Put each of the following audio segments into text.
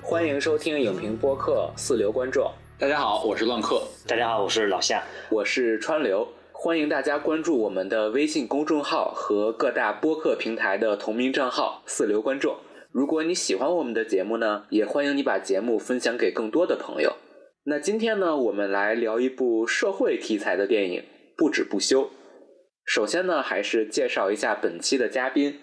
欢迎收听影评播客四流观众。大家好，我是乱客。大家好，我是老夏。我是川流。欢迎大家关注我们的微信公众号和各大播客平台的同名账号“四流观众”。如果你喜欢我们的节目呢，也欢迎你把节目分享给更多的朋友。那今天呢，我们来聊一部社会题材的电影《不止不休》。首先呢，还是介绍一下本期的嘉宾。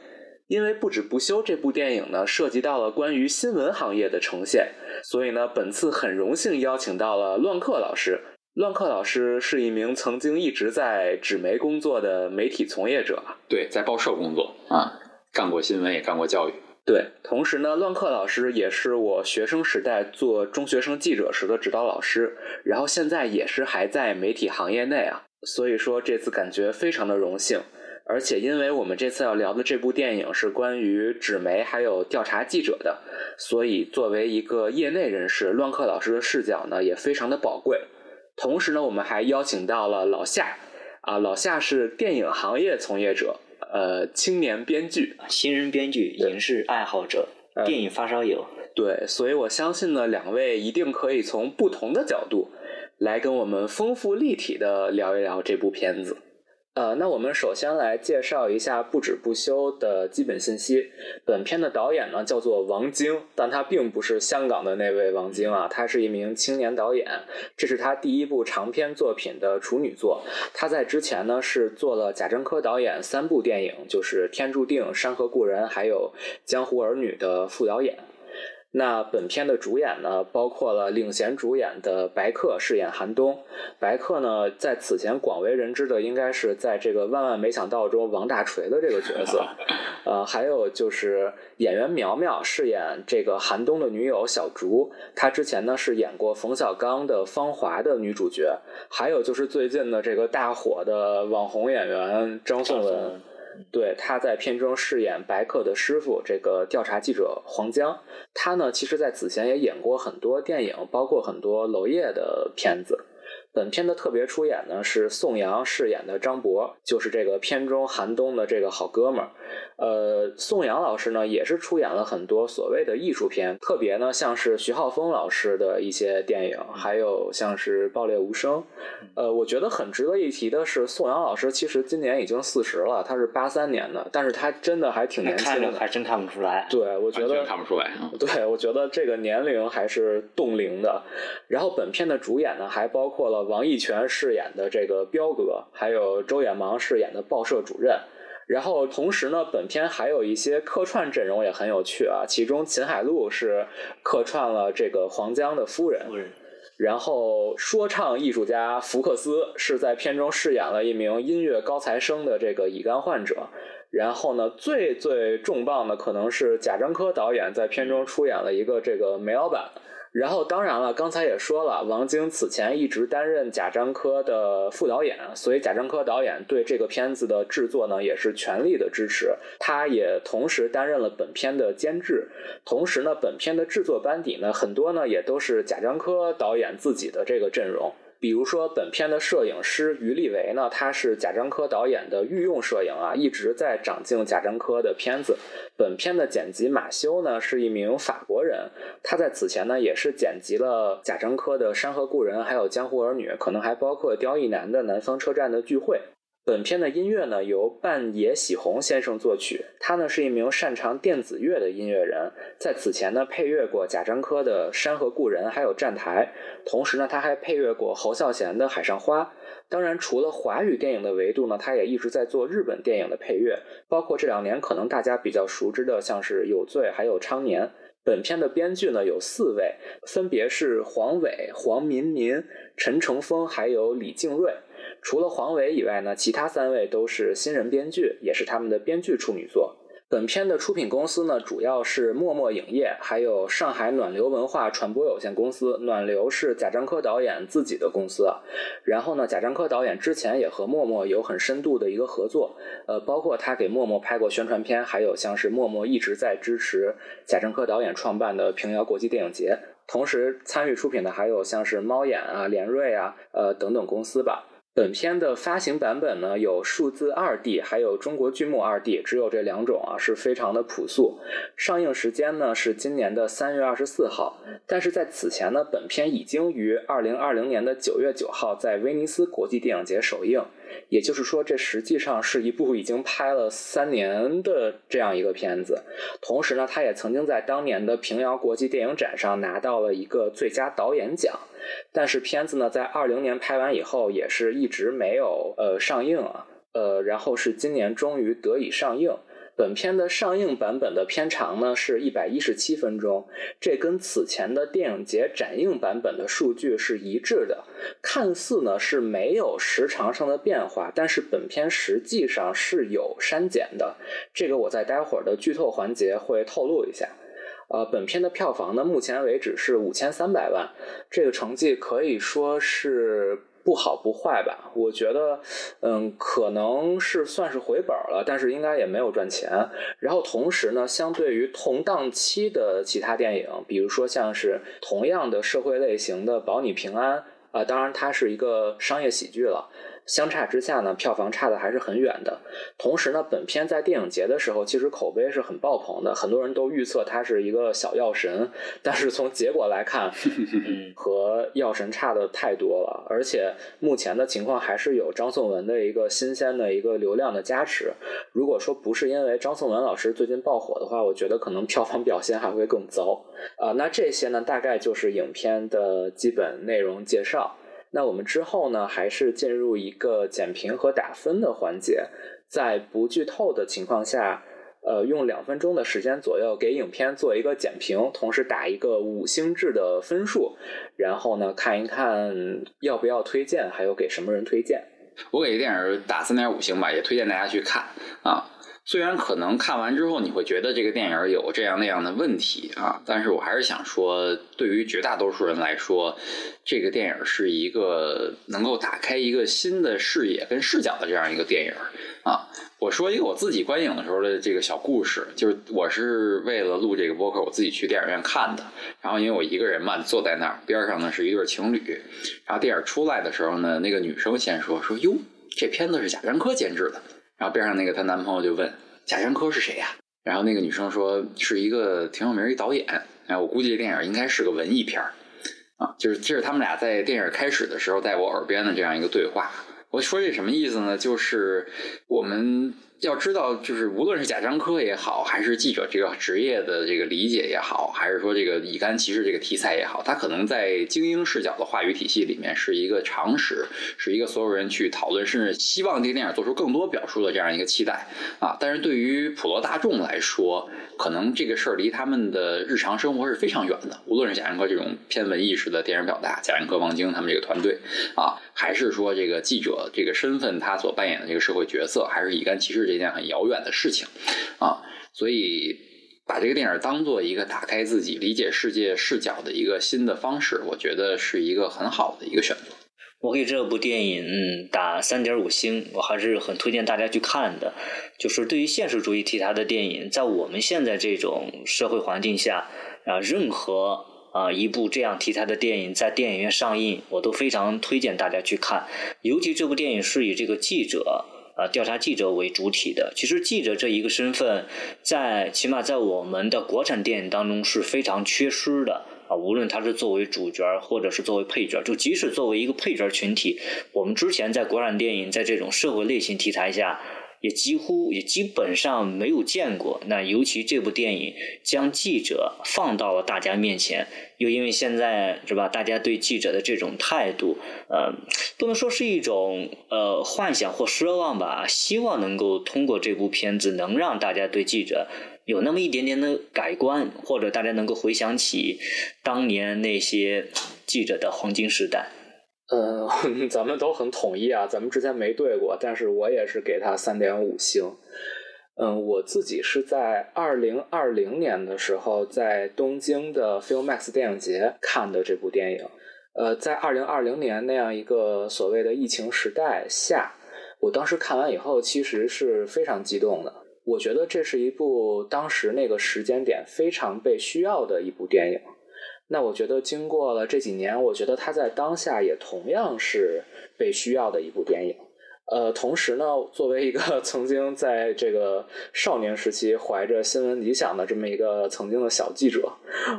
因为《不止不休》这部电影呢，涉及到了关于新闻行业的呈现，所以呢，本次很荣幸邀请到了乱克老师。乱克老师是一名曾经一直在纸媒工作的媒体从业者，对，在报社工作啊，干过新闻，也干过教育。对，同时呢，乱克老师也是我学生时代做中学生记者时的指导老师，然后现在也是还在媒体行业内啊，所以说这次感觉非常的荣幸。而且，因为我们这次要聊的这部电影是关于纸媒还有调查记者的，所以作为一个业内人士，乱克老师的视角呢也非常的宝贵。同时呢，我们还邀请到了老夏，啊，老夏是电影行业从业者，呃，青年编剧，新人编剧，影视爱好者，电影发烧友。对，所以我相信呢，两位一定可以从不同的角度来跟我们丰富立体的聊一聊这部片子。呃，那我们首先来介绍一下《不止不休》的基本信息。本片的导演呢叫做王晶，但他并不是香港的那位王晶啊，他是一名青年导演。这是他第一部长篇作品的处女作。他在之前呢是做了贾樟柯导演三部电影，就是《天注定》《山河故人》还有《江湖儿女》的副导演。那本片的主演呢，包括了领衔主演的白客饰演韩东。白客呢，在此前广为人知的应该是在这个《万万没想到》中王大锤的这个角色。呃，还有就是演员苗苗饰演这个韩东的女友小竹，她之前呢是演过冯小刚的《芳华》的女主角。还有就是最近的这个大火的网红演员张颂文。对，他在片中饰演白客的师傅，这个调查记者黄江。他呢，其实在此前也演过很多电影，包括很多娄烨的片子。本片的特别出演呢是宋阳饰演的张博，就是这个片中韩东的这个好哥们儿。呃，宋阳老师呢也是出演了很多所谓的艺术片，特别呢像是徐浩峰老师的一些电影，还有像是《爆裂无声》。呃，我觉得很值得一提的是，宋阳老师其实今年已经四十了，他是八三年的，但是他真的还挺年轻的，还真看不出来。对，我觉得看不出来。对，我觉得这个年龄还是冻龄的。然后本片的主演呢还包括了。王一泉饰演的这个彪哥，还有周远芒饰演的报社主任。然后同时呢，本片还有一些客串阵容也很有趣啊。其中秦海璐是客串了这个黄江的夫人。然后说唱艺术家福克斯是在片中饰演了一名音乐高材生的这个乙肝患者。然后呢，最最重磅的可能是贾樟柯导演在片中出演了一个这个煤老板。然后，当然了，刚才也说了，王晶此前一直担任贾樟柯的副导演，所以贾樟柯导演对这个片子的制作呢也是全力的支持。他也同时担任了本片的监制，同时呢，本片的制作班底呢很多呢也都是贾樟柯导演自己的这个阵容。比如说，本片的摄影师于立维呢，他是贾樟柯导演的御用摄影啊，一直在掌镜贾樟柯的片子。本片的剪辑马修呢，是一名法国人，他在此前呢也是剪辑了贾樟柯的《山河故人》还有《江湖儿女》，可能还包括刁亦男的《南方车站的聚会》。本片的音乐呢由半野喜弘先生作曲，他呢是一名擅长电子乐的音乐人，在此前呢配乐过贾樟柯的《山河故人》还有《站台》，同时呢他还配乐过侯孝贤的《海上花》。当然，除了华语电影的维度呢，他也一直在做日本电影的配乐，包括这两年可能大家比较熟知的像是《有罪》还有《昌年》。本片的编剧呢有四位，分别是黄伟、黄民民、陈成峰还有李静瑞。除了黄伟以外呢，其他三位都是新人编剧，也是他们的编剧处女作。本片的出品公司呢，主要是默默影业，还有上海暖流文化传播有限公司。暖流是贾樟柯导演自己的公司。然后呢，贾樟柯导演之前也和默默有很深度的一个合作，呃，包括他给默默拍过宣传片，还有像是默默一直在支持贾樟柯导演创办的平遥国际电影节。同时参与出品的还有像是猫眼啊、联瑞啊，呃等等公司吧。本片的发行版本呢，有数字二 D，还有中国剧目二 D，只有这两种啊，是非常的朴素。上映时间呢是今年的三月二十四号，但是在此前呢，本片已经于二零二零年的九月九号在威尼斯国际电影节首映。也就是说，这实际上是一部已经拍了三年的这样一个片子。同时呢，他也曾经在当年的平遥国际电影展上拿到了一个最佳导演奖。但是片子呢，在二零年拍完以后，也是一直没有呃上映啊，呃，然后是今年终于得以上映。本片的上映版本的片长呢是一百一十七分钟，这跟此前的电影节展映版本的数据是一致的。看似呢是没有时长上的变化，但是本片实际上是有删减的。这个我在待会儿的剧透环节会透露一下。呃，本片的票房呢，目前为止是五千三百万，这个成绩可以说是。不好不坏吧？我觉得，嗯，可能是算是回本了，但是应该也没有赚钱。然后同时呢，相对于同档期的其他电影，比如说像是同样的社会类型的《保你平安》啊，当然它是一个商业喜剧了。相差之下呢，票房差的还是很远的。同时呢，本片在电影节的时候其实口碑是很爆棚的，很多人都预测它是一个小药神。但是从结果来看，和药神差的太多了。而且目前的情况还是有张颂文的一个新鲜的一个流量的加持。如果说不是因为张颂文老师最近爆火的话，我觉得可能票房表现还会更糟。啊，那这些呢，大概就是影片的基本内容介绍。那我们之后呢，还是进入一个简评和打分的环节，在不剧透的情况下，呃，用两分钟的时间左右给影片做一个简评，同时打一个五星制的分数，然后呢，看一看要不要推荐，还有给什么人推荐。我给电影打三点五星吧，也推荐大家去看啊。虽然可能看完之后你会觉得这个电影有这样那样的问题啊，但是我还是想说，对于绝大多数人来说，这个电影是一个能够打开一个新的视野跟视角的这样一个电影啊。我说一个我自己观影的时候的这个小故事，就是我是为了录这个播客，我自己去电影院看的。然后因为我一个人嘛，坐在那儿，边上呢是一对情侣。然后电影出来的时候呢，那个女生先说说哟，这片子是贾樟柯监制的。然后边上那个她男朋友就问贾樟柯是谁呀？然后那个女生说是一个挺有名一导演。哎，我估计这电影应该是个文艺片儿啊。就是这是他们俩在电影开始的时候在我耳边的这样一个对话。我说这什么意思呢？就是我们。要知道，就是无论是贾樟柯也好，还是记者这个职业的这个理解也好，还是说这个乙肝歧视这个题材也好，它可能在精英视角的话语体系里面是一个常识，是一个所有人去讨论，甚至希望这个电影做出更多表述的这样一个期待啊。但是对于普罗大众来说，可能这个事儿离他们的日常生活是非常远的。无论是贾樟柯这种偏文艺式的电影表达，贾樟柯、王晶他们这个团队啊，还是说这个记者这个身份他所扮演的这个社会角色，还是乙肝歧视。这件很遥远的事情，啊，所以把这个电影当做一个打开自己理解世界视角的一个新的方式，我觉得是一个很好的一个选择。我给这部电影打三点五星，我还是很推荐大家去看的。就是对于现实主义题材的电影，在我们现在这种社会环境下啊，任何啊一部这样题材的电影在电影院上映，我都非常推荐大家去看。尤其这部电影是以这个记者。啊，调查记者为主体的，其实记者这一个身份，在起码在我们的国产电影当中是非常缺失的啊。无论他是作为主角，或者是作为配角，就即使作为一个配角群体，我们之前在国产电影在这种社会类型题材下。也几乎也基本上没有见过。那尤其这部电影将记者放到了大家面前，又因为现在是吧，大家对记者的这种态度，呃，不能说是一种呃幻想或奢望吧，希望能够通过这部片子能让大家对记者有那么一点点的改观，或者大家能够回想起当年那些记者的黄金时代。嗯，咱们都很统一啊，咱们之前没对过，但是我也是给他三点五星。嗯，我自己是在二零二零年的时候在东京的 Filmax 电影节看的这部电影。呃，在二零二零年那样一个所谓的疫情时代下，我当时看完以后其实是非常激动的。我觉得这是一部当时那个时间点非常被需要的一部电影。那我觉得经过了这几年，我觉得它在当下也同样是被需要的一部电影。呃，同时呢，作为一个 曾经在这个少年时期怀着新闻理想的这么一个曾经的小记者，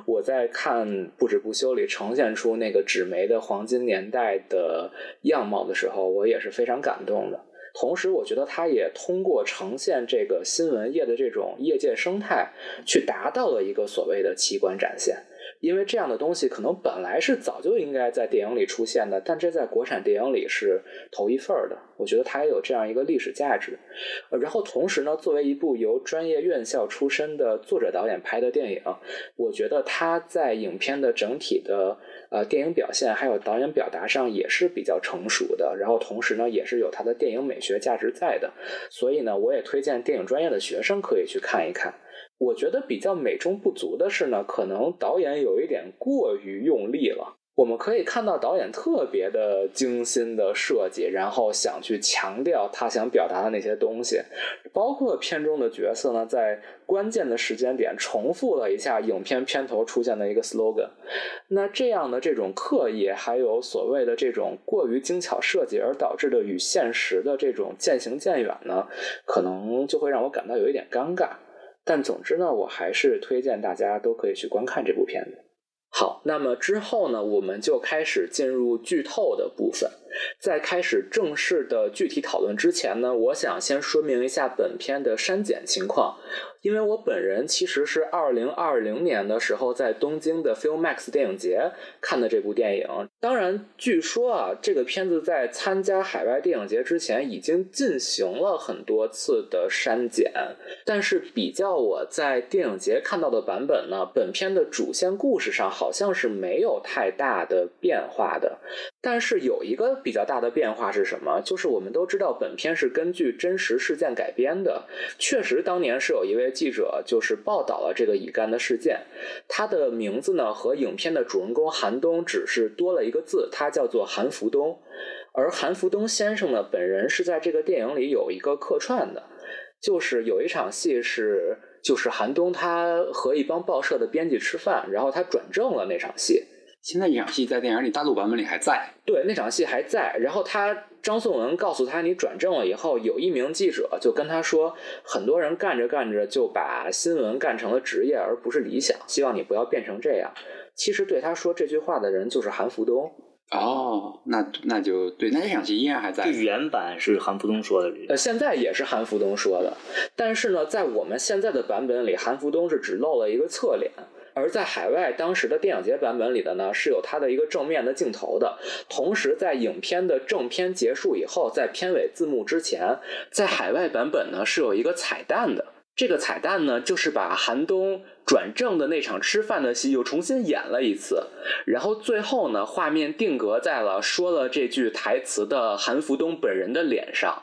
我在看《不止不休》里呈现出那个纸媒的黄金年代的样貌的时候，我也是非常感动的。同时，我觉得他也通过呈现这个新闻业的这种业界生态，去达到了一个所谓的奇观展现。因为这样的东西可能本来是早就应该在电影里出现的，但这在国产电影里是头一份的。我觉得它也有这样一个历史价值。然后同时呢，作为一部由专业院校出身的作者导演拍的电影，我觉得它在影片的整体的呃电影表现还有导演表达上也是比较成熟的。然后同时呢，也是有它的电影美学价值在的。所以呢，我也推荐电影专业的学生可以去看一看。我觉得比较美中不足的是呢，可能导演有一点过于用力了。我们可以看到导演特别的精心的设计，然后想去强调他想表达的那些东西，包括片中的角色呢，在关键的时间点重复了一下影片片头出现的一个 slogan。那这样的这种刻意，还有所谓的这种过于精巧设计而导致的与现实的这种渐行渐远呢，可能就会让我感到有一点尴尬。但总之呢，我还是推荐大家都可以去观看这部片子。好，那么之后呢，我们就开始进入剧透的部分。在开始正式的具体讨论之前呢，我想先说明一下本片的删减情况。因为我本人其实是二零二零年的时候在东京的 Filmax 电影节看的这部电影。当然，据说啊，这个片子在参加海外电影节之前已经进行了很多次的删减。但是比较我在电影节看到的版本呢，本片的主线故事上好像是没有太大的变化的。但是有一个比较大的变化是什么？就是我们都知道本片是根据真实事件改编的。确实，当年是有一位记者就是报道了这个乙肝的事件。他的名字呢和影片的主人公韩东只是多了一个字，他叫做韩福东。而韩福东先生呢，本人是在这个电影里有一个客串的，就是有一场戏是就是韩东他和一帮报社的编辑吃饭，然后他转正了那场戏。现在这场戏在电影里大陆版本里还在，对，那场戏还在。然后他张颂文告诉他，你转正了以后，有一名记者就跟他说，很多人干着干着就把新闻干成了职业，而不是理想。希望你不要变成这样。其实对他说这句话的人就是韩福东。哦，那那就对，那这场戏依然还在。原版是韩福东说的，呃，现在也是韩福东说的。但是呢，在我们现在的版本里，韩福东是只露了一个侧脸。而在海外当时的电影节版本里的呢，是有它的一个正面的镜头的。同时，在影片的正片结束以后，在片尾字幕之前，在海外版本呢是有一个彩蛋的。这个彩蛋呢，就是把韩东转正的那场吃饭的戏又重新演了一次。然后最后呢，画面定格在了说了这句台词的韩福东本人的脸上。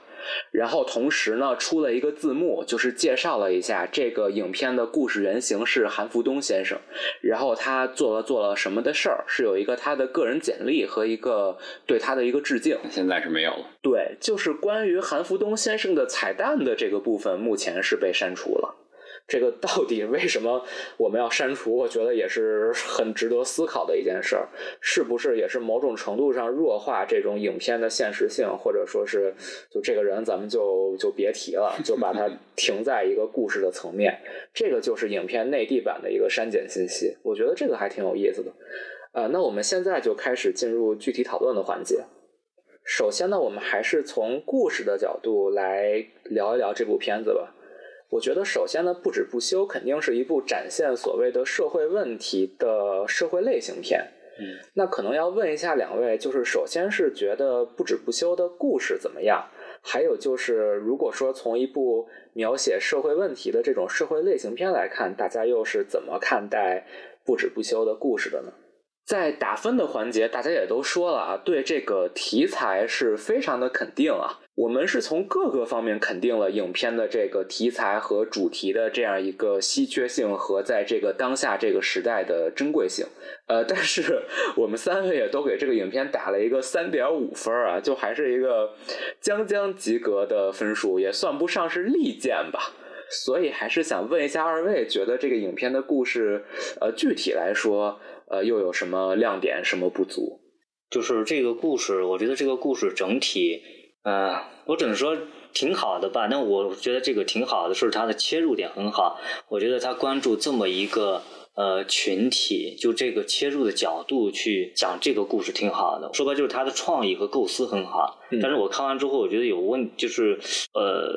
然后同时呢，出了一个字幕，就是介绍了一下这个影片的故事原型是韩福东先生，然后他做了做了什么的事儿，是有一个他的个人简历和一个对他的一个致敬。现在是没有了。对，就是关于韩福东先生的彩蛋的这个部分，目前是被删除了。这个到底为什么我们要删除？我觉得也是很值得思考的一件事儿，是不是也是某种程度上弱化这种影片的现实性，或者说是就这个人咱们就就别提了，就把它 停在一个故事的层面。这个就是影片内地版的一个删减信息，我觉得这个还挺有意思的。呃，那我们现在就开始进入具体讨论的环节。首先呢，我们还是从故事的角度来聊一聊这部片子吧。我觉得首先呢，不止不休肯定是一部展现所谓的社会问题的社会类型片。嗯，那可能要问一下两位，就是首先是觉得不止不休的故事怎么样？还有就是，如果说从一部描写社会问题的这种社会类型片来看，大家又是怎么看待不止不休的故事的呢？在打分的环节，大家也都说了啊，对这个题材是非常的肯定啊。我们是从各个方面肯定了影片的这个题材和主题的这样一个稀缺性和在这个当下这个时代的珍贵性。呃，但是我们三位也都给这个影片打了一个三点五分啊，就还是一个将将及格的分数，也算不上是利剑吧。所以还是想问一下二位，觉得这个影片的故事，呃，具体来说。呃，又有什么亮点，什么不足？就是这个故事，我觉得这个故事整体，呃，我只能说挺好的吧。但我觉得这个挺好的是它的切入点很好。我觉得他关注这么一个呃群体，就这个切入的角度去讲这个故事挺好的。说白就是他的创意和构思很好。但是我看完之后，我觉得有问，就是呃，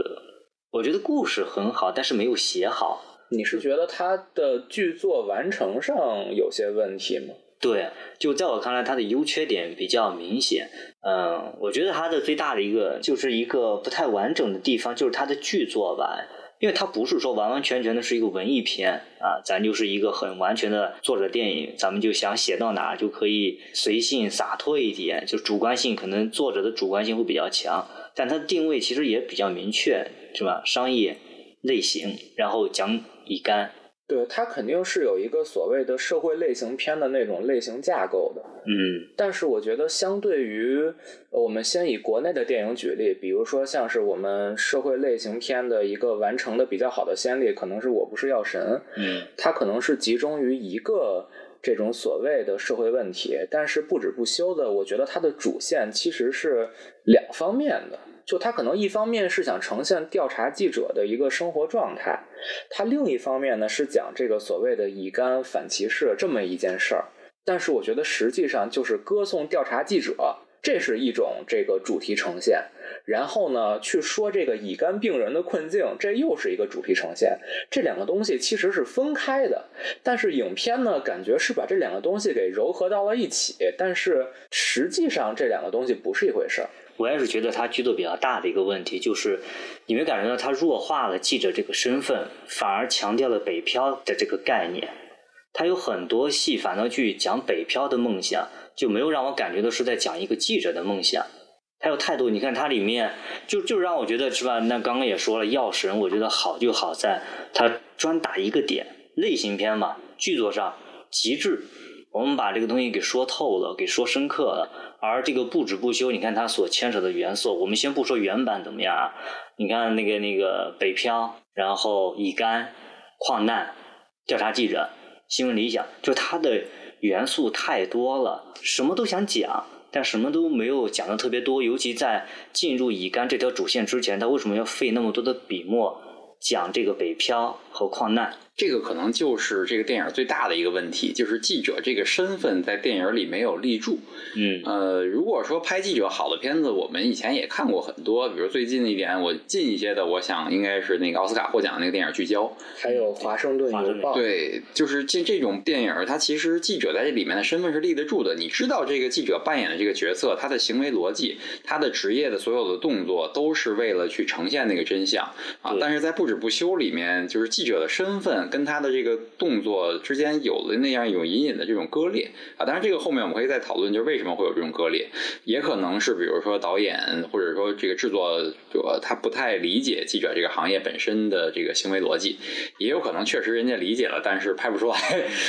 我觉得故事很好，但是没有写好。你是觉得他的剧作完成上有些问题吗？对，就在我看来，它的优缺点比较明显。嗯，我觉得它的最大的一个就是一个不太完整的地方，就是它的剧作吧，因为它不是说完完全全的是一个文艺片啊，咱就是一个很完全的作者电影，咱们就想写到哪就可以随性洒脱一点，就主观性可能作者的主观性会比较强，但它的定位其实也比较明确，是吧？商业类型，然后讲乙肝。对，它肯定是有一个所谓的社会类型片的那种类型架构的。嗯，但是我觉得，相对于我们先以国内的电影举例，比如说像是我们社会类型片的一个完成的比较好的先例，可能是我不是药神。嗯，它可能是集中于一个这种所谓的社会问题，但是不止不休的，我觉得它的主线其实是两方面的。就他可能一方面是想呈现调查记者的一个生活状态，他另一方面呢是讲这个所谓的乙肝反歧视这么一件事儿。但是我觉得实际上就是歌颂调查记者，这是一种这个主题呈现。然后呢去说这个乙肝病人的困境，这又是一个主题呈现。这两个东西其实是分开的，但是影片呢感觉是把这两个东西给糅合到了一起，但是实际上这两个东西不是一回事儿。我也是觉得他剧作比较大的一个问题，就是你没感觉到他弱化了记者这个身份，反而强调了北漂的这个概念。他有很多戏反倒去讲北漂的梦想，就没有让我感觉到是在讲一个记者的梦想。还有太多，你看它里面就就让我觉得是吧？那刚刚也说了，药神我觉得好就好在他专打一个点，类型片嘛，剧作上极致。我们把这个东西给说透了，给说深刻了。而这个不止不休，你看它所牵扯的元素，我们先不说原版怎么样啊？你看那个那个北漂，然后乙肝、矿难、调查记者、新闻理想，就它的元素太多了，什么都想讲，但什么都没有讲的特别多。尤其在进入乙肝这条主线之前，他为什么要费那么多的笔墨讲这个北漂和矿难？这个可能就是这个电影最大的一个问题，就是记者这个身份在电影里没有立住。嗯，呃，如果说拍记者好的片子，我们以前也看过很多，比如最近一点，我近一些的，我想应该是那个奥斯卡获奖的那个电影《聚焦》，还有《华盛顿邮报》。对，就是这这种电影，它其实记者在这里面的身份是立得住的。你知道这个记者扮演的这个角色，他的行为逻辑，他的职业的所有的动作，都是为了去呈现那个真相啊。但是在不止不休里面，就是记者的身份。跟他的这个动作之间有了那样一种隐隐的这种割裂啊，当然这个后面我们可以再讨论，就是为什么会有这种割裂，也可能是比如说导演或者说这个制作者他不太理解记者这个行业本身的这个行为逻辑，也有可能确实人家理解了，但是拍不出来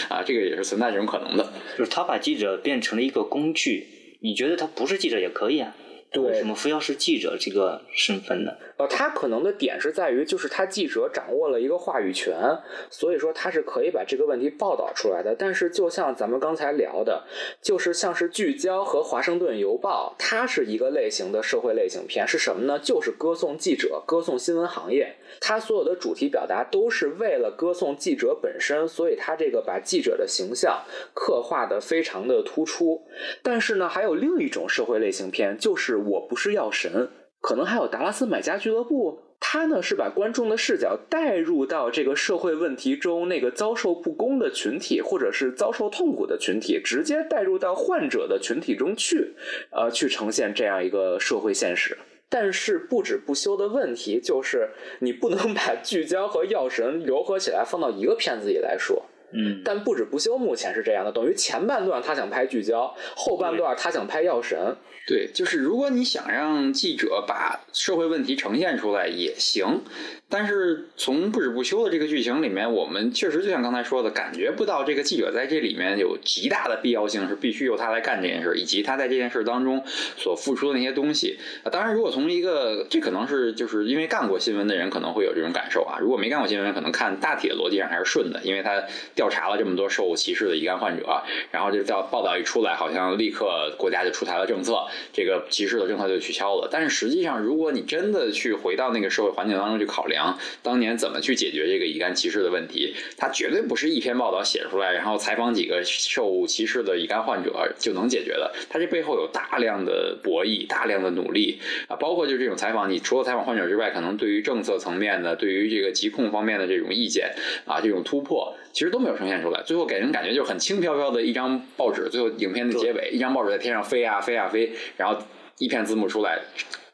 啊，这个也是存在这种可能的。就是他把记者变成了一个工具，你觉得他不是记者也可以啊？为什么非要是记者这个身份呢？呃，他可能的点是在于，就是他记者掌握了一个话语权，所以说他是可以把这个问题报道出来的。但是，就像咱们刚才聊的，就是像是聚焦和华盛顿邮报，它是一个类型的社会类型片，是什么呢？就是歌颂记者，歌颂新闻行业。他所有的主题表达都是为了歌颂记者本身，所以他这个把记者的形象刻画的非常的突出。但是呢，还有另一种社会类型片，就是我不是药神，可能还有达拉斯买家俱乐部。它呢是把观众的视角带入到这个社会问题中那个遭受不公的群体，或者是遭受痛苦的群体，直接带入到患者的群体中去，呃，去呈现这样一个社会现实。但是不止不休的问题就是，你不能把聚焦和药神糅合起来放到一个片子里来说。嗯，但不止不休目前是这样的，等于前半段他想拍聚焦，后半段他想拍药神。对，就是如果你想让记者把社会问题呈现出来也行，但是从不止不休的这个剧情里面，我们确实就像刚才说的，感觉不到这个记者在这里面有极大的必要性，是必须由他来干这件事，以及他在这件事当中所付出的那些东西。啊，当然，如果从一个这可能是就是因为干过新闻的人可能会有这种感受啊，如果没干过新闻，可能看大体的逻辑上还是顺的，因为他调查了这么多受歧视的乙肝患者，然后这叫报道一出来，好像立刻国家就出台了政策，这个歧视的政策就取消了。但是实际上，如果你真的去回到那个社会环境当中去考量，当年怎么去解决这个乙肝歧视的问题？它绝对不是一篇报道写出来，然后采访几个受歧视的乙肝患者就能解决的。它这背后有大量的博弈、大量的努力啊，包括就这种采访，你除了采访患者之外，可能对于政策层面的、对于这个疾控方面的这种意见啊，这种突破，其实都没有呈现出来。最后给人感觉就是很轻飘飘的一张报纸。最后影片的结尾，一张报纸在天上飞啊飞啊飞，然后一片字幕出来。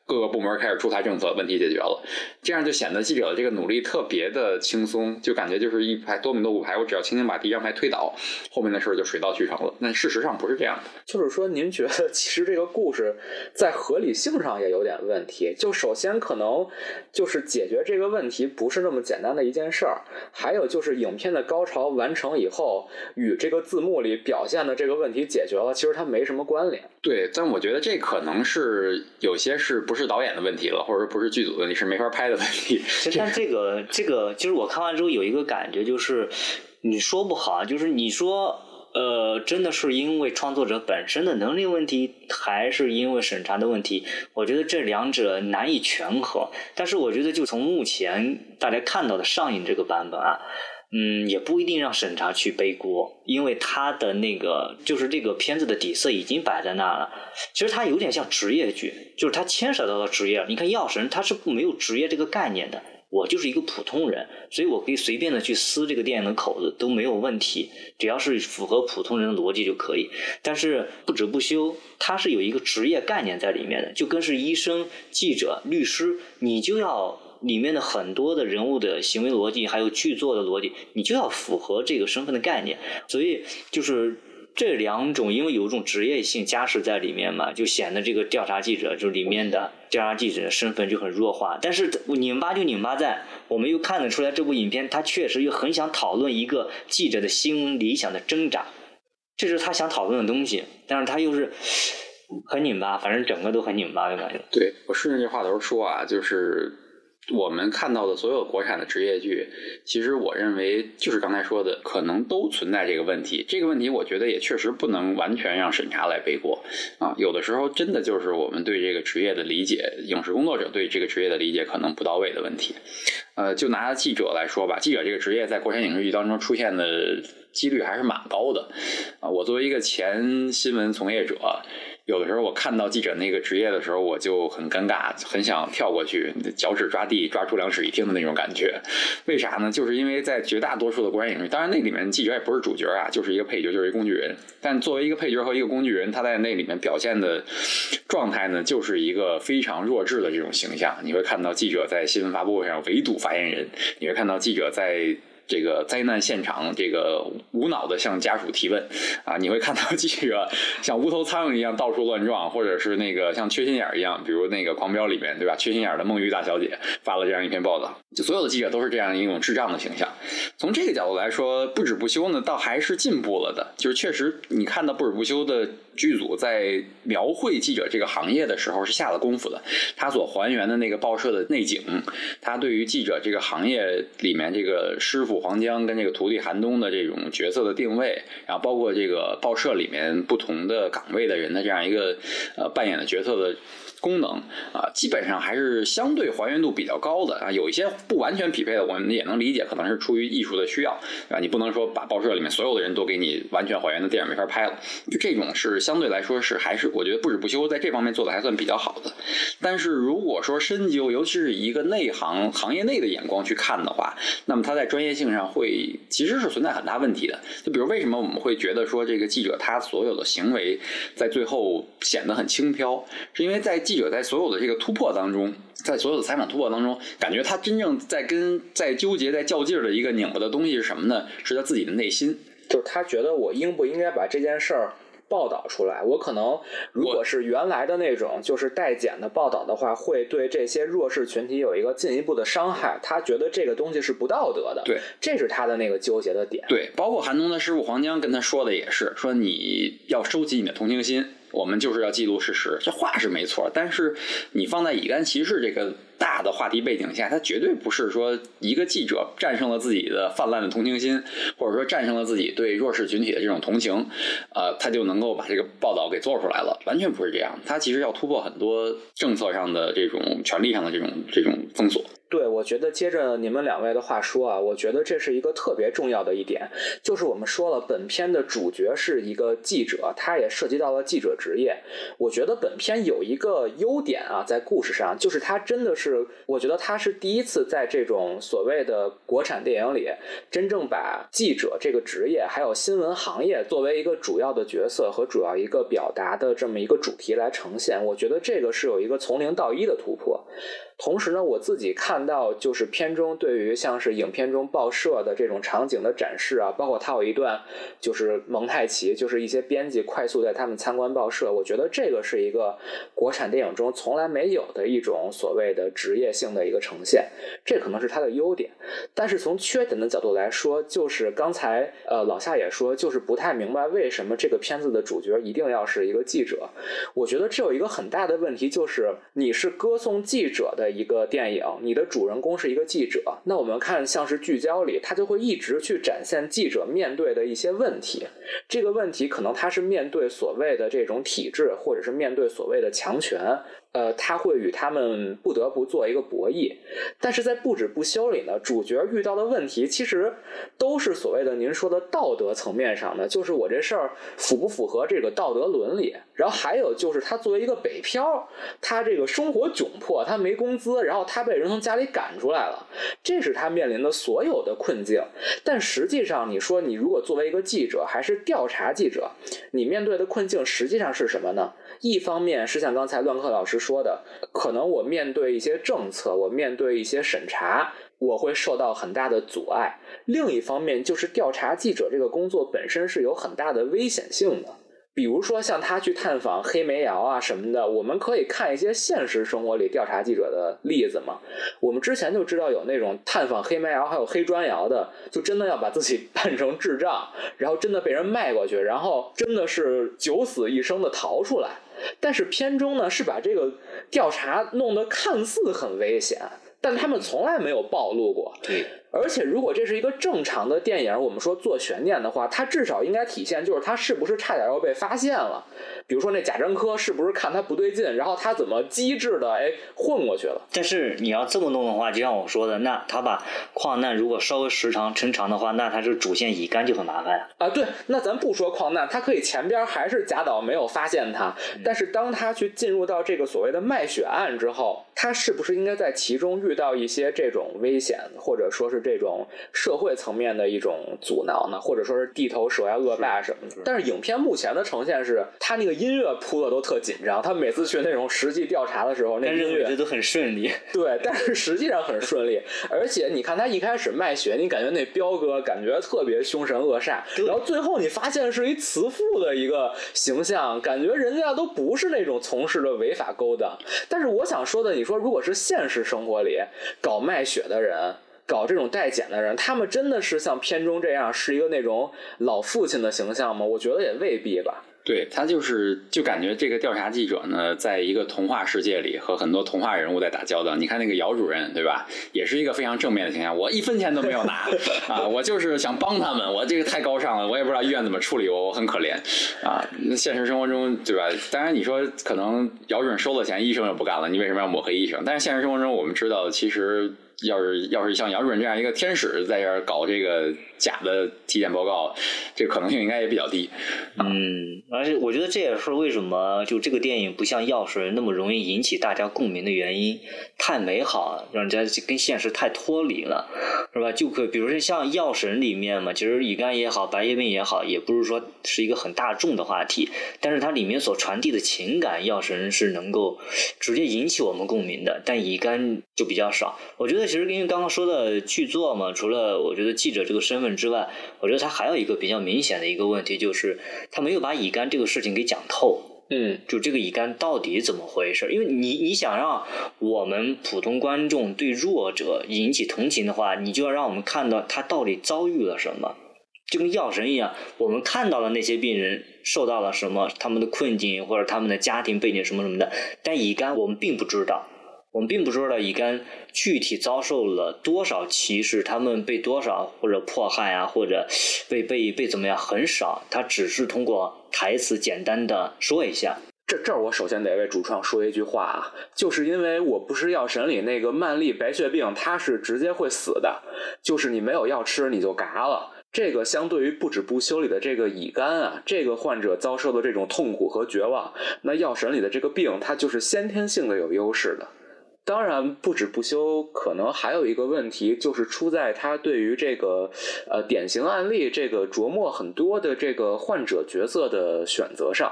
各个部门开始出台政策，问题解决了，这样就显得记者的这个努力特别的轻松，就感觉就是一排多米诺骨牌，我只要轻轻把第一张牌推倒，后面的事儿就水到渠成了。但事实上不是这样的，就是说，您觉得其实这个故事在合理性上也有点问题。就首先可能就是解决这个问题不是那么简单的一件事儿，还有就是影片的高潮完成以后，与这个字幕里表现的这个问题解决了，其实它没什么关联。对，但我觉得这可能是有些是不是导演的问题了，或者说不是剧组的问题，是没法拍的问题。但这个这个，就是我看完之后有一个感觉，就是你说不好，就是你说呃，真的是因为创作者本身的能力问题，还是因为审查的问题？我觉得这两者难以权衡。但是我觉得，就从目前大家看到的上映这个版本啊。嗯，也不一定让审查去背锅，因为他的那个就是这个片子的底色已经摆在那了。其实它有点像职业剧，就是它牵扯到了职业。你看药神，他是没有职业这个概念的，我就是一个普通人，所以我可以随便的去撕这个电影的口子都没有问题，只要是符合普通人的逻辑就可以。但是不止不休，它是有一个职业概念在里面的，就跟是医生、记者、律师，你就要。里面的很多的人物的行为逻辑，还有剧作的逻辑，你就要符合这个身份的概念。所以就是这两种，因为有一种职业性加持在里面嘛，就显得这个调查记者就里面的调查记者的身份就很弱化。但是拧巴就拧巴在，我们又看得出来，这部影片他确实又很想讨论一个记者的新闻理想的挣扎，这是他想讨论的东西，但是他又是很拧巴，反正整个都很拧巴的感觉。对我顺着这话头说啊，就是。我们看到的所有国产的职业剧，其实我认为就是刚才说的，可能都存在这个问题。这个问题，我觉得也确实不能完全让审查来背锅啊。有的时候，真的就是我们对这个职业的理解，影视工作者对这个职业的理解可能不到位的问题。呃，就拿记者来说吧，记者这个职业在国产影视剧当中出现的几率还是蛮高的啊。我作为一个前新闻从业者。有的时候我看到记者那个职业的时候，我就很尴尬，很想跳过去，脚趾抓地，抓出两室一厅的那种感觉。为啥呢？就是因为在绝大多数的国产影，当然那里面记者也不是主角啊，就是一个配角，就是一个工具人。但作为一个配角和一个工具人，他在那里面表现的状态呢，就是一个非常弱智的这种形象。你会看到记者在新闻发布会上围堵发言人，你会看到记者在。这个灾难现场，这个无脑的向家属提问啊，你会看到记者 像无头苍蝇一样到处乱撞，或者是那个像缺心眼一样，比如那个《狂飙》里面，对吧？缺心眼的梦玉大小姐发了这样一篇报道，就所有的记者都是这样一种智障的形象。从这个角度来说，不止不休呢，倒还是进步了的。就是确实，你看到不止不休的剧组在描绘记者这个行业的时候是下了功夫的。他所还原的那个报社的内景，他对于记者这个行业里面这个师傅。黄江跟这个徒弟韩冬的这种角色的定位，然后包括这个报社里面不同的岗位的人的这样一个呃扮演的角色的。功能啊，基本上还是相对还原度比较高的啊，有一些不完全匹配的，我们也能理解，可能是出于艺术的需要啊。你不能说把报社里面所有的人都给你完全还原的电影没法拍了，就这种是相对来说是还是我觉得不止不休在这方面做的还算比较好的。但是如果说深究，尤其是一个内行行业内的眼光去看的话，那么他在专业性上会其实是存在很大问题的。就比如为什么我们会觉得说这个记者他所有的行为在最后显得很轻飘，是因为在记者在所有的这个突破当中，在所有的采访突破当中，感觉他真正在跟在纠结、在较劲儿的一个拧巴的东西是什么呢？是他自己的内心，就是他觉得我应不应该把这件事儿报道出来。我可能如果是原来的那种就是带剪的报道的话，会对这些弱势群体有一个进一步的伤害。他觉得这个东西是不道德的，对，这是他的那个纠结的点。对，包括韩东的师傅黄江跟他说的也是，说你要收集你的同情心，我们就是要记录事实。这话是没错，但是你放在乙肝歧视这个。大的话题背景下，他绝对不是说一个记者战胜了自己的泛滥的同情心，或者说战胜了自己对弱势群体的这种同情，呃，他就能够把这个报道给做出来了。完全不是这样，他其实要突破很多政策上的这种权利上的这种这种封锁。对，我觉得接着你们两位的话说啊，我觉得这是一个特别重要的一点，就是我们说了，本片的主角是一个记者，他也涉及到了记者职业。我觉得本片有一个优点啊，在故事上，就是他真的是，我觉得他是第一次在这种所谓的国产电影里，真正把记者这个职业还有新闻行业作为一个主要的角色和主要一个表达的这么一个主题来呈现。我觉得这个是有一个从零到一的突破。同时呢，我自己看到就是片中对于像是影片中报社的这种场景的展示啊，包括它有一段就是蒙太奇，就是一些编辑快速带他们参观报社，我觉得这个是一个国产电影中从来没有的一种所谓的职业性的一个呈现，这可能是它的优点。但是从缺点的角度来说，就是刚才呃老夏也说，就是不太明白为什么这个片子的主角一定要是一个记者。我觉得这有一个很大的问题，就是你是歌颂记者的。一个电影，你的主人公是一个记者，那我们看像是聚焦里，他就会一直去展现记者面对的一些问题。这个问题可能他是面对所谓的这种体制，或者是面对所谓的强权。呃，他会与他们不得不做一个博弈，但是在不止不休里呢，主角遇到的问题其实都是所谓的您说的道德层面上的，就是我这事儿符不符合这个道德伦理？然后还有就是他作为一个北漂，他这个生活窘迫，他没工资，然后他被人从家里赶出来了，这是他面临的所有的困境。但实际上，你说你如果作为一个记者，还是调查记者，你面对的困境实际上是什么呢？一方面是像刚才乱克老师说的，可能我面对一些政策，我面对一些审查，我会受到很大的阻碍；另一方面，就是调查记者这个工作本身是有很大的危险性的。比如说像他去探访黑煤窑啊什么的，我们可以看一些现实生活里调查记者的例子嘛。我们之前就知道有那种探访黑煤窑还有黑砖窑的，就真的要把自己 扮成智障，然后真的被人卖过去，然后真的是九死一生的逃出来。但是片中呢是把这个调查弄得看似很危险，但他们从来没有暴露过。对。而且，如果这是一个正常的电影，我们说做悬念的话，它至少应该体现就是他是不是差点要被发现了。比如说那贾樟柯是不是看他不对劲，然后他怎么机智的哎混过去了？但是你要这么弄的话，就像我说的，那他把矿难如果稍微时长抻长的话，那他这主线乙肝就很麻烦啊。啊，对，那咱不说矿难，他可以前边还是贾导没有发现他，但是当他去进入到这个所谓的卖血案之后，他是不是应该在其中遇到一些这种危险，或者说是这种社会层面的一种阻挠呢？或者说是地头蛇呀、恶霸什么的？但是影片目前的呈现是他那个。音乐铺的都特紧张，他每次去那种实际调查的时候，那音乐都很顺利。对，但是实际上很顺利。而且你看他一开始卖血，你感觉那彪哥感觉特别凶神恶煞，然后最后你发现是一慈父的一个形象，感觉人家都不是那种从事的违法勾当。但是我想说的，你说如果是现实生活里搞卖血的人，搞这种代检的人，他们真的是像片中这样是一个那种老父亲的形象吗？我觉得也未必吧。对他就是就感觉这个调查记者呢，在一个童话世界里和很多童话人物在打交道。你看那个姚主任，对吧？也是一个非常正面的形象。我一分钱都没有拿 啊，我就是想帮他们。我这个太高尚了，我也不知道医院怎么处理我，我很可怜啊。现实生活中，对吧？当然你说可能姚主任收了钱，医生也不干了，你为什么要抹黑医生？但是现实生活中，我们知道其实。要是要是像杨主任这样一个天使在这儿搞这个假的体检报告，这可能性应该也比较低。嗯，而且我觉得这也是为什么就这个电影不像《药神》那么容易引起大家共鸣的原因。太美好，让人家跟现实太脱离了，是吧？就可比如说像《药神》里面嘛，其实乙肝也好，白血病也好，也不是说是一个很大众的话题，但是它里面所传递的情感，《药神》是能够直接引起我们共鸣的，但乙肝就比较少。我觉得。其实因为刚刚说的剧作嘛，除了我觉得记者这个身份之外，我觉得他还有一个比较明显的一个问题，就是他没有把乙肝这个事情给讲透。嗯，就这个乙肝到底怎么回事？因为你你想让我们普通观众对弱者引起同情的话，你就要让我们看到他到底遭遇了什么。就跟药神一样，我们看到了那些病人受到了什么，他们的困境或者他们的家庭背景什么什么的，但乙肝我们并不知道。我们并不知道乙肝具体遭受了多少歧视，他们被多少或者迫害啊，或者被被被怎么样，很少。他只是通过台词简单的说一下。这这儿我首先得为主创说一句话啊，就是因为我不是药神里那个曼丽白血病，它是直接会死的，就是你没有药吃你就嘎了。这个相对于不止不休里的这个乙肝啊，这个患者遭受的这种痛苦和绝望，那药神里的这个病，它就是先天性的有优势的。当然，不止不休，可能还有一个问题，就是出在他对于这个呃典型案例这个琢磨很多的这个患者角色的选择上。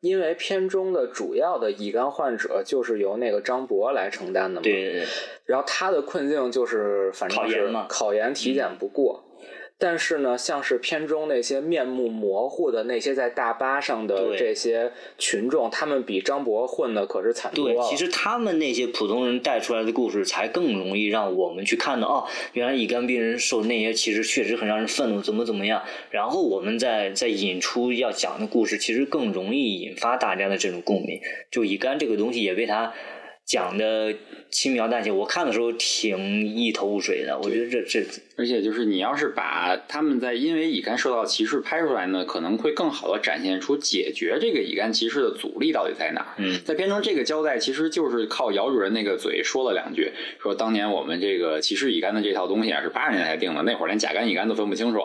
因为片中的主要的乙肝患者就是由那个张博来承担的嘛，对对对，然后他的困境就是反正是考研嘛考研体检不过。但是呢，像是片中那些面目模糊的那些在大巴上的这些群众，他们比张博混的可是惨多。其实他们那些普通人带出来的故事，才更容易让我们去看到哦，原来乙肝病人受那些其实确实很让人愤怒，怎么怎么样。然后我们再再引出要讲的故事，其实更容易引发大家的这种共鸣。就乙肝这个东西也被他讲的轻描淡写，我看的时候挺一头雾水的。我觉得这这而且就是你要是把他们在因为乙肝受到歧视拍出来呢，可能会更好的展现出解决这个乙肝歧视的阻力到底在哪儿。嗯在片中这个交代其实就是靠姚主任那个嘴说了两句，说当年我们这个歧视乙肝的这套东西啊是八十年代定的，那会儿连甲肝乙肝都分不清楚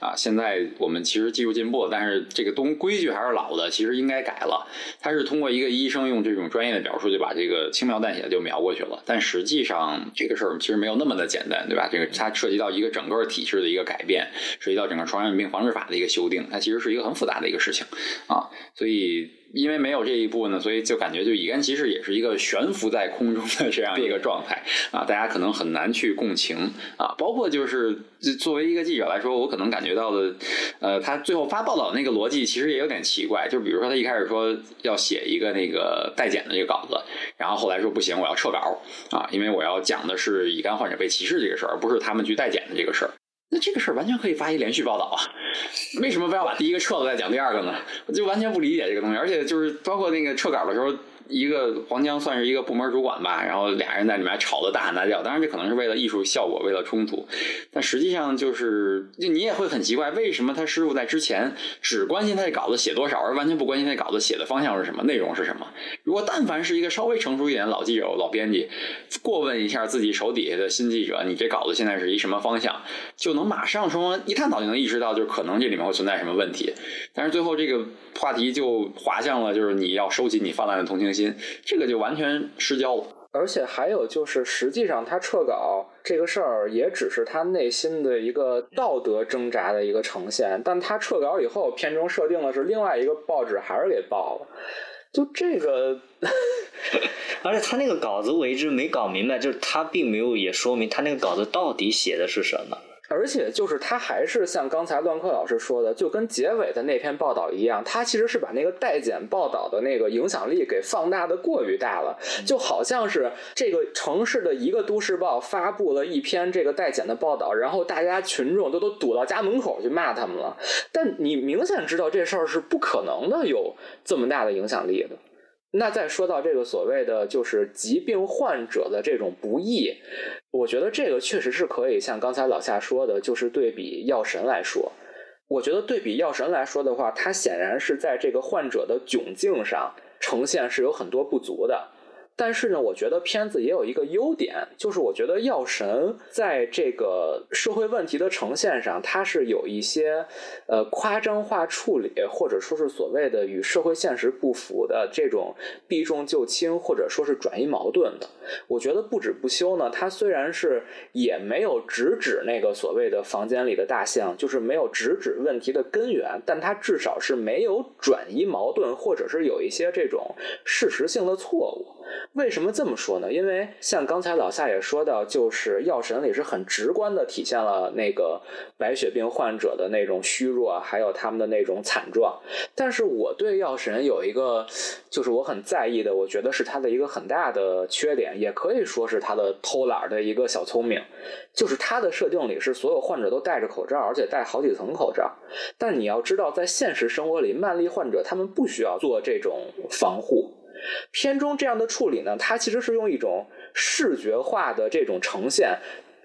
啊。现在我们其实技术进步了，但是这个东规矩还是老的，其实应该改了。他是通过一个医生用这种专业的表述，就把这个轻描淡写的就描过去了。但实际上这个事儿其实没有那么的简单，对吧？这个它涉及到一个整个体制的一个改变，涉及到整个传染病防治法的一个修订，它其实是一个很复杂的一个事情啊。所以因为没有这一步呢，所以就感觉就乙肝歧视也是一个悬浮在空中的这样一个状态啊，大家可能很难去共情啊。包括就是就作为一个记者来说，我可能感觉到的，呃，他最后发报道那个逻辑其实也有点奇怪，就比如说他一开始说要写一个那个代检的这个稿子，然后后来说不行，我要撤稿啊，因为我要讲的是乙肝患者被歧视这个事儿，而不是他们去代检的这个事儿。那这个事儿完全可以发一连续报道啊，为什么非要把第一个撤了再讲第二个呢？我就完全不理解这个东西，而且就是包括那个撤稿的时候。一个黄江算是一个部门主管吧，然后俩人在里面吵得大喊大叫。当然，这可能是为了艺术效果，为了冲突，但实际上就是，就你也会很奇怪，为什么他师傅在之前只关心他这稿子写多少，而完全不关心那稿子写的方向是什么，内容是什么？如果但凡是一个稍微成熟一点的老记者、老编辑，过问一下自己手底下的新记者，你这稿子现在是一什么方向，就能马上说一探讨就能意识到，就可能这里面会存在什么问题。但是最后这个话题就滑向了，就是你要收起你泛滥的同情心，这个就完全失焦了。而且还有就是，实际上他撤稿这个事儿，也只是他内心的一个道德挣扎的一个呈现。但他撤稿以后，片中设定的是另外一个报纸还是给报了，就这个，而且他那个稿子我一直没搞明白，就是他并没有也说明他那个稿子到底写的是什么。而且就是他还是像刚才乱克老师说的，就跟结尾的那篇报道一样，他其实是把那个代检报道的那个影响力给放大的过于大了，就好像是这个城市的一个都市报发布了一篇这个代检的报道，然后大家群众都都堵到家门口去骂他们了，但你明显知道这事儿是不可能的，有这么大的影响力的。那再说到这个所谓的就是疾病患者的这种不易，我觉得这个确实是可以像刚才老夏说的，就是对比药神来说，我觉得对比药神来说的话，它显然是在这个患者的窘境上呈现是有很多不足的。但是呢，我觉得片子也有一个优点，就是我觉得药神在这个社会问题的呈现上，它是有一些呃夸张化处理，或者说是所谓的与社会现实不符的这种避重就轻，或者说是转移矛盾的。我觉得不止不休呢，它虽然是也没有直指那个所谓的房间里的大象，就是没有直指问题的根源，但它至少是没有转移矛盾，或者是有一些这种事实性的错误。为什么这么说呢？因为像刚才老夏也说到，就是《药神》里是很直观的体现了那个白血病患者的那种虚弱，还有他们的那种惨状。但是我对《药神》有一个，就是我很在意的，我觉得是他的一个很大的缺点，也可以说是他的偷懒的一个小聪明，就是他的设定里是所有患者都戴着口罩，而且戴好几层口罩。但你要知道，在现实生活里，慢粒患者他们不需要做这种防护。片中这样的处理呢，它其实是用一种视觉化的这种呈现，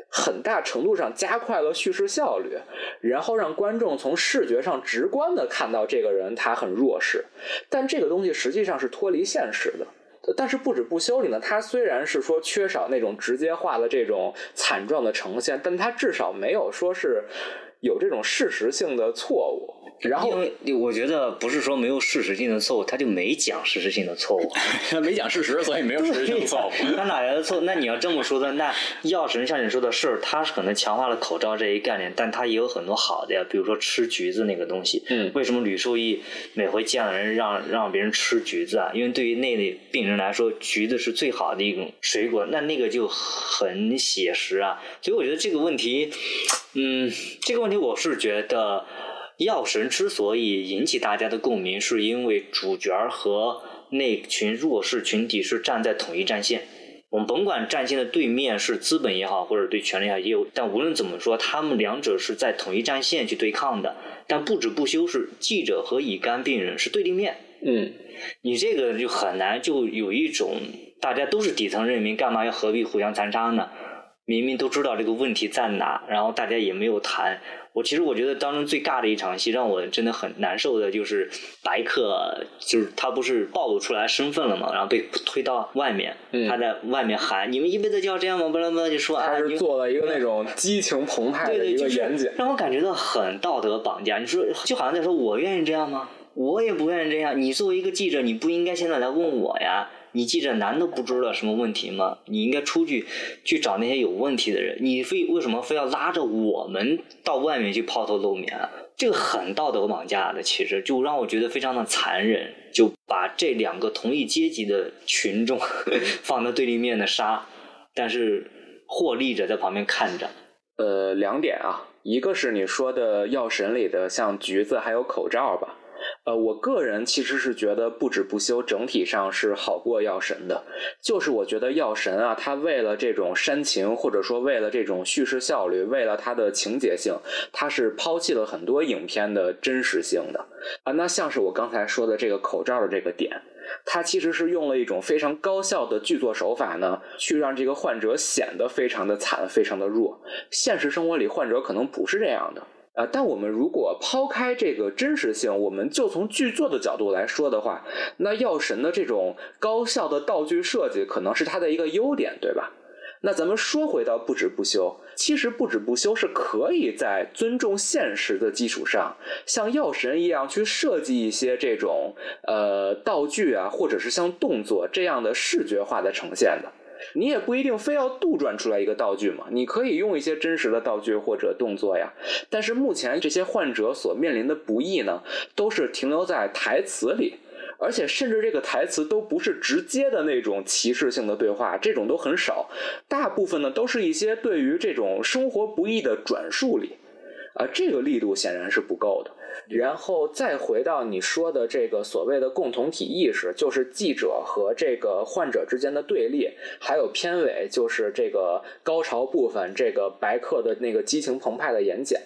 很大程度上加快了叙事效率，然后让观众从视觉上直观的看到这个人他很弱势，但这个东西实际上是脱离现实的。但是不止不休里呢，它虽然是说缺少那种直接化的这种惨状的呈现，但它至少没有说是有这种事实性的错误。然后，我觉得不是说没有事实性的错误，他就没讲事实性的错误，他 没讲事实，所以没有事实性错误。他哪来的错？那你要这么说的，那药神像你说的是，他可能强化了口罩这一概念，但他也有很多好的呀，比如说吃橘子那个东西。嗯。为什么吕受益每回见了人让让别人吃橘子啊？因为对于那类病人来说，橘子是最好的一种水果，那那个就很写实啊。所以我觉得这个问题，嗯，这个问题我是觉得。药神之所以引起大家的共鸣，是因为主角和那群弱势群体是站在统一战线。我们甭管战线的对面是资本也好，或者对权力也好，也有。但无论怎么说，他们两者是在统一战线去对抗的。但不止不休是记者和乙肝病人是对立面。嗯，你这个就很难，就有一种大家都是底层人民，干嘛要何必互相残杀呢？明明都知道这个问题在哪，然后大家也没有谈。我其实我觉得当中最尬的一场戏，让我真的很难受的，就是白客，就是他不是暴露出来身份了嘛，然后被推到外面，他在外面喊：“你们一辈子就要这样吗？”巴拉巴拉就说他是做了一个那种激情澎湃的一个演讲，让我感觉到很道德绑架。你说就好像在说：“我愿意这样吗？我也不愿意这样。”你作为一个记者，你不应该现在来问我呀。你记者难道不知道什么问题吗？你应该出去去找那些有问题的人。你非为什么非要拉着我们到外面去抛头露面？这个很道德绑架的，其实就让我觉得非常的残忍，就把这两个同一阶级的群众 放在对立面的杀，但是获利者在旁边看着。呃，两点啊，一个是你说的药神里的像橘子还有口罩吧。呃，我个人其实是觉得不止不休整体上是好过药神的，就是我觉得药神啊，他为了这种煽情，或者说为了这种叙事效率，为了它的情节性，他是抛弃了很多影片的真实性的啊。那像是我刚才说的这个口罩的这个点，它其实是用了一种非常高效的剧作手法呢，去让这个患者显得非常的惨，非常的弱。现实生活里患者可能不是这样的。啊，但我们如果抛开这个真实性，我们就从剧作的角度来说的话，那药神的这种高效的道具设计可能是它的一个优点，对吧？那咱们说回到不止不休，其实不止不休是可以在尊重现实的基础上，像药神一样去设计一些这种呃道具啊，或者是像动作这样的视觉化的呈现的。你也不一定非要杜撰出来一个道具嘛，你可以用一些真实的道具或者动作呀。但是目前这些患者所面临的不易呢，都是停留在台词里，而且甚至这个台词都不是直接的那种歧视性的对话，这种都很少。大部分呢都是一些对于这种生活不易的转述里，啊，这个力度显然是不够的。然后再回到你说的这个所谓的共同体意识，就是记者和这个患者之间的对立，还有片尾就是这个高潮部分，这个白客的那个激情澎湃的演讲。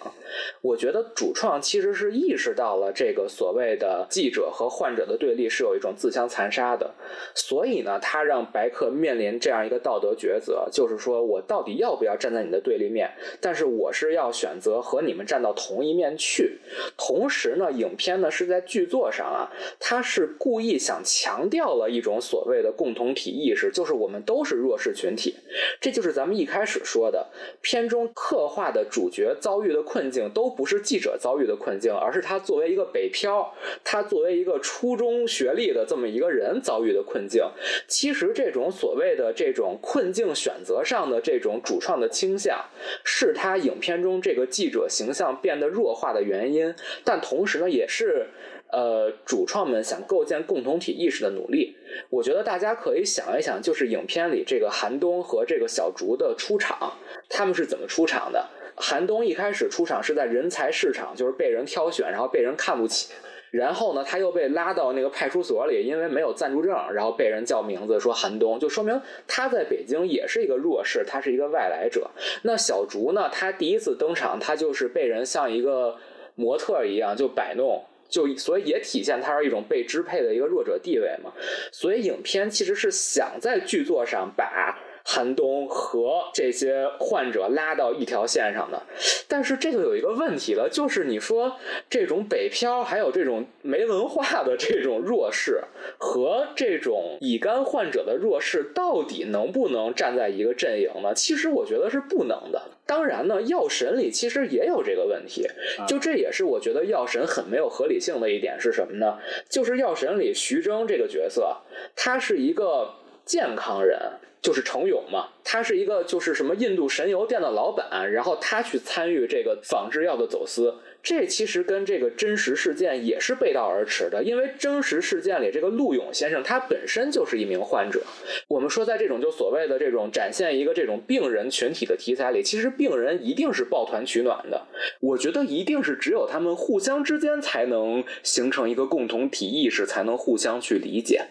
我觉得主创其实是意识到了这个所谓的记者和患者的对立是有一种自相残杀的，所以呢，他让白客面临这样一个道德抉择，就是说我到底要不要站在你的对立面？但是我是要选择和你们站到同一面去，同。同时呢，影片呢是在剧作上啊，它是故意想强调了一种所谓的共同体意识，就是我们都是弱势群体。这就是咱们一开始说的，片中刻画的主角遭遇的困境，都不是记者遭遇的困境，而是他作为一个北漂，他作为一个初中学历的这么一个人遭遇的困境。其实这种所谓的这种困境选择上的这种主创的倾向，是他影片中这个记者形象变得弱化的原因，但。但同时呢，也是，呃主创们想构建共同体意识的努力。我觉得大家可以想一想，就是影片里这个韩东和这个小竹的出场，他们是怎么出场的？韩东一开始出场是在人才市场，就是被人挑选，然后被人看不起。然后呢，他又被拉到那个派出所里，因为没有暂住证，然后被人叫名字说韩东，就说明他在北京也是一个弱势，他是一个外来者。那小竹呢，他第一次登场，他就是被人像一个模特一样就摆弄，就所以也体现他是一种被支配的一个弱者地位嘛。所以影片其实是想在剧作上把。寒冬和这些患者拉到一条线上的，但是这就有一个问题了，就是你说这种北漂还有这种没文化的这种弱势和这种乙肝患者的弱势，到底能不能站在一个阵营呢？其实我觉得是不能的。当然呢，药神里其实也有这个问题，就这也是我觉得药神很没有合理性的一点是什么呢？就是药神里徐峥这个角色，他是一个健康人。就是程勇嘛，他是一个就是什么印度神油店的老板，然后他去参与这个仿制药的走私，这其实跟这个真实事件也是背道而驰的，因为真实事件里这个陆勇先生他本身就是一名患者。我们说在这种就所谓的这种展现一个这种病人群体的题材里，其实病人一定是抱团取暖的。我觉得一定是只有他们互相之间才能形成一个共同体意识，才能互相去理解。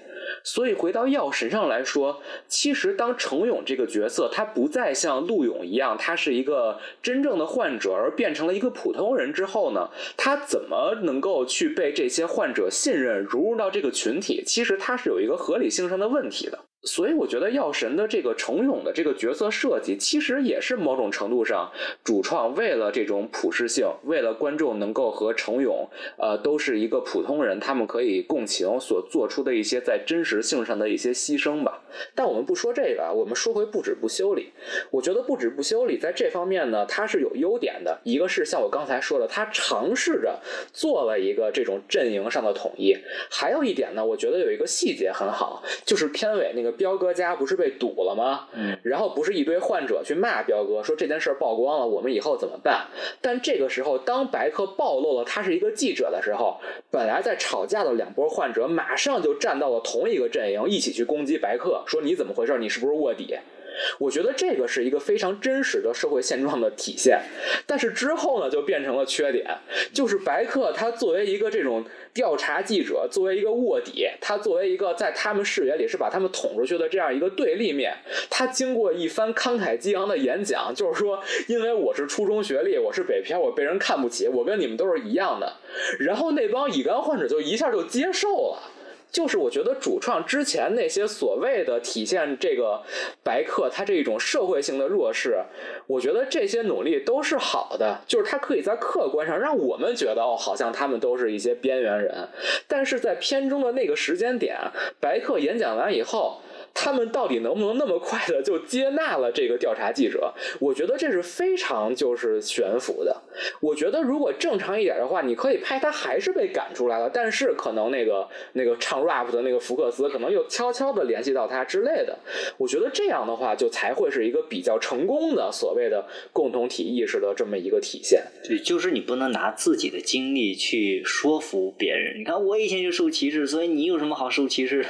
所以回到药神上来说，其实当程勇这个角色，他不再像陆勇一样，他是一个真正的患者，而变成了一个普通人之后呢，他怎么能够去被这些患者信任，融入到这个群体？其实他是有一个合理性上的问题的。所以我觉得药神的这个程勇的这个角色设计，其实也是某种程度上主创为了这种普适性，为了观众能够和程勇呃都是一个普通人，他们可以共情所做出的一些在真实性上的一些牺牲吧。但我们不说这个，我们说回不止不修理。我觉得不止不修理在这方面呢，它是有优点的。一个是像我刚才说的，他尝试着做了一个这种阵营上的统一。还有一点呢，我觉得有一个细节很好，就是片尾那个。彪哥家不是被堵了吗？嗯，然后不是一堆患者去骂彪哥，说这件事曝光了，我们以后怎么办？但这个时候，当白客暴露了他是一个记者的时候，本来在吵架的两波患者马上就站到了同一个阵营，一起去攻击白客，说你怎么回事？你是不是卧底？我觉得这个是一个非常真实的社会现状的体现，但是之后呢，就变成了缺点，就是白客他作为一个这种调查记者，作为一个卧底，他作为一个在他们视野里是把他们捅出去的这样一个对立面，他经过一番慷慨激昂的演讲，就是说，因为我是初中学历，我是北漂，我被人看不起，我跟你们都是一样的，然后那帮乙肝患者就一下就接受了。就是我觉得主创之前那些所谓的体现这个白客他这一种社会性的弱势，我觉得这些努力都是好的，就是他可以在客观上让我们觉得哦，好像他们都是一些边缘人，但是在片中的那个时间点，白客演讲完以后。他们到底能不能那么快的就接纳了这个调查记者？我觉得这是非常就是悬浮的。我觉得如果正常一点的话，你可以拍他还是被赶出来了，但是可能那个那个唱 rap 的那个福克斯可能又悄悄的联系到他之类的。我觉得这样的话就才会是一个比较成功的所谓的共同体意识的这么一个体现。对，就是你不能拿自己的经历去说服别人。你看我以前就受歧视，所以你有什么好受歧视？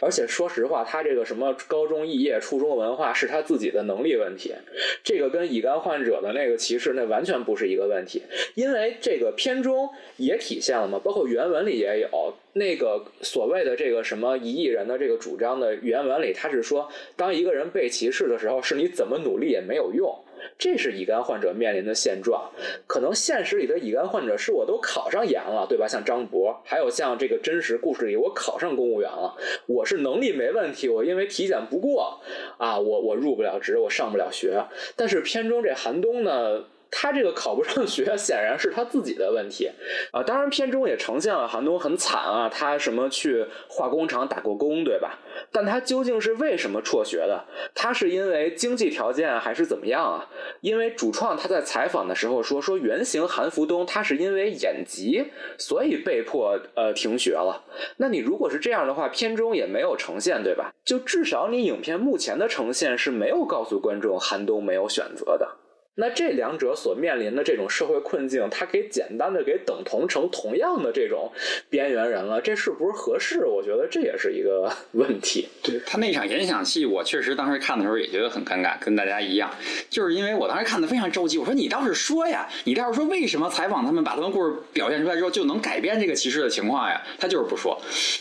而且说实话，他这个。个什么高中肄业、初中文化是他自己的能力问题，这个跟乙肝患者的那个歧视那完全不是一个问题，因为这个片中也体现了嘛，包括原文里也有那个所谓的这个什么一亿人的这个主张的原文里，他是说，当一个人被歧视的时候，是你怎么努力也没有用。这是乙肝患者面临的现状，可能现实里的乙肝患者是我都考上研了，对吧？像张博，还有像这个真实故事里，我考上公务员了，我是能力没问题，我因为体检不过啊，我我入不了职，我上不了学。但是片中这寒冬呢？他这个考不上学，显然是他自己的问题啊。当然，片中也呈现了韩东很惨啊，他什么去化工厂打过工，对吧？但他究竟是为什么辍学的？他是因为经济条件还是怎么样啊？因为主创他在采访的时候说，说原型韩福东他是因为眼疾，所以被迫呃停学了。那你如果是这样的话，片中也没有呈现，对吧？就至少你影片目前的呈现是没有告诉观众韩东没有选择的。那这两者所面临的这种社会困境，他给简单的给等同成同样的这种边缘人了，这是不是合适？我觉得这也是一个 问题。对他那场演讲戏，我确实当时看的时候也觉得很尴尬，跟大家一样，就是因为我当时看的非常着急。我说你倒是说呀，你倒是说为什么采访他们，把他们故事表现出来之后就能改变这个歧视的情况呀？他就是不说，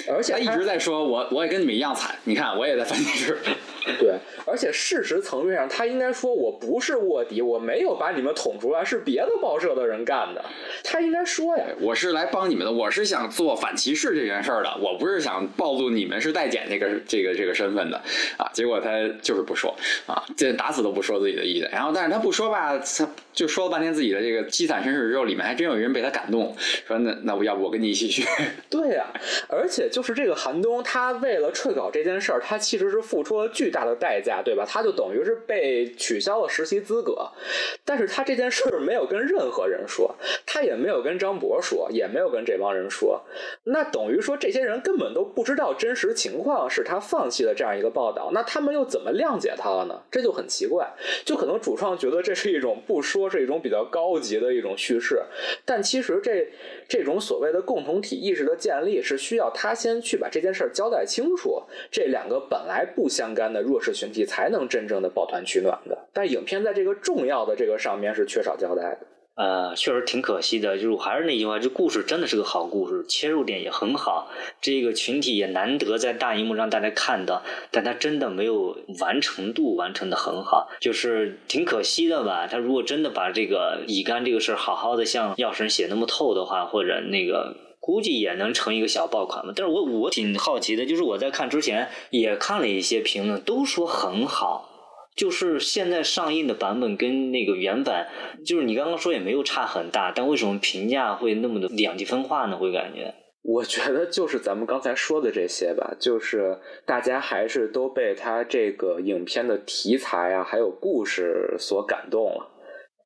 而且他一直在说我我也跟你们一样惨，你看我也在翻电视。对，而且事实层面上，他应该说我不是卧底，我没有把你们捅出来，是别的报社的人干的。他应该说呀，我是来帮你们的，我是想做反歧视这件事儿的，我不是想暴露你们是代检这个这个这个身份的啊。结果他就是不说啊，这打死都不说自己的意见。然后，但是他不说吧，他就说了半天自己的这个凄惨身世之后，里面还真有人被他感动，说那那我要不我跟你一起去？对呀，而且就是这个寒冬，他为了撤稿这件事儿，他其实是付出了巨大大的代价，对吧？他就等于是被取消了实习资格，但是他这件事儿没有跟任何人说，他也没有跟张博说，也没有跟这帮人说，那等于说这些人根本都不知道真实情况，是他放弃了这样一个报道，那他们又怎么谅解他了呢？这就很奇怪，就可能主创觉得这是一种不说是一种比较高级的一种叙事，但其实这这种所谓的共同体意识的建立是需要他先去把这件事儿交代清楚，这两个本来不相干的弱势群体才能真正的抱团取暖的。但影片在这个重要的这个上面是缺少交代的。呃，确实挺可惜的。就是我还是那句话，这故事真的是个好故事，切入点也很好，这个群体也难得在大荧幕让大家看到，但他真的没有完成度完成的很好，就是挺可惜的吧。他如果真的把这个乙肝这个事儿好好的像药神写那么透的话，或者那个估计也能成一个小爆款嘛。但是我我挺好奇的，就是我在看之前也看了一些评论，都说很好。就是现在上映的版本跟那个原版，就是你刚刚说也没有差很大，但为什么评价会那么的两极分化呢？会感觉？我觉得就是咱们刚才说的这些吧，就是大家还是都被他这个影片的题材啊，还有故事所感动了。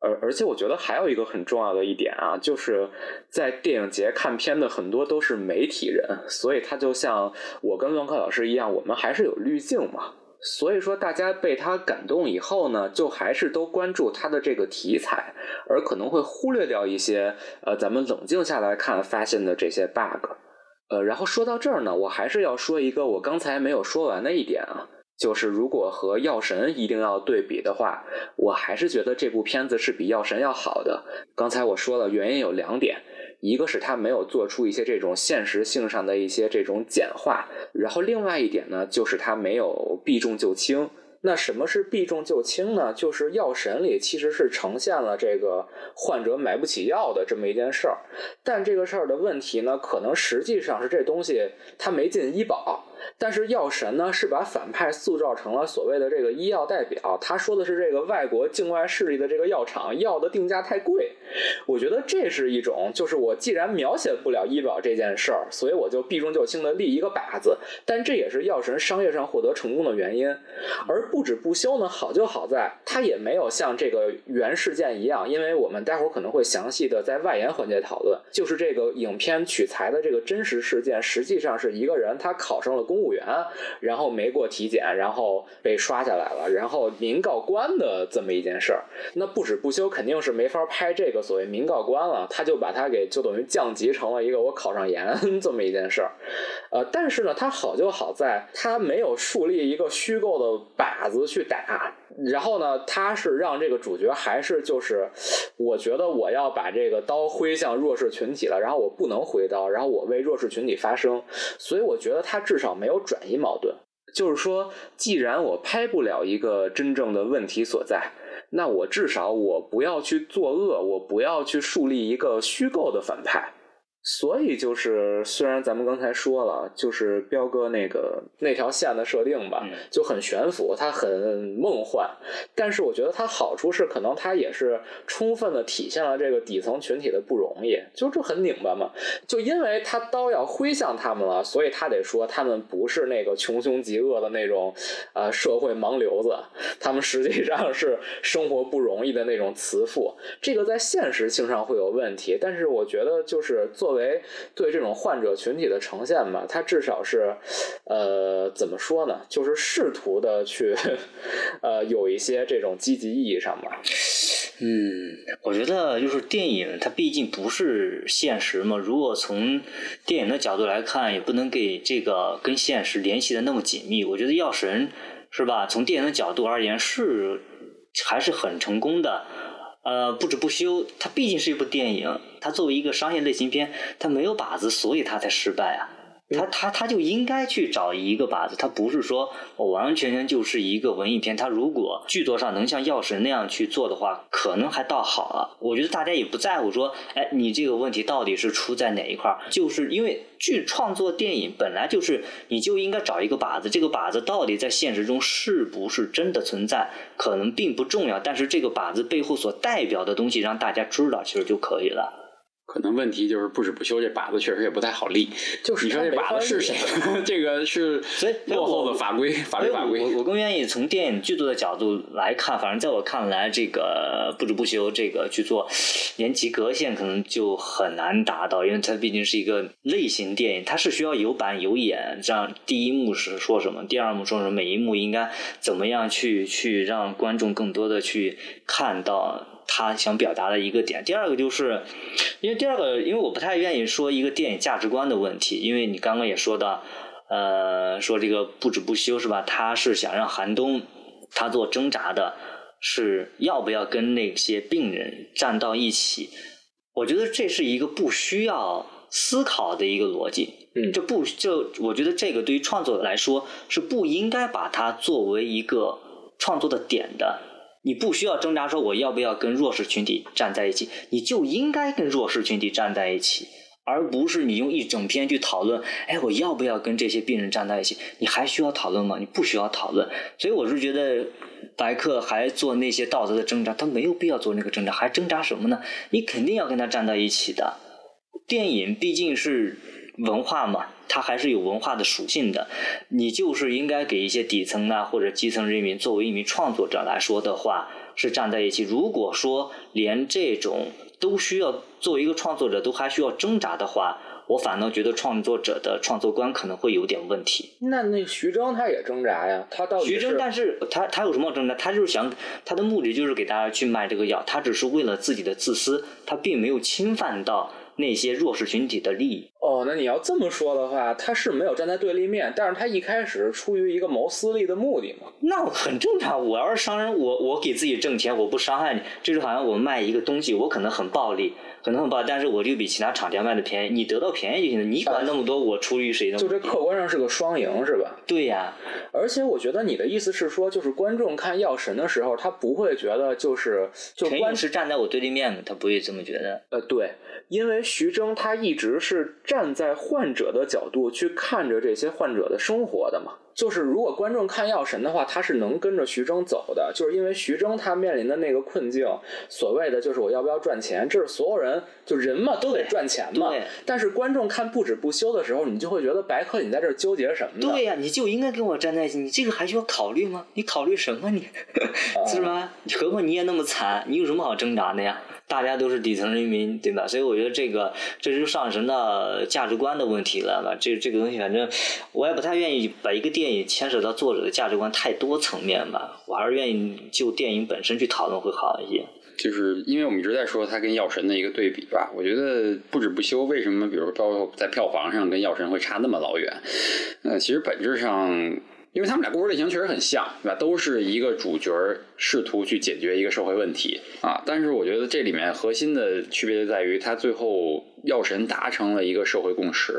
而而且我觉得还有一个很重要的一点啊，就是在电影节看片的很多都是媒体人，所以他就像我跟乱科老师一样，我们还是有滤镜嘛。所以说，大家被他感动以后呢，就还是都关注他的这个题材，而可能会忽略掉一些呃，咱们冷静下来看发现的这些 bug。呃，然后说到这儿呢，我还是要说一个我刚才没有说完的一点啊，就是如果和《药神》一定要对比的话，我还是觉得这部片子是比《药神》要好的。刚才我说了，原因有两点。一个是他没有做出一些这种现实性上的一些这种简化，然后另外一点呢，就是他没有避重就轻。那什么是避重就轻呢？就是《药神》里其实是呈现了这个患者买不起药的这么一件事儿，但这个事儿的问题呢，可能实际上是这东西它没进医保。但是药神呢，是把反派塑造成了所谓的这个医药代表。他说的是这个外国境外势力的这个药厂药的定价太贵。我觉得这是一种，就是我既然描写不了医保这件事儿，所以我就避重就轻的立一个靶子。但这也是药神商业上获得成功的原因。而不止不休呢，好就好在他也没有像这个原事件一样，因为我们待会儿可能会详细的在外延环节讨论，就是这个影片取材的这个真实事件，实际上是一个人他考上了。公务员，然后没过体检，然后被刷下来了，然后民告官的这么一件事儿，那不止不休肯定是没法拍这个所谓民告官了，他就把他给就等于降级成了一个我考上研 这么一件事儿，呃，但是呢，他好就好在他没有树立一个虚构的靶子去打。然后呢，他是让这个主角还是就是，我觉得我要把这个刀挥向弱势群体了，然后我不能挥刀，然后我为弱势群体发声，所以我觉得他至少没有转移矛盾。就是说，既然我拍不了一个真正的问题所在，那我至少我不要去作恶，我不要去树立一个虚构的反派。所以就是，虽然咱们刚才说了，就是彪哥那个那条线的设定吧，就很悬浮，它很梦幻。但是我觉得它好处是，可能它也是充分的体现了这个底层群体的不容易，就这很拧巴嘛。就因为他刀要挥向他们了，所以他得说他们不是那个穷凶极恶的那种呃社会盲流子，他们实际上是生活不容易的那种慈父。这个在现实性上会有问题，但是我觉得就是做。作为对这种患者群体的呈现吧，它至少是，呃，怎么说呢？就是试图的去，呃，有一些这种积极意义上吧。嗯，我觉得就是电影，它毕竟不是现实嘛。如果从电影的角度来看，也不能给这个跟现实联系的那么紧密。我觉得《药神》是吧？从电影的角度而言，是还是很成功的。呃，不止不休，它毕竟是一部电影，它作为一个商业类型片，它没有靶子，所以它才失败啊。他他他就应该去找一个靶子，他不是说我完完全全就是一个文艺片。他如果剧作上能像《药神》那样去做的话，可能还倒好了。我觉得大家也不在乎说，哎，你这个问题到底是出在哪一块儿？就是因为剧创作电影本来就是，你就应该找一个靶子。这个靶子到底在现实中是不是真的存在，可能并不重要。但是这个靶子背后所代表的东西，让大家知道，其实就可以了。可能问题就是不止不休，这靶子确实也不太好立。就是你说这靶子是谁？这个是落后的法规，法律法规。我我更愿意从电影剧作的角度来看，反正在我看来，这个不止不休这个剧作，连及格线可能就很难达到，因为它毕竟是一个类型电影，它是需要有板有眼，这样第一幕是说什么，第二幕说什么，每一幕应该怎么样去去让观众更多的去看到。他想表达的一个点，第二个就是，因为第二个，因为我不太愿意说一个电影价值观的问题，因为你刚刚也说到，呃，说这个不止不休是吧？他是想让寒冬他做挣扎的，是要不要跟那些病人站到一起？我觉得这是一个不需要思考的一个逻辑，嗯，这不就我觉得这个对于创作者来说是不应该把它作为一个创作的点的。你不需要挣扎说我要不要跟弱势群体站在一起，你就应该跟弱势群体站在一起，而不是你用一整篇去讨论，哎，我要不要跟这些病人站在一起？你还需要讨论吗？你不需要讨论。所以我是觉得，白客还做那些道德的挣扎，他没有必要做那个挣扎，还挣扎什么呢？你肯定要跟他站在一起的。电影毕竟是文化嘛。它还是有文化的属性的，你就是应该给一些底层啊或者基层人民作为一名创作者来说的话，是站在一起。如果说连这种都需要作为一个创作者都还需要挣扎的话，我反倒觉得创作者的创作观可能会有点问题。那那徐峥他也挣扎呀，他到底徐峥，但是他他有什么挣扎？他就是想他的目的就是给大家去卖这个药，他只是为了自己的自私，他并没有侵犯到。那些弱势群体的利益哦，那你要这么说的话，他是没有站在对立面，但是他一开始出于一个谋私利的目的嘛？那很正常。我要是商人，我我给自己挣钱，我不伤害你，这就好像我卖一个东西，我可能很暴利，可能很暴，但是我就比其他厂家卖的便宜，你得到便宜就行了，你管那么多，我出于谁的？就这客观上是个双赢，是吧？对呀，而且我觉得你的意思是说，就是观众看药神的时候，他不会觉得就是就观是站在我对立面的，他不会这么觉得。呃，对。因为徐峥他一直是站在患者的角度去看着这些患者的生活的嘛。就是如果观众看《药神》的话，他是能跟着徐峥走的，就是因为徐峥他面临的那个困境，所谓的就是我要不要赚钱，这是所有人就人嘛都得赚钱嘛。但是观众看不止不休的时候，你就会觉得白客你在这纠结什么呢？对呀，你就应该跟我站在一起，你这个还需要考虑吗？你考虑什么你？是吗？何况你也那么惨，你有什么好挣扎的呀？大家都是底层人民，对吧？所以我觉得这个这就上升到价值观的问题了吧？这这个东西，反正我也不太愿意把一个电影牵扯到作者的价值观太多层面吧。我还是愿意就电影本身去讨论会好一些。就是因为我们一直在说它跟药神的一个对比吧，我觉得不止不休，为什么比如包括在票房上跟药神会差那么老远？呃，其实本质上。因为他们俩故事类型确实很像，对吧？都是一个主角试图去解决一个社会问题啊。但是我觉得这里面核心的区别就在于，他最后药神达成了一个社会共识，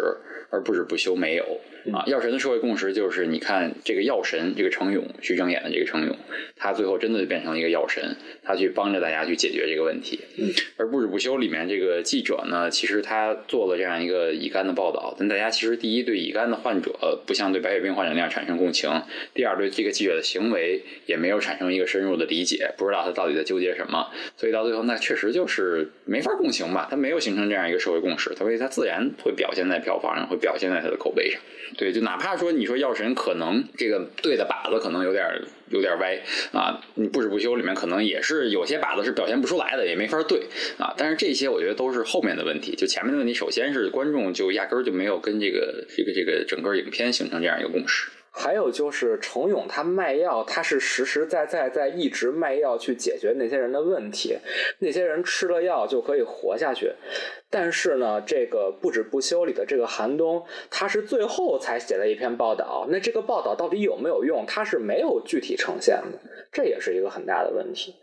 而不止不休没有。啊，药神的社会共识就是，你看这个药神，这个程勇，徐峥演的这个程勇，他最后真的就变成了一个药神，他去帮着大家去解决这个问题。嗯，而不止不休里面这个记者呢，其实他做了这样一个乙肝的报道，但大家其实第一对乙肝的患者不像对白血病患者那样产生共情，第二对这个记者的行为也没有产生一个深入的理解，不知道他到底在纠结什么，所以到最后那确实就是没法共情吧，他没有形成这样一个社会共识，所以他自然会表现在票房上，会表现在他的口碑上。对，就哪怕说你说药神可能这个对的靶子可能有点有点歪啊，你不止不休里面可能也是有些靶子是表现不出来的，也没法对啊。但是这些我觉得都是后面的问题，就前面的问题，首先是观众就压根儿就没有跟这个这个这个整个影片形成这样一个共识。还有就是程勇他卖药，他是实实在在在一直卖药去解决那些人的问题，那些人吃了药就可以活下去。但是呢，这个不止不休里的这个寒冬，他是最后才写了一篇报道，那这个报道到底有没有用，他是没有具体呈现的，这也是一个很大的问题。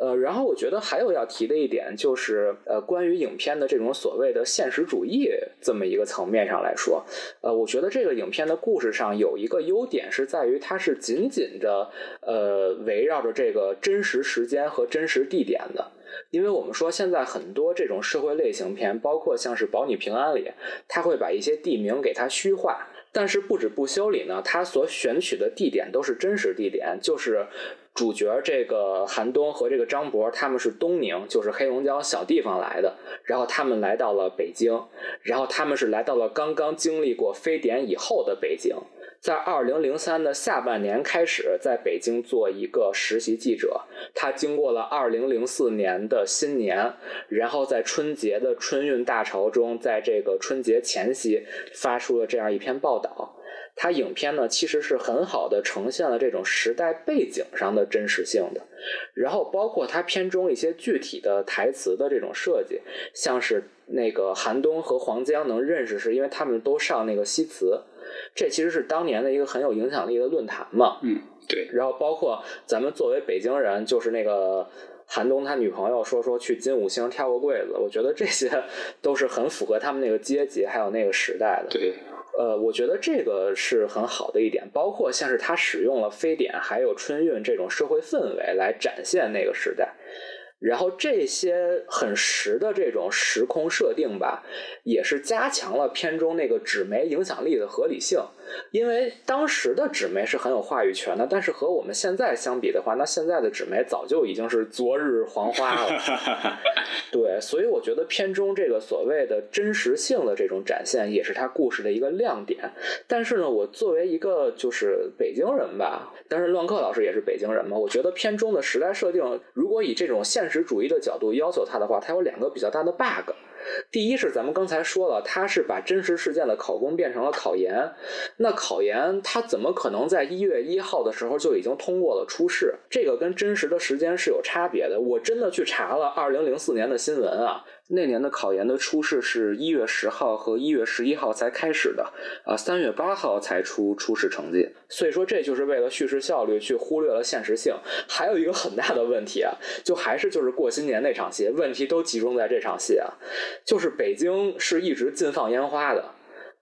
呃，然后我觉得还有要提的一点就是，呃，关于影片的这种所谓的现实主义这么一个层面上来说，呃，我觉得这个影片的故事上有一个优点是在于它是紧紧的呃围绕着这个真实时间和真实地点的，因为我们说现在很多这种社会类型片，包括像是《保你平安》里，它会把一些地名给它虚化，但是不止不修理呢，他所选取的地点都是真实地点，就是。主角这个韩东和这个张博，他们是东宁，就是黑龙江小地方来的。然后他们来到了北京，然后他们是来到了刚刚经历过非典以后的北京。在二零零三的下半年开始，在北京做一个实习记者。他经过了二零零四年的新年，然后在春节的春运大潮中，在这个春节前夕发出了这样一篇报道。他影片呢，其实是很好的呈现了这种时代背景上的真实性的，然后包括他片中一些具体的台词的这种设计，像是那个韩东和黄江能认识，是因为他们都上那个西祠，这其实是当年的一个很有影响力的论坛嘛。嗯，对。然后包括咱们作为北京人，就是那个韩东他女朋友说说去金五星跳过柜子，我觉得这些 都是很符合他们那个阶级还有那个时代的。对。呃，我觉得这个是很好的一点，包括像是他使用了非典还有春运这种社会氛围来展现那个时代。然后这些很实的这种时空设定吧，也是加强了片中那个纸媒影响力的合理性。因为当时的纸媒是很有话语权的，但是和我们现在相比的话，那现在的纸媒早就已经是昨日黄花了。对，所以我觉得片中这个所谓的真实性的这种展现，也是它故事的一个亮点。但是呢，我作为一个就是北京人吧，但是乱克老师也是北京人嘛，我觉得片中的时代设定，如果以这种现实主义的角度要求它的话，它有两个比较大的 bug。第一是咱们刚才说了，他是把真实事件的考公变成了考研，那考研他怎么可能在一月一号的时候就已经通过了初试？这个跟真实的时间是有差别的。我真的去查了二零零四年的新闻啊。那年的考研的初试是一月十号和一月十一号才开始的，啊，三月八号才出初试成绩。所以说，这就是为了叙事效率去忽略了现实性。还有一个很大的问题啊，就还是就是过新年那场戏，问题都集中在这场戏啊，就是北京是一直禁放烟花的。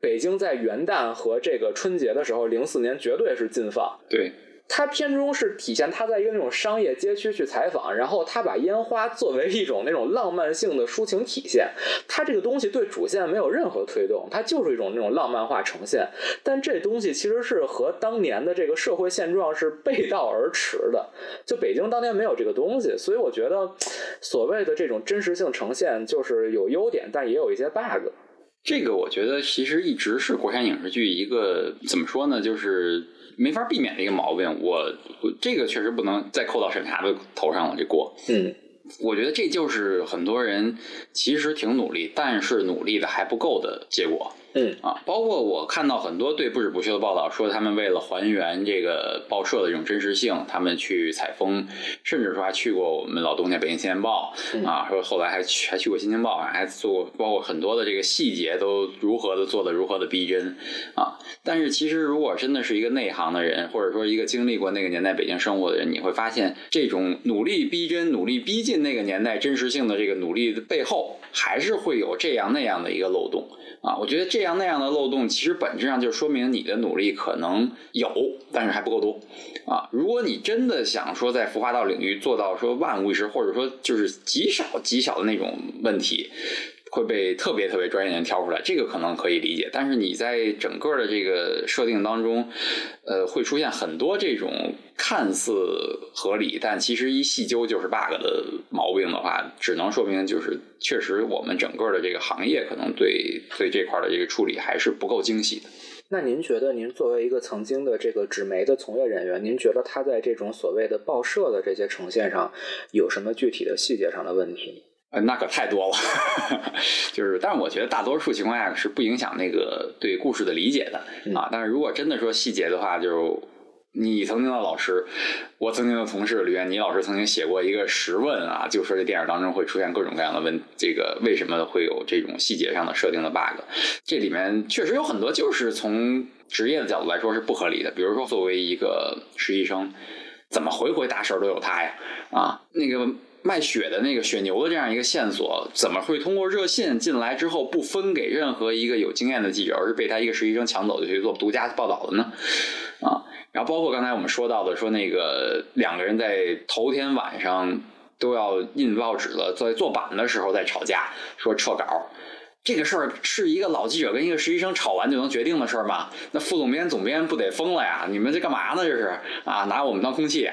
北京在元旦和这个春节的时候，零四年绝对是禁放。对。他片中是体现他在一个那种商业街区去采访，然后他把烟花作为一种那种浪漫性的抒情体现。他这个东西对主线没有任何推动，它就是一种那种浪漫化呈现。但这东西其实是和当年的这个社会现状是背道而驰的。就北京当年没有这个东西，所以我觉得所谓的这种真实性呈现就是有优点，但也有一些 bug。这个我觉得其实一直是国产影视剧一个怎么说呢，就是。没法避免的一个毛病，我我这个确实不能再扣到审查的头上了，这过。嗯，我觉得这就是很多人其实挺努力，但是努力的还不够的结果。嗯啊，包括我看到很多对不止不休的报道，说他们为了还原这个报社的这种真实性，他们去采风，甚至说还去过我们老东家《北京青年报》啊，说后来还去还去过《新京报》，还做过包括很多的这个细节都如何的做的如何的逼真啊。但是其实如果真的是一个内行的人，或者说一个经历过那个年代北京生活的人，你会发现这种努力逼真、努力逼近那个年代真实性的这个努力的背后，还是会有这样那样的一个漏洞。啊，我觉得这样像那样的漏洞，其实本质上就说明你的努力可能有，但是还不够多。啊，如果你真的想说在孵化道领域做到说万无一失，或者说就是极少极小的那种问题。会被特别特别专业人挑出来，这个可能可以理解。但是你在整个的这个设定当中，呃，会出现很多这种看似合理，但其实一细究就是 bug 的毛病的话，只能说明就是确实我们整个的这个行业可能对对这块的这个处理还是不够精细的。那您觉得，您作为一个曾经的这个纸媒的从业人员，您觉得他在这种所谓的报社的这些呈现上有什么具体的细节上的问题？呃，那可太多了，就是，但是我觉得大多数情况下是不影响那个对故事的理解的啊。但是如果真的说细节的话，就你曾经的老师，我曾经的同事，吕元妮老师曾经写过一个实问啊，就说这电影当中会出现各种各样的问，这个为什么会有这种细节上的设定的 bug？这里面确实有很多就是从职业的角度来说是不合理的，比如说作为一个实习生，怎么回回大事都有他呀？啊，那个。卖血的那个血牛的这样一个线索，怎么会通过热线进来之后不分给任何一个有经验的记者，而是被他一个实习生抢走就去做独家报道的呢？啊，然后包括刚才我们说到的，说那个两个人在头天晚上都要印报纸了，在做版的时候在吵架，说撤稿。这个事儿是一个老记者跟一个实习生吵完就能决定的事儿吗？那副总编、总编不得疯了呀？你们这干嘛呢？这是啊，拿我们当空气？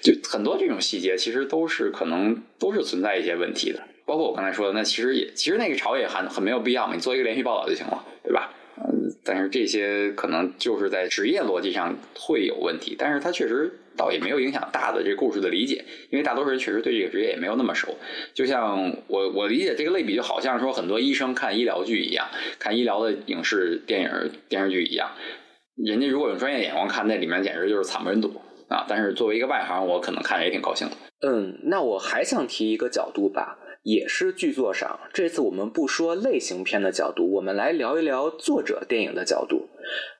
就很多这种细节，其实都是可能都是存在一些问题的。包括我刚才说的，那其实也其实那个吵也很很没有必要嘛，你做一个连续报道就行了，对吧？嗯，但是这些可能就是在职业逻辑上会有问题，但是它确实。倒也没有影响大的这故事的理解，因为大多数人确实对这个职业也没有那么熟。就像我我理解这个类比，就好像说很多医生看医疗剧一样，看医疗的影视电影电视剧一样。人家如果用专业眼光看，那里面简直就是惨不忍睹啊！但是作为一个外行，我可能看着也挺高兴的。嗯，那我还想提一个角度吧，也是剧作上。这次我们不说类型片的角度，我们来聊一聊作者电影的角度。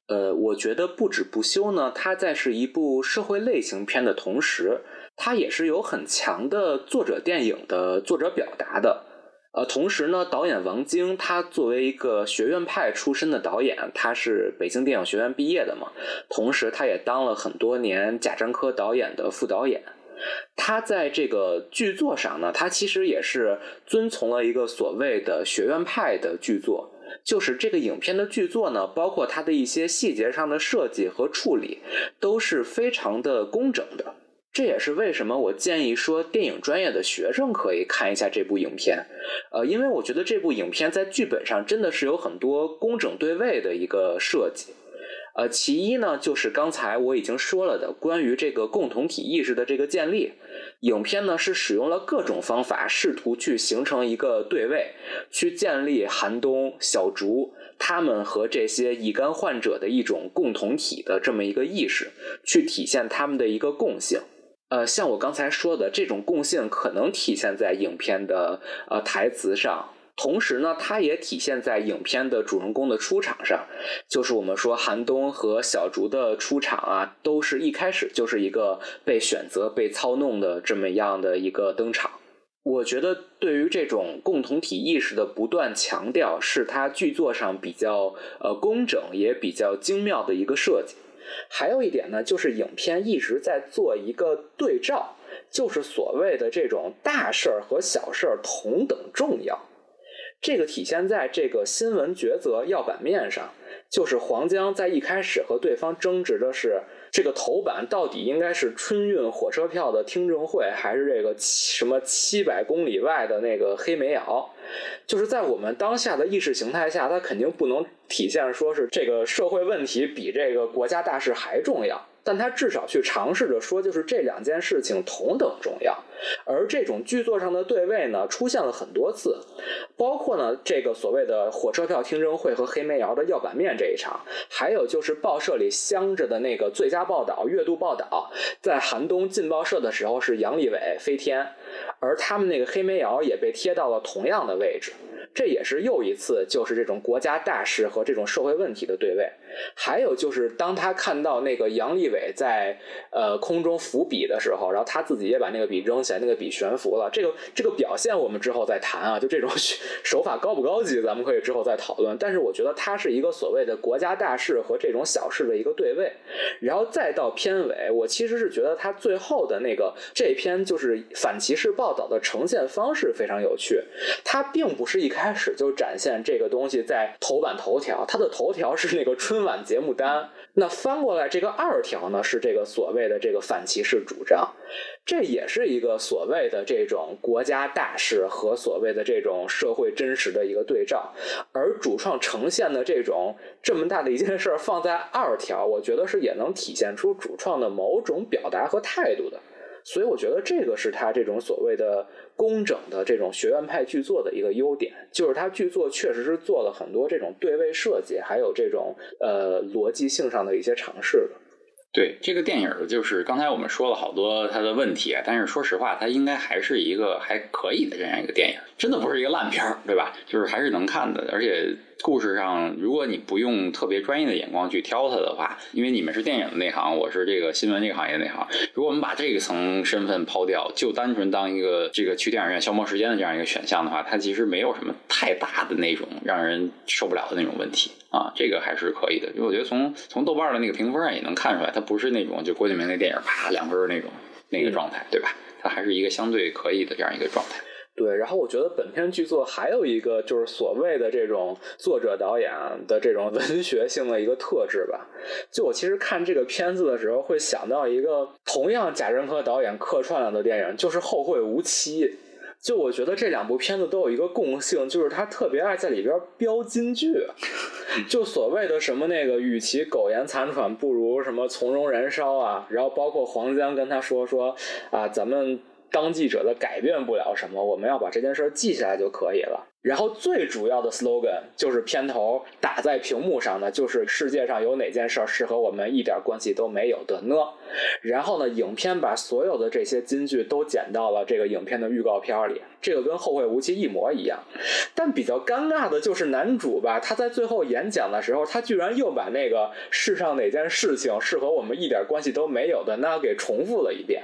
呃，我觉得不止不休呢，它在是一部社会类型片的同时，它也是有很强的作者电影的作者表达的。呃，同时呢，导演王晶他作为一个学院派出身的导演，他是北京电影学院毕业的嘛，同时他也当了很多年贾樟柯导演的副导演。他在这个剧作上呢，他其实也是遵从了一个所谓的学院派的剧作。就是这个影片的剧作呢，包括它的一些细节上的设计和处理，都是非常的工整的。这也是为什么我建议说电影专业的学生可以看一下这部影片。呃，因为我觉得这部影片在剧本上真的是有很多工整对位的一个设计。呃，其一呢，就是刚才我已经说了的关于这个共同体意识的这个建立。影片呢是使用了各种方法，试图去形成一个对位，去建立寒冬、小竹他们和这些乙肝患者的一种共同体的这么一个意识，去体现他们的一个共性。呃，像我刚才说的，这种共性可能体现在影片的呃台词上。同时呢，它也体现在影片的主人公的出场上，就是我们说韩东和小竹的出场啊，都是一开始就是一个被选择、被操弄的这么样的一个登场。我觉得对于这种共同体意识的不断强调，是它剧作上比较呃工整也比较精妙的一个设计。还有一点呢，就是影片一直在做一个对照，就是所谓的这种大事儿和小事儿同等重要。这个体现在这个新闻抉择要版面上，就是黄江在一开始和对方争执的是这个头版到底应该是春运火车票的听证会，还是这个什么七百公里外的那个黑煤窑？就是在我们当下的意识形态下，它肯定不能体现说是这个社会问题比这个国家大事还重要。但他至少去尝试着说，就是这两件事情同等重要。而这种剧作上的对位呢，出现了很多次，包括呢这个所谓的火车票听证会和黑煤窑的要版面这一场，还有就是报社里镶着的那个最佳报道、月度报道，在寒冬进报社的时候是杨利伟、飞天，而他们那个黑煤窑也被贴到了同样的位置。这也是又一次，就是这种国家大事和这种社会问题的对位。还有就是，当他看到那个杨利伟在呃空中伏笔的时候，然后他自己也把那个笔扔起来，那个笔悬浮了。这个这个表现我们之后再谈啊，就这种 手法高不高级，咱们可以之后再讨论。但是我觉得它是一个所谓的国家大事和这种小事的一个对位。然后再到片尾，我其实是觉得他最后的那个这篇就是反歧视报道的呈现方式非常有趣。他并不是一开。始就展现这个东西在头版头条，他的头条是那个春晚节目单。那翻过来这个二条呢，是这个所谓的这个反歧视主张，这也是一个所谓的这种国家大事和所谓的这种社会真实的一个对照。而主创呈现的这种这么大的一件事放在二条，我觉得是也能体现出主创的某种表达和态度的。所以我觉得这个是他这种所谓的工整的这种学院派剧作的一个优点，就是它剧作确实是做了很多这种对位设计，还有这种呃逻辑性上的一些尝试的。对这个电影，就是刚才我们说了好多它的问题啊，但是说实话，它应该还是一个还可以的这样一个电影，真的不是一个烂片儿，对吧？就是还是能看的，而且。故事上，如果你不用特别专业的眼光去挑它的话，因为你们是电影的内行，我是这个新闻这个行业内行。如果我们把这个层身份抛掉，就单纯当一个这个去电影院消磨时间的这样一个选项的话，它其实没有什么太大的那种让人受不了的那种问题啊，这个还是可以的。因为我觉得从从豆瓣的那个评分上也能看出来，它不是那种就郭敬明那电影啪两分那种那个状态，对吧？它还是一个相对可以的这样一个状态。对，然后我觉得本片剧作还有一个就是所谓的这种作者导演的这种文学性的一个特质吧。就我其实看这个片子的时候，会想到一个同样贾樟柯导演客串了的电影，就是《后会无期》。就我觉得这两部片子都有一个共性，就是他特别爱在里边标金句，就所谓的什么那个，与其苟延残喘，不如什么从容燃烧啊。然后包括黄江跟他说说啊，咱们。当记者的改变不了什么，我们要把这件事儿记下来就可以了。然后最主要的 slogan 就是片头打在屏幕上的，就是世界上有哪件事儿是和我们一点关系都没有的呢？然后呢，影片把所有的这些金句都剪到了这个影片的预告片里，这个跟《后会无期》一模一样。但比较尴尬的就是男主吧，他在最后演讲的时候，他居然又把那个世上哪件事情是和我们一点关系都没有的那给重复了一遍。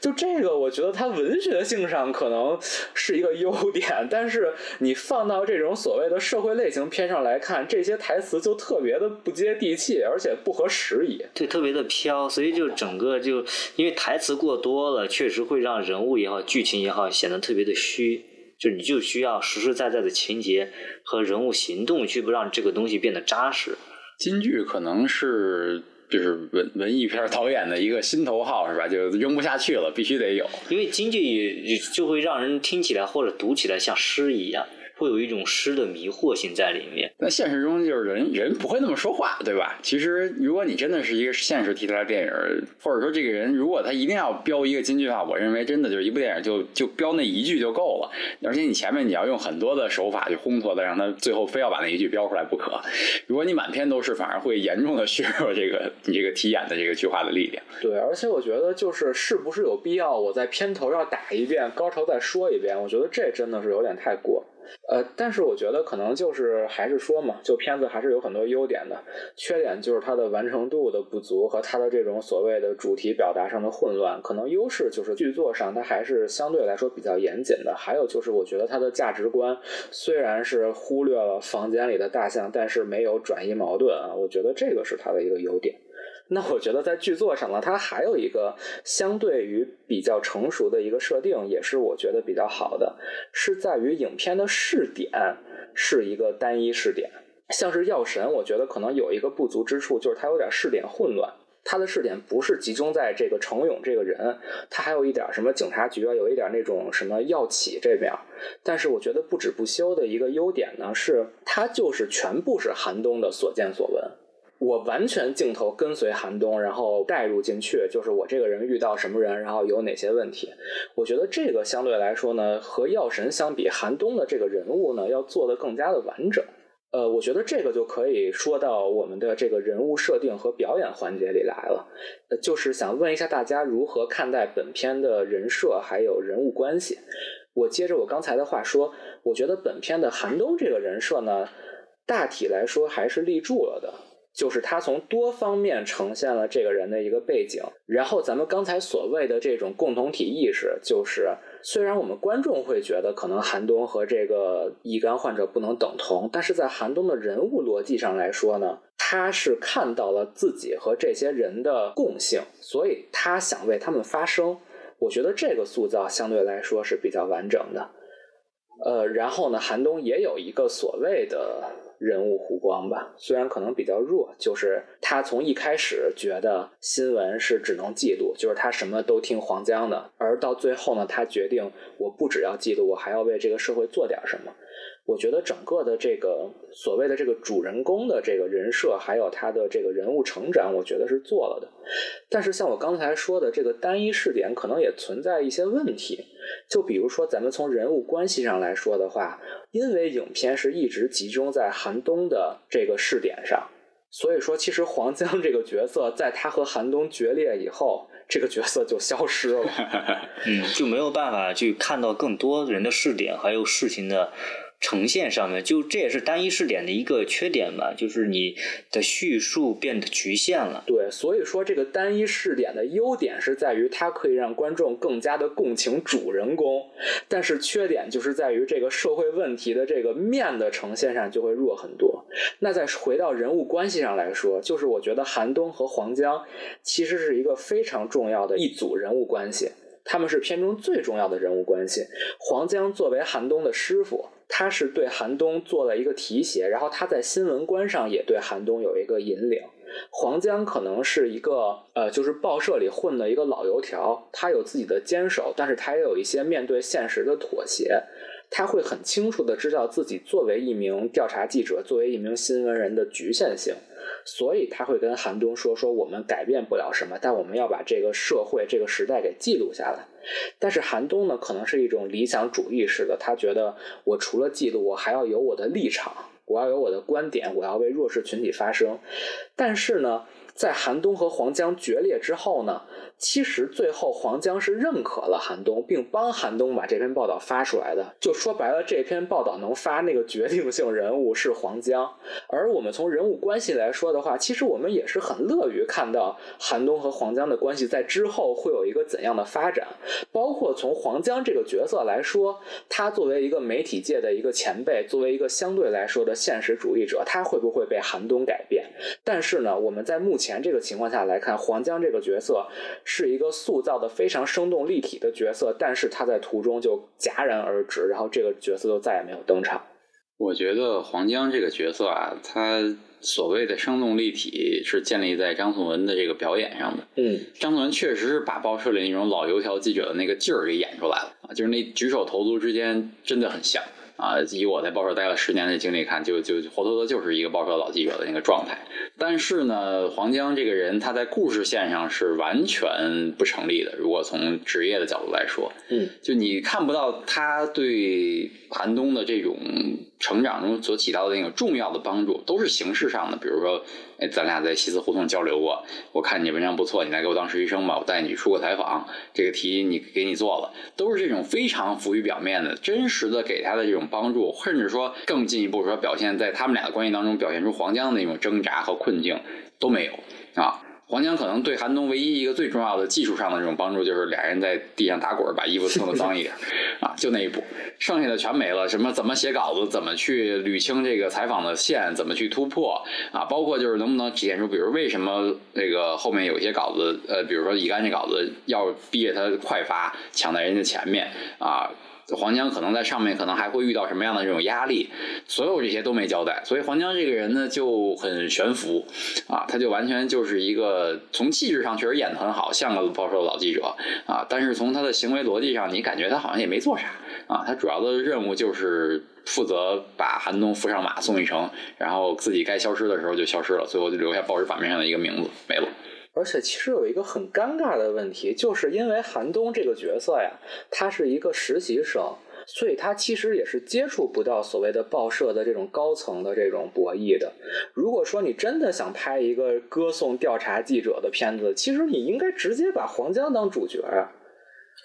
就这个，我觉得他文学性上可能是一个优点，但是。你放到这种所谓的社会类型片上来看，这些台词就特别的不接地气，而且不合时宜，对，特别的飘，所以就整个就因为台词过多了，确实会让人物也好，剧情也好显得特别的虚，就你就需要实实在在的情节和人物行动去不让这个东西变得扎实。京剧可能是。就是文文艺片导演的一个心头好是吧？就扔不下去了，必须得有。因为京剧就会让人听起来或者读起来像诗一样。会有一种诗的迷惑性在里面。那现实中就是人人不会那么说话，对吧？其实如果你真的是一个现实题材的电影，或者说这个人如果他一定要标一个金句的话，我认为真的就是一部电影就就标那一句就够了。而且你前面你要用很多的手法去烘托的，让他最后非要把那一句标出来不可。如果你满篇都是，反而会严重的削弱这个你这个题眼的这个句话的力量。对，而且我觉得就是是不是有必要我在片头要打一遍，高潮再说一遍？我觉得这真的是有点太过。呃，但是我觉得可能就是还是说嘛，就片子还是有很多优点的，缺点就是它的完成度的不足和它的这种所谓的主题表达上的混乱。可能优势就是剧作上它还是相对来说比较严谨的，还有就是我觉得它的价值观虽然是忽略了房间里的大象，但是没有转移矛盾啊，我觉得这个是它的一个优点。那我觉得在剧作上呢，它还有一个相对于比较成熟的一个设定，也是我觉得比较好的，是在于影片的视点是一个单一视点。像是《药神》，我觉得可能有一个不足之处，就是它有点视点混乱，它的视点不是集中在这个程勇这个人，他还有一点什么警察局啊，有一点那种什么药企这边。但是我觉得不止不休的一个优点呢，是它就是全部是寒冬的所见所闻。我完全镜头跟随寒冬，然后带入进去，就是我这个人遇到什么人，然后有哪些问题。我觉得这个相对来说呢，和药神相比，寒冬的这个人物呢，要做的更加的完整。呃，我觉得这个就可以说到我们的这个人物设定和表演环节里来了。呃，就是想问一下大家如何看待本片的人设还有人物关系。我接着我刚才的话说，我觉得本片的寒冬这个人设呢，大体来说还是立住了的。就是他从多方面呈现了这个人的一个背景，然后咱们刚才所谓的这种共同体意识，就是虽然我们观众会觉得可能寒冬和这个乙肝患者不能等同，但是在寒冬的人物逻辑上来说呢，他是看到了自己和这些人的共性，所以他想为他们发声。我觉得这个塑造相对来说是比较完整的。呃，然后呢，寒冬也有一个所谓的。人物弧光吧，虽然可能比较弱，就是他从一开始觉得新闻是只能记录，就是他什么都听黄江的，而到最后呢，他决定我不只要记录，我还要为这个社会做点什么。我觉得整个的这个所谓的这个主人公的这个人设，还有他的这个人物成长，我觉得是做了的。但是像我刚才说的，这个单一视点可能也存在一些问题。就比如说，咱们从人物关系上来说的话，因为影片是一直集中在韩东的这个视点上，所以说其实黄江这个角色，在他和韩东决裂以后，这个角色就消失了。嗯，就没有办法去看到更多人的视点，还有事情的。呈现上面，就这也是单一视点的一个缺点吧，就是你的叙述变得局限了。对，所以说这个单一视点的优点是在于它可以让观众更加的共情主人公，但是缺点就是在于这个社会问题的这个面的呈现上就会弱很多。那再回到人物关系上来说，就是我觉得韩东和黄江其实是一个非常重要的一组人物关系，他们是片中最重要的人物关系。黄江作为韩东的师傅。他是对韩东做了一个提携，然后他在新闻观上也对韩东有一个引领。黄江可能是一个呃，就是报社里混的一个老油条，他有自己的坚守，但是他也有一些面对现实的妥协。他会很清楚的知道自己作为一名调查记者，作为一名新闻人的局限性。所以他会跟韩东说：“说我们改变不了什么，但我们要把这个社会、这个时代给记录下来。”但是韩东呢，可能是一种理想主义式的，他觉得我除了记录，我还要有我的立场，我要有我的观点，我要为弱势群体发声。但是呢，在韩东和黄江决裂之后呢？其实最后黄江是认可了韩东，并帮韩东把这篇报道发出来的。就说白了，这篇报道能发那个决定性人物是黄江。而我们从人物关系来说的话，其实我们也是很乐于看到韩东和黄江的关系在之后会有一个怎样的发展。包括从黄江这个角色来说，他作为一个媒体界的一个前辈，作为一个相对来说的现实主义者，他会不会被韩东改变？但是呢，我们在目前这个情况下来看，黄江这个角色。是一个塑造的非常生动立体的角色，但是他在途中就戛然而止，然后这个角色就再也没有登场。我觉得黄江这个角色啊，他所谓的生动立体是建立在张颂文的这个表演上的。嗯，张颂文确实是把报社里那种老油条记者的那个劲儿给演出来了啊，就是那举手投足之间真的很像。啊，以我在报社待了十年的经历看，就就活脱脱就是一个报社老记者的那个状态。但是呢，黄江这个人他在故事线上是完全不成立的。如果从职业的角度来说，嗯，就你看不到他对寒冬的这种。成长中所起到的那个重要的帮助，都是形式上的。比如说，哎，咱俩在西四胡同交流过，我看你文章不错，你来给我当实习生吧，我带你出个采访，这个题你给你做了，都是这种非常浮于表面的，真实的给他的这种帮助，甚至说更进一步说，表现在他们俩的关系当中，表现出黄江的那种挣扎和困境都没有啊。黄江可能对韩东唯一一个最重要的技术上的这种帮助，就是俩人在地上打滚，把衣服 蹭的脏一点，啊，就那一步，剩下的全没了。什么怎么写稿子，怎么去捋清这个采访的线，怎么去突破啊？包括就是能不能体现出，比如为什么那个后面有些稿子，呃，比如说乙肝这稿子要逼着他快发，抢在人家前面啊？黄江可能在上面，可能还会遇到什么样的这种压力？所有这些都没交代，所以黄江这个人呢就很悬浮啊，他就完全就是一个从气质上确实演的很好，像个报社的老记者啊，但是从他的行为逻辑上，你感觉他好像也没做啥啊，他主要的任务就是负责把韩东扶上马送一程，然后自己该消失的时候就消失了，最后就留下报纸版面上的一个名字没了。而且其实有一个很尴尬的问题，就是因为韩东这个角色呀，他是一个实习生，所以他其实也是接触不到所谓的报社的这种高层的这种博弈的。如果说你真的想拍一个歌颂调查记者的片子，其实你应该直接把黄江当主角啊。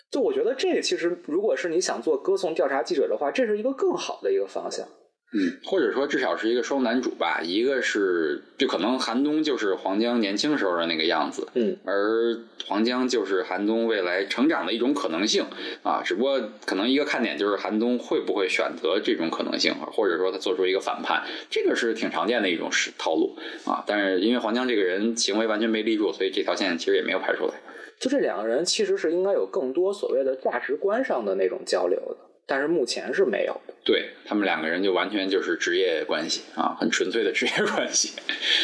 就我觉得这其实，如果是你想做歌颂调查记者的话，这是一个更好的一个方向。嗯，或者说至少是一个双男主吧，一个是就可能韩东就是黄江年轻时候的那个样子，嗯，而黄江就是韩东未来成长的一种可能性啊，只不过可能一个看点就是韩东会不会选择这种可能性，或者说他做出一个反叛，这个是挺常见的一种是套路啊，但是因为黄江这个人行为完全没立住，所以这条线其实也没有拍出来。就这两个人其实是应该有更多所谓的价值观上的那种交流的。但是目前是没有的。对他们两个人就完全就是职业关系啊，很纯粹的职业关系。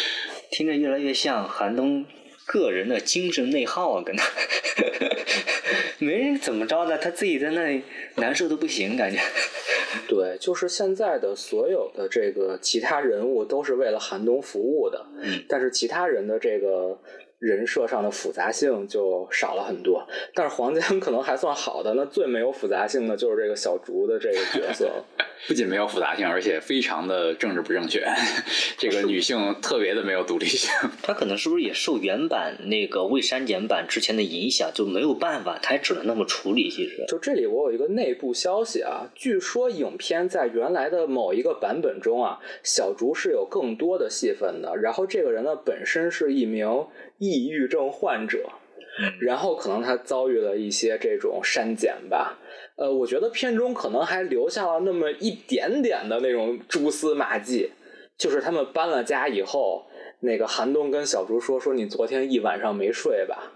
听着越来越像韩东个人的精神内耗啊，跟他没人怎么着的，他自己在那里难受的不行，感觉。对，就是现在的所有的这个其他人物都是为了寒冬服务的，嗯但是其他人的这个人设上的复杂性就少了很多。但是黄江可能还算好的，那最没有复杂性的就是这个小竹的这个角色。不仅没有复杂性，而且非常的政治不正确。这个女性特别的没有独立性。她可能是不是也受原版那个未删减版之前的影响，就没有办法，她也只能那么处理。其实，就这里我有一个内部消息啊，据说影片在原来的某一个版本中啊，小竹是有更多的戏份的。然后这个人呢，本身是一名抑郁症患者，然后可能他遭遇了一些这种删减吧。呃，我觉得片中可能还留下了那么一点点的那种蛛丝马迹，就是他们搬了家以后，那个韩东跟小竹说：“说你昨天一晚上没睡吧？”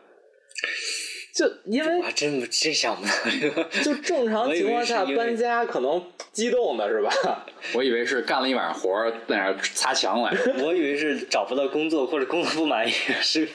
就因为我还真真想不到这个。就正常情况下搬家可能激动的是吧？我以为是干了一晚上活儿，在那儿擦墙来。我以为是找不到工作或者工作不满意，是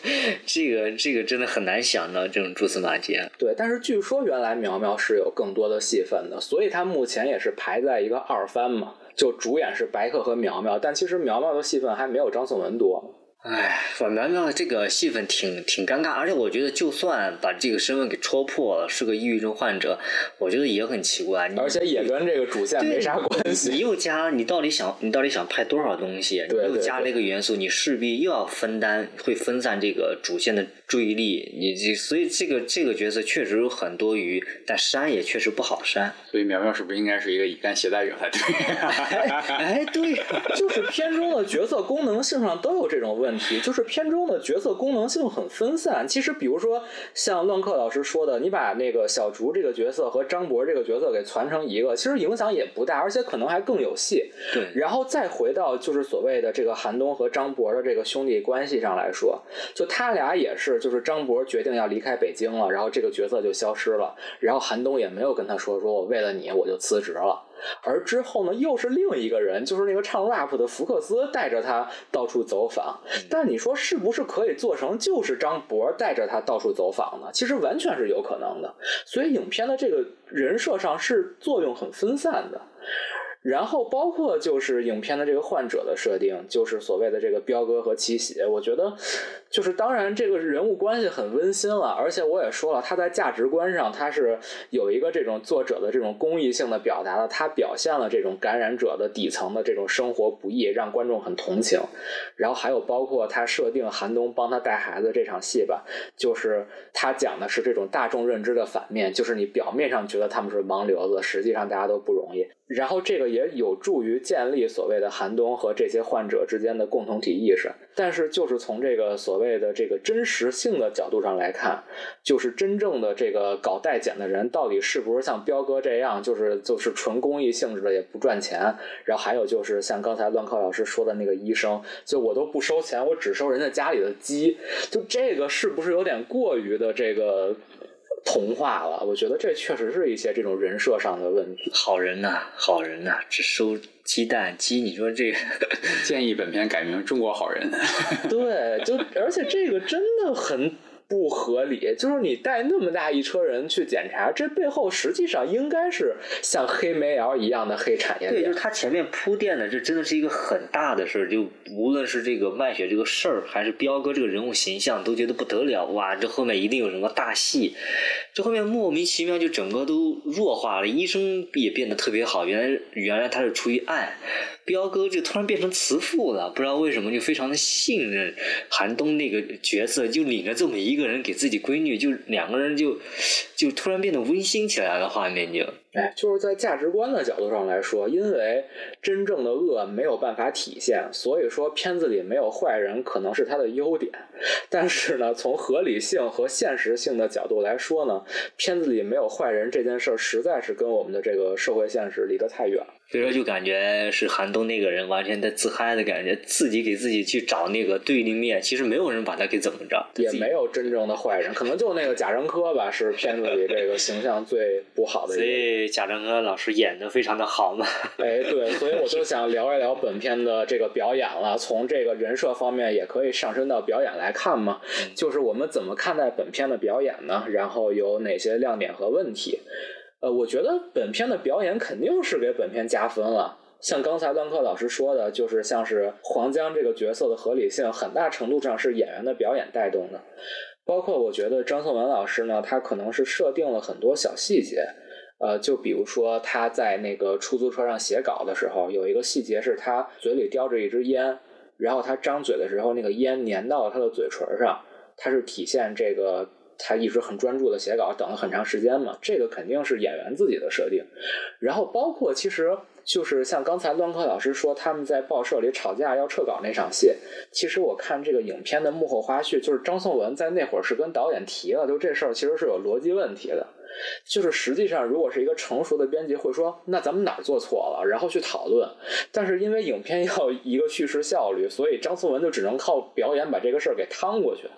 这个这个真的很难想到这种蛛丝马迹。啊对，但是据说原来苗苗是有更多的戏份的，所以他目前也是排在一个二番嘛，就主演是白客和苗苗，但其实苗苗的戏份还没有张颂文多。哎，反苗苗这个戏份挺挺尴尬，而且我觉得就算把这个身份给戳破了，是个抑郁症患者，我觉得也很奇怪。你而且也跟这个主线没啥关系你。又加，你到底想你到底想拍多少东西？对对你又加了一个元素，你势必又要分担，会分散这个主线的注意力。你这所以这个这个角色确实有很多余，但删也确实不好删。所以苗苗是不是应该是一个乙肝携带者才对？哎，对、就是片中的角色功能性上都有这种问题，就是片中的角色功能性很分散。其实，比如说像乱克老师说的，你把那个小竹这个角色和张博这个角色给传成一个，其实影响也不大，而且可能还更有戏。对然后再回到就是所谓的这个韩东和张博的这个兄弟关系上来说，就他俩也是，就是张博决定要离开北京了，然后这个角色就消失了，然后韩东也没有跟他说说我为了你我就辞职了。而之后呢，又是另一个人，就是那个唱 rap 的福克斯带着他到处走访。但你说是不是可以做成就是张博带着他到处走访呢？其实完全是有可能的。所以影片的这个人设上是作用很分散的。然后包括就是影片的这个患者的设定，就是所谓的这个彪哥和七喜，我觉得就是当然这个人物关系很温馨了，而且我也说了，他在价值观上他是有一个这种作者的这种公益性的表达的，他表现了这种感染者的底层的这种生活不易，让观众很同情。然后还有包括他设定韩东帮他带孩子这场戏吧，就是他讲的是这种大众认知的反面，就是你表面上觉得他们是盲流子，实际上大家都不容易。然后这个也有助于建立所谓的寒冬和这些患者之间的共同体意识。但是就是从这个所谓的这个真实性的角度上来看，就是真正的这个搞代检的人到底是不是像彪哥这样，就是就是纯公益性质的，也不赚钱。然后还有就是像刚才乱靠老师说的那个医生，就我都不收钱，我只收人家家里的鸡，就这个是不是有点过于的这个童话了？我觉得这确实是一些这种人设上的问题。好人呐、好人呐、只收鸡蛋鸡，你说这个建议本片改名《中国好人》。对，就而且这个真的很不合理，就是你带那么大一车人去检查，这背后实际上应该是像黑煤窑一样的黑产业对，就是。他前面铺垫的，这真的是一个很大的事儿。就无论是这个卖血这个事儿，还是彪哥这个人物形象，都觉得不得了。哇，这后面一定有什么大戏。这后面莫名其妙就整个都弱化了，医生也变得特别好。原来原来他是出于爱，彪哥就突然变成慈父了，不知道为什么就非常的信任韩东那个角色，就领着这么一一个人给自己闺女，就两个人就就突然变得温馨起来了，画面就。哎，就是在价值观的角度上来说，因为真正的恶没有办法体现，所以说片子里没有坏人可能是它的优点。但是呢，从合理性和现实性的角度来说呢，片子里没有坏人这件事儿实在是跟我们的这个社会现实离得太远了。所以说，就感觉是韩东那个人完全在自嗨的感觉，自己给自己去找那个对立面，其实没有人把他给怎么着，也没有真正的坏人，可能就那个贾樟柯吧，是片子里这个形象最不好的一所个。以贾樟柯老师演的非常的好嘛。哎，对，所以我就想聊一聊本片的这个表演了。从这个人设方面，也可以上升到表演来看嘛。就是我们怎么看待本片的表演呢？然后有哪些亮点和问题？呃，我觉得本片的表演肯定是给本片加分了。像刚才段克老师说的，就是像是黄江这个角色的合理性，很大程度上是演员的表演带动的。包括我觉得张颂文老师呢，他可能是设定了很多小细节，呃，就比如说他在那个出租车上写稿的时候，有一个细节是他嘴里叼着一支烟，然后他张嘴的时候，那个烟粘到了他的嘴唇上，他是体现这个他一直很专注的写稿，等了很长时间嘛，这个肯定是演员自己的设定。然后包括其实。就是像刚才乱科老师说，他们在报社里吵架要撤稿那场戏，其实我看这个影片的幕后花絮，就是张颂文在那会儿是跟导演提了，就这事儿其实是有逻辑问题的。就是实际上，如果是一个成熟的编辑会说，那咱们哪儿做错了，然后去讨论。但是因为影片要一个叙事效率，所以张颂文就只能靠表演把这个事儿给趟过去了。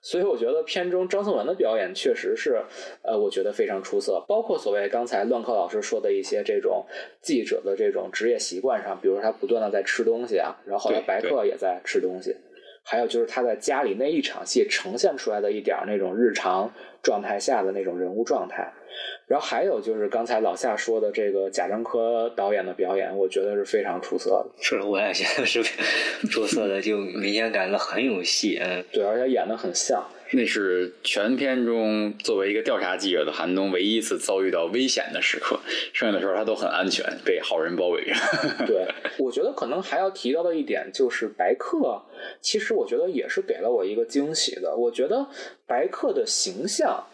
所以我觉得片中张颂文的表演确实是，呃，我觉得非常出色。包括所谓刚才乱课老师说的一些这种记者的这种职业习惯上，比如说他不断的在吃东西啊，然后后来白客也在吃东西，还有就是他在家里那一场戏呈现出来的一点那种日常状态下的那种人物状态。然后还有就是刚才老夏说的这个贾樟柯导演的表演，我觉得是非常出色的。是，我也觉得是出色的，就明显感觉很有戏。嗯，对，而且演的很像。那是全片中作为一个调查记者的韩东唯一一次遭遇到危险的时刻，剩下的时候他都很安全，被好人包围着。对，我觉得可能还要提到的一点就是白客，其实我觉得也是给了我一个惊喜的。我觉得白客的形象。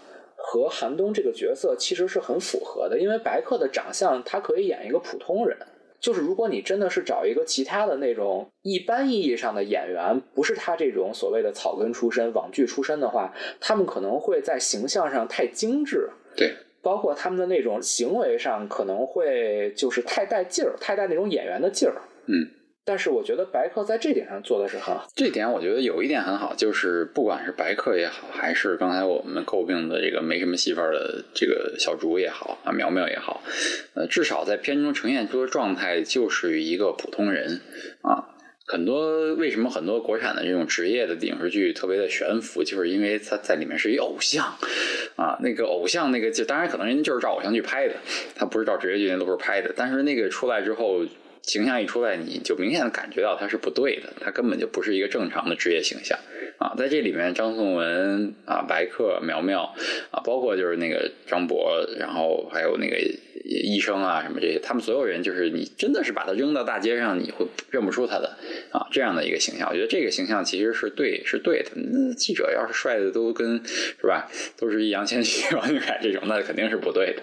和韩东这个角色其实是很符合的，因为白客的长相，他可以演一个普通人。就是如果你真的是找一个其他的那种一般意义上的演员，不是他这种所谓的草根出身、网剧出身的话，他们可能会在形象上太精致。对，包括他们的那种行为上，可能会就是太带劲儿，太带那种演员的劲儿。嗯。但是我觉得白客在这点上做的是很好。这点我觉得有一点很好，就是不管是白客也好，还是刚才我们诟病的这个没什么戏份的这个小竹也好啊，苗苗也好，呃，至少在片中呈现出的状态就是一个普通人啊。很多为什么很多国产的这种职业的影视剧特别的悬浮，就是因为他在里面是一偶像啊，那个偶像那个就当然可能人家就是照偶像剧拍的，他不是照职业剧那都是拍的，但是那个出来之后。形象一出来，你就明显的感觉到他是不对的，他根本就不是一个正常的职业形象啊！在这里面，张颂文啊、白客、苗苗啊，包括就是那个张博，然后还有那个医生啊什么这些，他们所有人就是你真的是把他扔到大街上，你会认不出他的啊这样的一个形象。我觉得这个形象其实是对，是对的。那记者要是帅的都跟是吧，都是易烊千玺、王俊凯这种，那肯定是不对的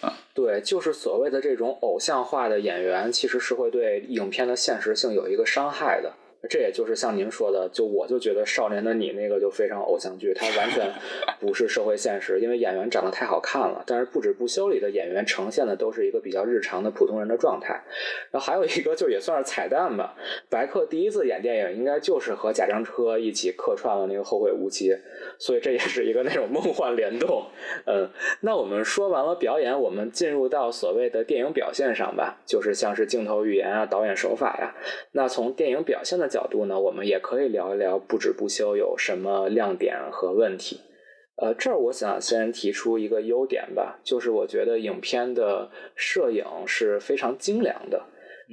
啊。对，就是所谓的这种偶像化的演员，其实是会对影片的现实性有一个伤害的。这也就是像您说的，就我就觉得《少年的你》那个就非常偶像剧，它完全 不是社会现实，因为演员长得太好看了。但是《不止不休》里的演员呈现的都是一个比较日常的普通人的状态。然后还有一个就也算是彩蛋吧，白客第一次演电影应该就是和贾樟柯一起客串了那个《后会无期》，所以这也是一个那种梦幻联动。嗯，那我们说完了表演，我们进入到所谓的电影表现上吧，就是像是镜头语言啊、导演手法呀。那从电影表现的角度呢，我们也可以聊一聊《不止不休》有什么亮点和问题。呃，这儿我想先提出一个优点吧，就是我觉得影片的摄影是非常精良的。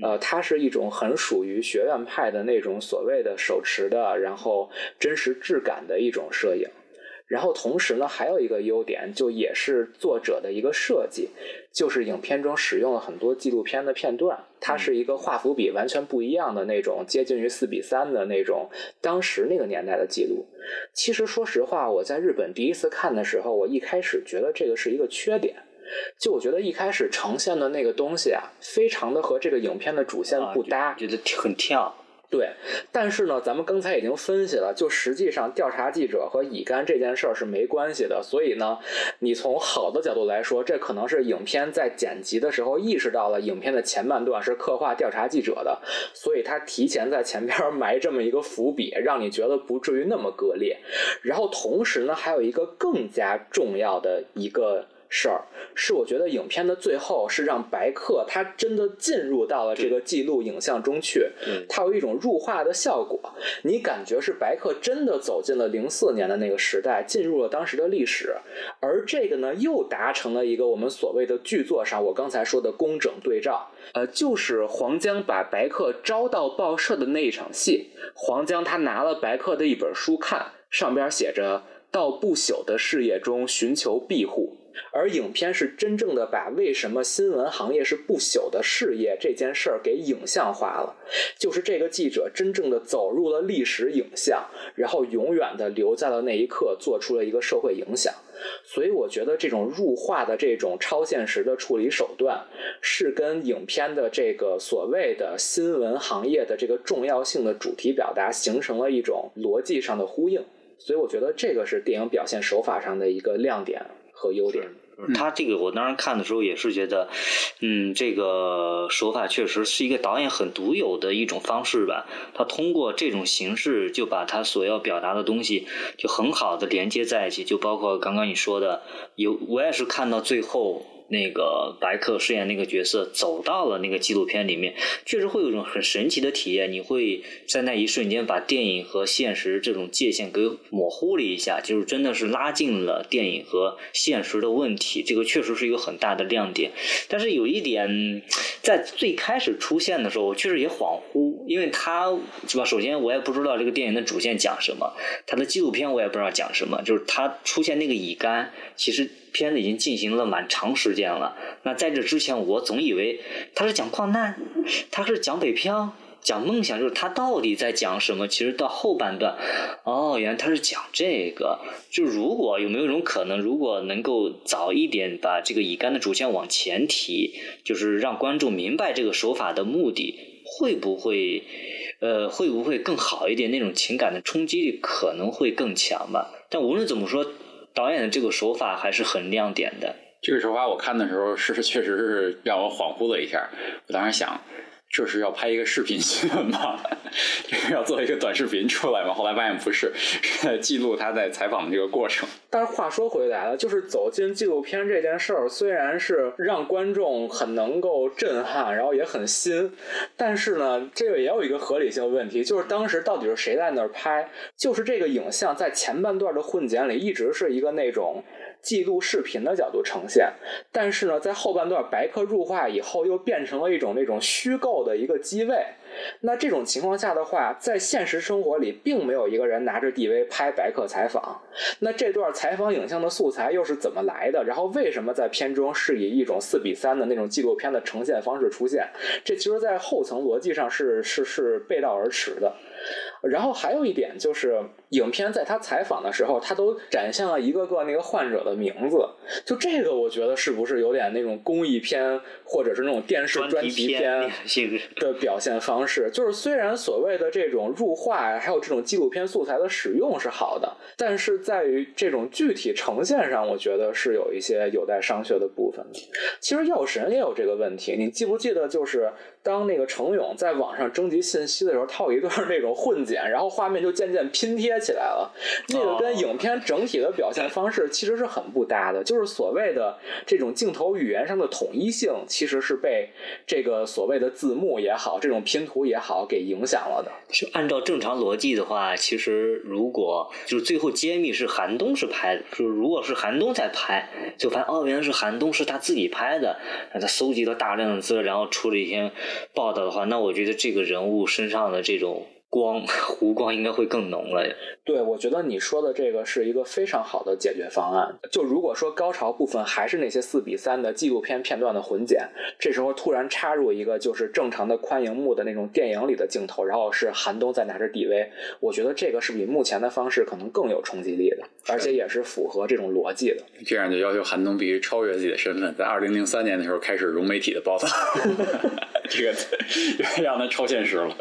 呃，它是一种很属于学院派的那种所谓的手持的，然后真实质感的一种摄影。然后同时呢，还有一个优点，就也是作者的一个设计，就是影片中使用了很多纪录片的片段，它是一个画幅比完全不一样的那种，接近于四比三的那种当时那个年代的记录。其实说实话，我在日本第一次看的时候，我一开始觉得这个是一个缺点，就我觉得一开始呈现的那个东西啊，非常的和这个影片的主线不搭，觉得很跳。对，但是呢，咱们刚才已经分析了，就实际上调查记者和乙肝这件事儿是没关系的，所以呢，你从好的角度来说，这可能是影片在剪辑的时候意识到了影片的前半段是刻画调查记者的，所以他提前在前边埋这么一个伏笔，让你觉得不至于那么割裂。然后同时呢，还有一个更加重要的一个事儿，是我觉得影片的最后是让白客他真的进入到了这个记录影像中去，它有一种入画的效果，你感觉是白客真的走进了零四年的那个时代，进入了当时的历史，而这个呢又达成了一个我们所谓的剧作上我刚才说的工整对照，呃，就是黄江把白客招到报社的那一场戏，黄江他拿了白客的一本书看，上边写着。到不朽的事业中寻求庇护，而影片是真正的把为什么新闻行业是不朽的事业这件事儿给影像化了。就是这个记者真正的走入了历史影像，然后永远的留在了那一刻，做出了一个社会影响。所以我觉得这种入画的这种超现实的处理手段，是跟影片的这个所谓的新闻行业的这个重要性的主题表达形成了一种逻辑上的呼应。所以我觉得这个是电影表现手法上的一个亮点和优点。他这个我当时看的时候也是觉得，嗯，这个手法确实是一个导演很独有的一种方式吧。他通过这种形式就把他所要表达的东西就很好的连接在一起，就包括刚刚你说的，有我也是看到最后。那个白客饰演那个角色走到了那个纪录片里面，确实会有一种很神奇的体验。你会在那一瞬间把电影和现实这种界限给模糊了一下，就是真的是拉近了电影和现实的问题。这个确实是一个很大的亮点。但是有一点，在最开始出现的时候，我确实也恍惚，因为他是吧？首先我也不知道这个电影的主线讲什么，他的纪录片我也不知道讲什么，就是他出现那个乙肝，其实。片子已经进行了蛮长时间了。那在这之前，我总以为他是讲矿难，他是讲北漂，讲梦想，就是他到底在讲什么？其实到后半段，哦，原来他是讲这个。就如果有没有一种可能，如果能够早一点把这个乙肝的主线往前提，就是让观众明白这个手法的目的，会不会，呃，会不会更好一点？那种情感的冲击力可能会更强吧。但无论怎么说。导演的这个手法还是很亮点的。这个手法我看的时候是确实是让我恍惚了一下。我当时想，这是要拍一个视频新闻吗？这是要做一个短视频出来吗？后来发现不是，是 在记录他在采访的这个过程。但是话说回来了，就是走进纪录片这件事儿，虽然是让观众很能够震撼，然后也很新，但是呢，这个也有一个合理性问题，就是当时到底是谁在那儿拍？就是这个影像在前半段的混剪里一直是一个那种。记录视频的角度呈现，但是呢，在后半段白客入画以后，又变成了一种那种虚构的一个机位。那这种情况下的话，在现实生活里，并没有一个人拿着 DV 拍白客采访。那这段采访影像的素材又是怎么来的？然后为什么在片中是以一种四比三的那种纪录片的呈现方式出现？这其实，在后层逻辑上是是是背道而驰的。然后还有一点就是，影片在他采访的时候，他都展现了一个个那个患者的名字。就这个，我觉得是不是有点那种公益片，或者是那种电视专题片的表现方式？就是虽然所谓的这种入画，还有这种纪录片素材的使用是好的，但是在于这种具体呈现上，我觉得是有一些有待商榷的部分。其实《药神》也有这个问题，你记不记得？就是当那个程勇在网上征集信息的时候，他有一段那种混。剪，然后画面就渐渐拼贴起来了。那个跟影片整体的表现方式其实是很不搭的。就是所谓的这种镜头语言上的统一性，其实是被这个所谓的字幕也好，这种拼图也好给影响了的。就按照正常逻辑的话，其实如果就是最后揭秘是韩东是拍的，就是如果是韩东在拍，就发现哦，原来是韩东是他自己拍的，他搜集了大量的资料，然后出了一篇报道的话，那我觉得这个人物身上的这种。光湖光应该会更浓了。对，我觉得你说的这个是一个非常好的解决方案。就如果说高潮部分还是那些四比三的纪录片片段的混剪，这时候突然插入一个就是正常的宽荧幕的那种电影里的镜头，然后是寒冬在拿着 DV，我觉得这个是比目前的方式可能更有冲击力的，而且也是符合这种逻辑的。这样就要求寒冬必须超越自己的身份，在二零零三年的时候开始融媒体的报道，这个 让他超现实了。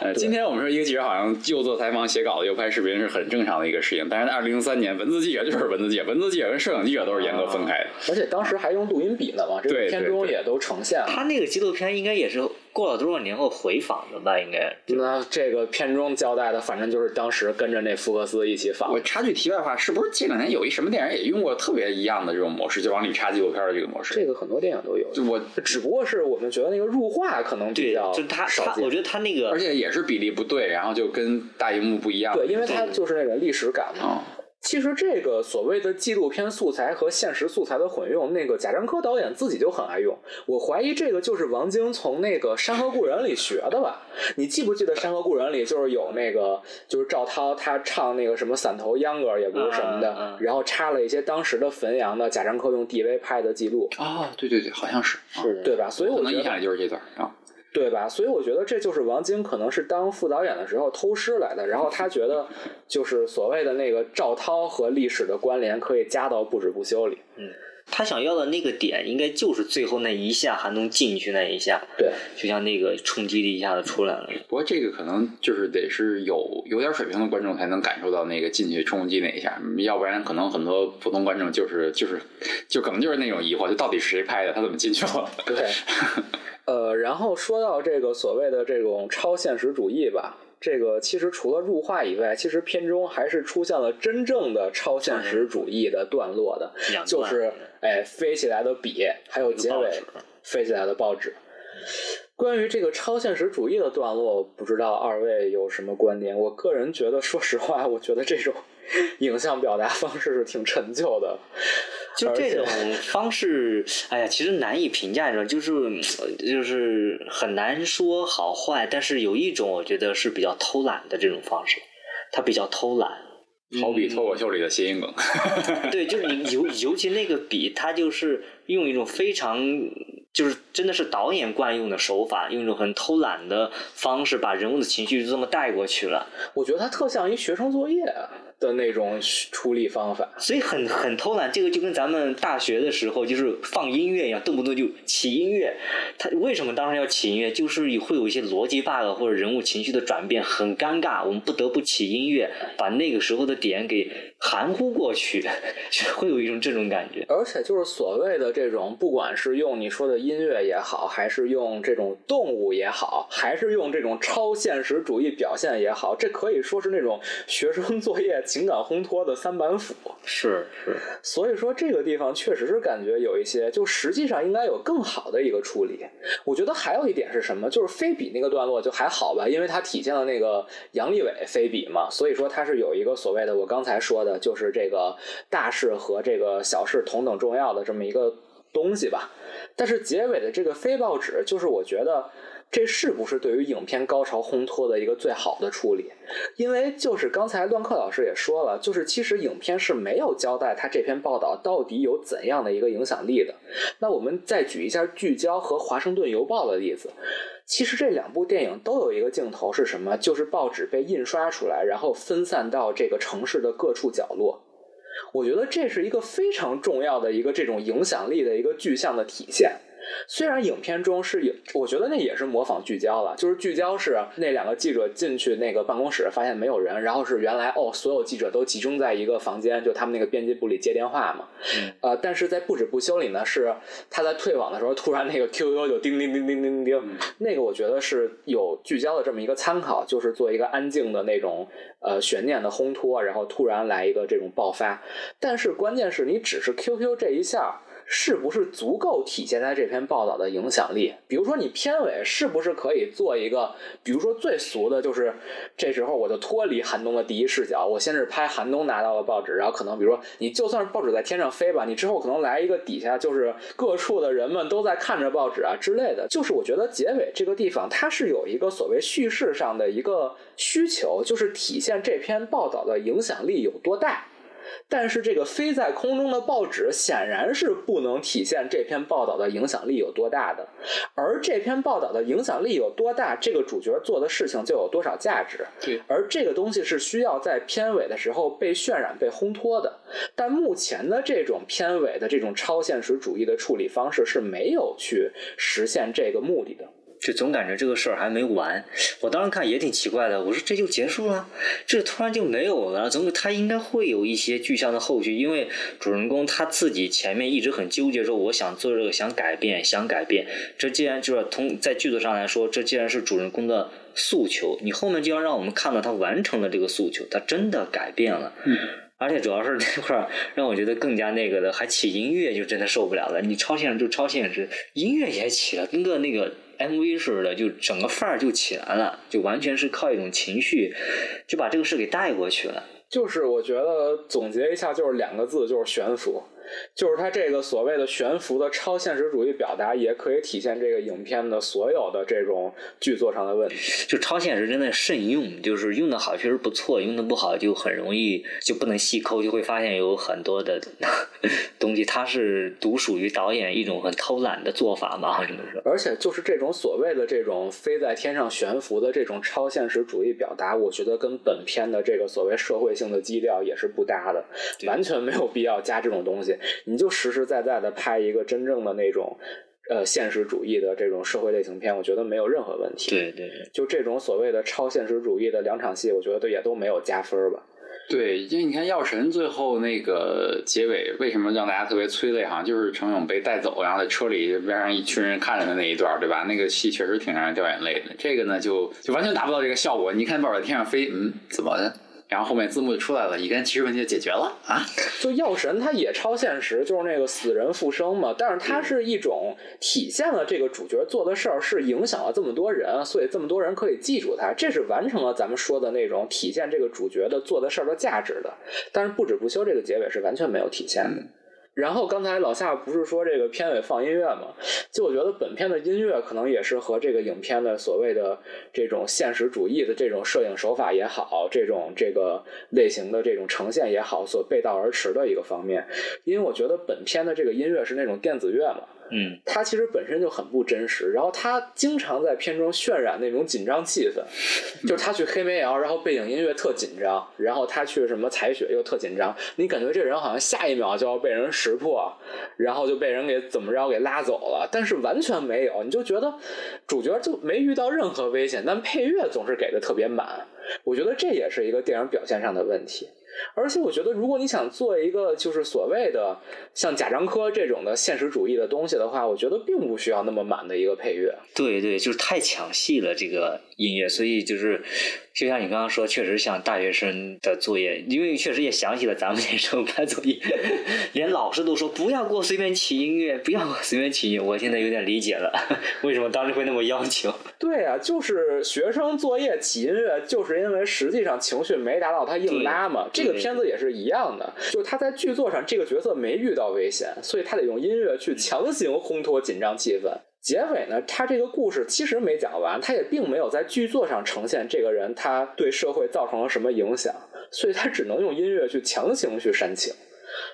呃，今天。我们说一个记者好像又做采访、写稿子、又拍视频是很正常的一个事情，但是在二零零三年，文字记者就是文字记者，文字记者跟摄影记者都是严格分开的。而且当时还用录音笔呢嘛，这个片中也都呈现了。他那个纪录片应该也是过了多少年后回访的吧？应该那这个片中交代的，反正就是当时跟着那福克斯一起访我。插句题外话，是不是近两年有一什么电影也用过特别一样的这种模式，就往里插纪录片的这个模式？这个很多电影都有，就我，只不过是我们觉得那个入画可能比较，就他他，少见我觉得他那个而且也是比例不对，然后就跟大荧幕不一样。对，因为它就是那种历史感嘛。嗯，其实这个所谓的纪录片素材和现实素材的混用，那个贾樟柯导演自己就很爱用。我怀疑这个就是王晶从那个《山河故人》里学的吧？你记不记得《山河故人》里就是有那个就是赵涛他唱那个什么散头秧歌也不是什么的，然后插了一些当时的汾阳的贾樟柯用 DV 拍的记录，啊，对对对，好像是，啊是的对吧？所以我觉得能印象里就是这段啊。对吧？所以我觉得这就是王晶可能是当副导演的时候偷师来的，然后他觉得就是所谓的那个赵涛和历史的关联可以加到不止不休里。嗯他想要的那个点，应该就是最后那一下还能进去那一下，对，就像那个冲击力一下子出来了。不过这个可能就是得是有有点水平的观众才能感受到那个进去冲击那一下，要不然可能很多普通观众就是就是就可能就是那种疑惑，就到底是谁拍的，他怎么进去了？对，呃，然后说到这个所谓的这种超现实主义吧，这个其实除了入画以外，其实片中还是出现了真正的超现实主义的段落的，就是哎飞起来的笔，还有结尾飞起来的报纸。关于这个超现实主义的段落，不知道二位有什么观点？我个人觉得，说实话，我觉得这种 影像表达方式是挺陈旧的。就这种方式，哎呀，其实难以评价，就是呃就是很难说好坏，但是有一种我觉得是比较偷懒的这种方式，它比较偷懒。好比脱口秀里的谐音梗，对，就是你尤尤其那个笔，它就是用一种非常，就是真的是导演惯用的手法，用一种很偷懒的方式，把人物的情绪就这么带过去了，我觉得它特像一学生作业的那种处理方法。所以很很偷懒。这个就跟咱们大学的时候就是放音乐一样，动不动就起音乐。它为什么当时要起音乐？就是会有一些逻辑 bug 或者人物情绪的转变，很尴尬，我们不得不起音乐，把那个时候的点给含糊过去，就会有一种这种感觉。而且就是所谓的这种，不管是用你说的音乐也好，还是用这种动物也好，还是用这种超现实主义表现也好，这可以说是那种学生作业情感烘托的三板斧。是是。所以说这个地方确实是感觉有一些，就实际上应该有更好的一个处理。我觉得还有一点是什么，就是菲比那个段落就还好吧，因为它体现了那个杨利伟菲比嘛，所以说它是有一个所谓的我刚才说的，就是这个大事和这个小事同等重要的这么一个东西吧。但是结尾的这个非报纸，就是我觉得。这是不是对于影片高潮烘托的一个最好的处理？因为就是刚才乱克老师也说了，就是其实影片是没有交代他这篇报道到底有怎样的一个影响力的。那我们再举一下《聚焦》和《华盛顿邮报》的例子，其实这两部电影都有一个镜头是什么？就是报纸被印刷出来，然后分散到这个城市的各处角落。我觉得这是一个非常重要的一个这种影响力的一个具象的体现。虽然影片中是有，我觉得那也是模仿聚焦了，就是聚焦是那两个记者进去那个办公室，发现没有人，然后是原来哦，所有记者都集中在一个房间，就他们那个编辑部里接电话嘛。嗯、呃，但是在不止不休里呢，是他在退网的时候，突然那个 QQ 就叮叮叮叮叮叮，嗯那个我觉得是有聚焦的这么一个参考，就是做一个安静的那种呃悬念的烘托，然后突然来一个这种爆发。但是关键是你只是 QQ 这一下。是不是足够体现在这篇报道的影响力？比如说，你片尾是不是可以做一个，比如说最俗的，就是这时候我就脱离寒冬的第一视角，我先是拍寒冬拿到了报纸，然后可能比如说你就算是报纸在天上飞吧，你之后可能来一个底下就是各处的人们都在看着报纸啊之类的。就是我觉得结尾这个地方它是有一个所谓叙事上的一个需求，就是体现这篇报道的影响力有多大。但是这个飞在空中的报纸显然是不能体现这篇报道的影响力有多大的，而这篇报道的影响力有多大，这个主角做的事情就有多少价值。对，而这个东西是需要在片尾的时候被渲染、被烘托的。但目前的这种片尾的这种超现实主义的处理方式是没有去实现这个目的的。就总感觉这个事儿还没完。我当时看也挺奇怪的，我说这就结束了，这突然就没有了，总他应该会有一些具象的后续，因为主人公他自己前面一直很纠结，说我想做这个，想改变，想改变。这既然就是从在剧作上来说，这既然是主人公的诉求，你后面就要让我们看到他完成了这个诉求，他真的改变了。嗯。而且主要是那块儿让我觉得更加那个的，还起音乐就真的受不了了。你超现实就超现实，音乐也起了，跟个那个 MV 似的，就整个范儿就起来了，就完全是靠一种情绪就把这个事给带过去了。就是我觉得总结一下，就是两个字，就是悬浮。就是他这个所谓的悬浮的超现实主义表达，也可以体现这个影片的所有的这种剧作上的问题。就超现实真的慎用，就是用的好确实不错，用的不好就很容易就不能细抠，就会发现有很多的 东西，它是独属于导演一种很偷懒的做法嘛，只能说。而且就是这种所谓的这种飞在天上悬浮的这种超现实主义表达，我觉得跟本片的这个所谓社会性的基调也是不搭的，完全没有必要加这种东西。你就实实在在的拍一个真正的那种，呃，现实主义的这种社会类型片，我觉得没有任何问题。对对对，就这种所谓的超现实主义的两场戏，我觉得也都没有加分吧。对，因为你看《药神》最后那个结尾，为什么让大家特别催泪？好像就是程勇被带走，然后在车里边上一群人看着的那一段，对吧？那个戏确实挺让人掉眼泪的。这个呢，就就完全达不到这个效果。你看，豹在天上飞，嗯，怎么的？然后后面字幕就出来了，乙肝其实问题就解决了啊！就药神它也超现实，就是那个死人复生嘛。但是它是一种体现了这个主角做的事儿是影响了这么多人，所以这么多人可以记住他，这是完成了咱们说的那种体现这个主角的做的事儿的价值的。但是不止不休这个结尾是完全没有体现的。然后刚才老夏不是说这个片尾放音乐吗？就我觉得本片的音乐可能也是和这个影片的所谓的这种现实主义的这种摄影手法也好，这种这个类型的这种呈现也好，所背道而驰的一个方面。因为我觉得本片的这个音乐是那种电子乐嘛。嗯，它其实本身就很不真实，然后他经常在片中渲染那种紧张气氛，就是他去黑煤窑，然后背景音乐特紧张，然后他去什么采血又特紧张，你感觉这人好像下一秒就要被人识破，然后就被人给怎么着给拉走了，但是完全没有，你就觉得主角就没遇到任何危险，但配乐总是给的特别满，我觉得这也是一个电影表现上的问题。而且我觉得，如果你想做一个就是所谓的像贾樟柯这种的现实主义的东西的话，我觉得并不需要那么满的一个配乐。对对，就是太抢戏了这个音乐，所以就是就像你刚刚说，确实像大学生的作业，因为确实也想起了咱们那时候拍作业，连老师都说不要给我随便起音乐，不要给我随便起音乐。我现在有点理解了，为什么当时会那么要求。对啊，就是学生作业起音乐，就是因为实际上情绪没达到，他硬拉嘛。这个片子也是一样的，就是他在剧作上这个角色没遇到危险，所以他得用音乐去强行烘托紧张气氛。结尾呢，他这个故事其实没讲完，他也并没有在剧作上呈现这个人他对社会造成了什么影响，所以他只能用音乐去强行去煽情，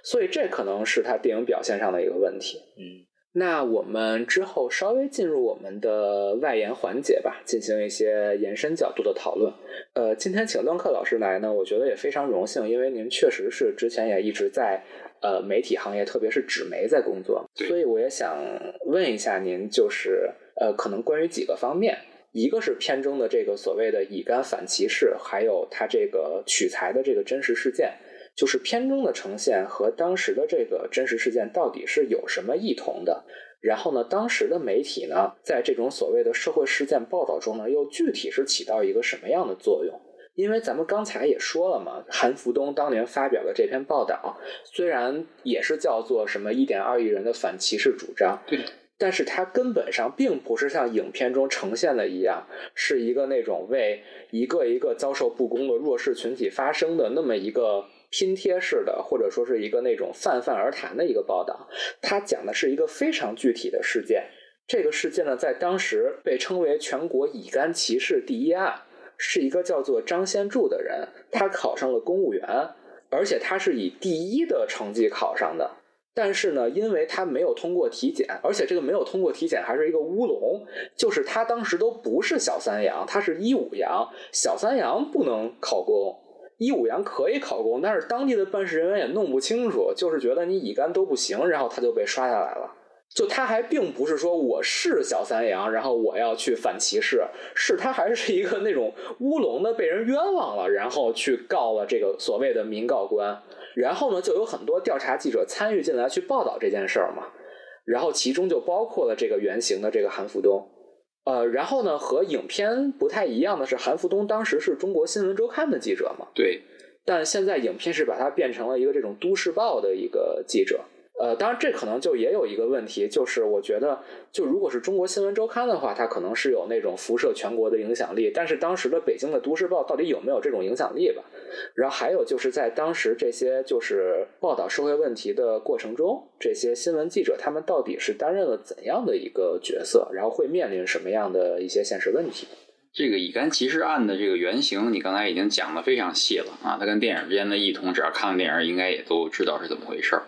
所以这可能是他电影表现上的一个问题。嗯。那我们之后稍微进入我们的外延环节吧，进行一些延伸角度的讨论。呃，今天请段克老师来呢，我觉得也非常荣幸，因为您确实是之前也一直在呃媒体行业，特别是纸媒在工作，所以我也想问一下您，就是呃，可能关于几个方面，一个是片中的这个所谓的乙肝反歧视，还有它这个取材的这个真实事件。就是片中的呈现和当时的这个真实事件到底是有什么异同的？然后呢，当时的媒体呢，在这种所谓的社会事件报道中呢，又具体是起到一个什么样的作用？因为咱们刚才也说了嘛，韩福东当年发表的这篇报道，虽然也是叫做什么一点二亿人的反歧视主张，对，但是它根本上并不是像影片中呈现的一样，是一个那种为一个一个遭受不公的弱势群体发声的那么一个。拼贴式的，或者说是一个那种泛泛而谈的一个报道，它讲的是一个非常具体的事件。这个事件呢，在当时被称为全国乙肝歧视第一案，是一个叫做张先柱的人，他考上了公务员，而且他是以第一的成绩考上的。但是呢，因为他没有通过体检，而且这个没有通过体检还是一个乌龙，就是他当时都不是小三阳，他是一五阳，小三阳不能考公。一五阳可以考公，但是当地的办事人员也弄不清楚，就是觉得你乙肝都不行，然后他就被刷下来了。就他还并不是说我是小三阳，然后我要去反歧视，是他还是一个那种乌龙的被人冤枉了，然后去告了这个所谓的民告官，然后呢，就有很多调查记者参与进来去报道这件事儿嘛，然后其中就包括了这个原型的这个韩福东，呃，然后呢，和影片不太一样的是，韩福东当时是中国新闻周刊的记者嘛，对，但现在影片是把他变成了一个这种都市报的一个记者。呃，当然，这可能就也有一个问题，就是我觉得，就如果是中国新闻周刊的话，它可能是有那种辐射全国的影响力，但是当时的北京的都市报到底有没有这种影响力吧？然后还有就是在当时这些就是报道社会问题的过程中，这些新闻记者他们到底是担任了怎样的一个角色，然后会面临什么样的一些现实问题？这个乙肝歧视案的这个原型，你刚才已经讲的非常细了啊，它跟电影之间的异同，只要看了电影，应该也都知道是怎么回事儿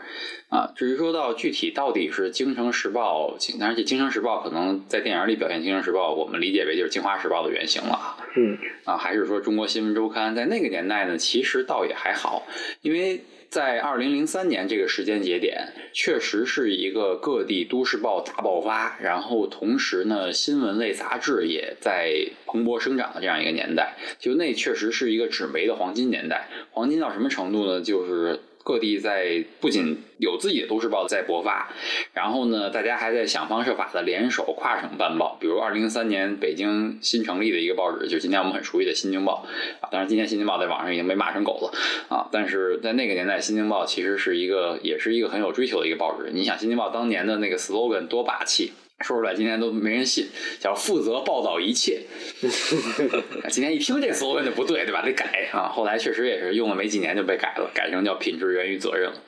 啊。至于说到具体到底是《京城时报》，当然这《京城时报》可能在电影里表现《京城时报》，我们理解为就是《京华时报》的原型了啊。嗯啊，还是说《中国新闻周刊》在那个年代呢？其实倒也还好，因为。在二零零三年这个时间节点，确实是一个各地都市报大爆发，然后同时呢，新闻类杂志也在蓬勃生长的这样一个年代。就那确实是一个纸媒的黄金年代，黄金到什么程度呢？就是。各地在不仅有自己的都市报在播发，然后呢，大家还在想方设法的联手跨省办报。比如二零零三年北京新成立的一个报纸，就是今天我们很熟悉的《新京报》啊。当然，今天《新京报》在网上已经被骂成狗了啊。但是在那个年代，《新京报》其实是一个，也是一个很有追求的一个报纸。你想，《新京报》当年的那个 slogan 多霸气！说出来今天都没人信，叫负责报道一切。今天一听这 slogan 就不对，对吧？得改啊！后来确实也是用了没几年就被改了，改成叫品质源于责任了。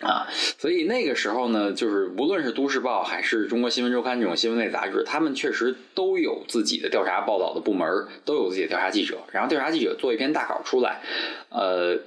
啊，所以那个时候呢，就是无论是《都市报》还是《中国新闻周刊》这种新闻类杂志，他们确实都有自己的调查报道的部门，都有自己的调查记者。然后调查记者做一篇大稿出来，呃。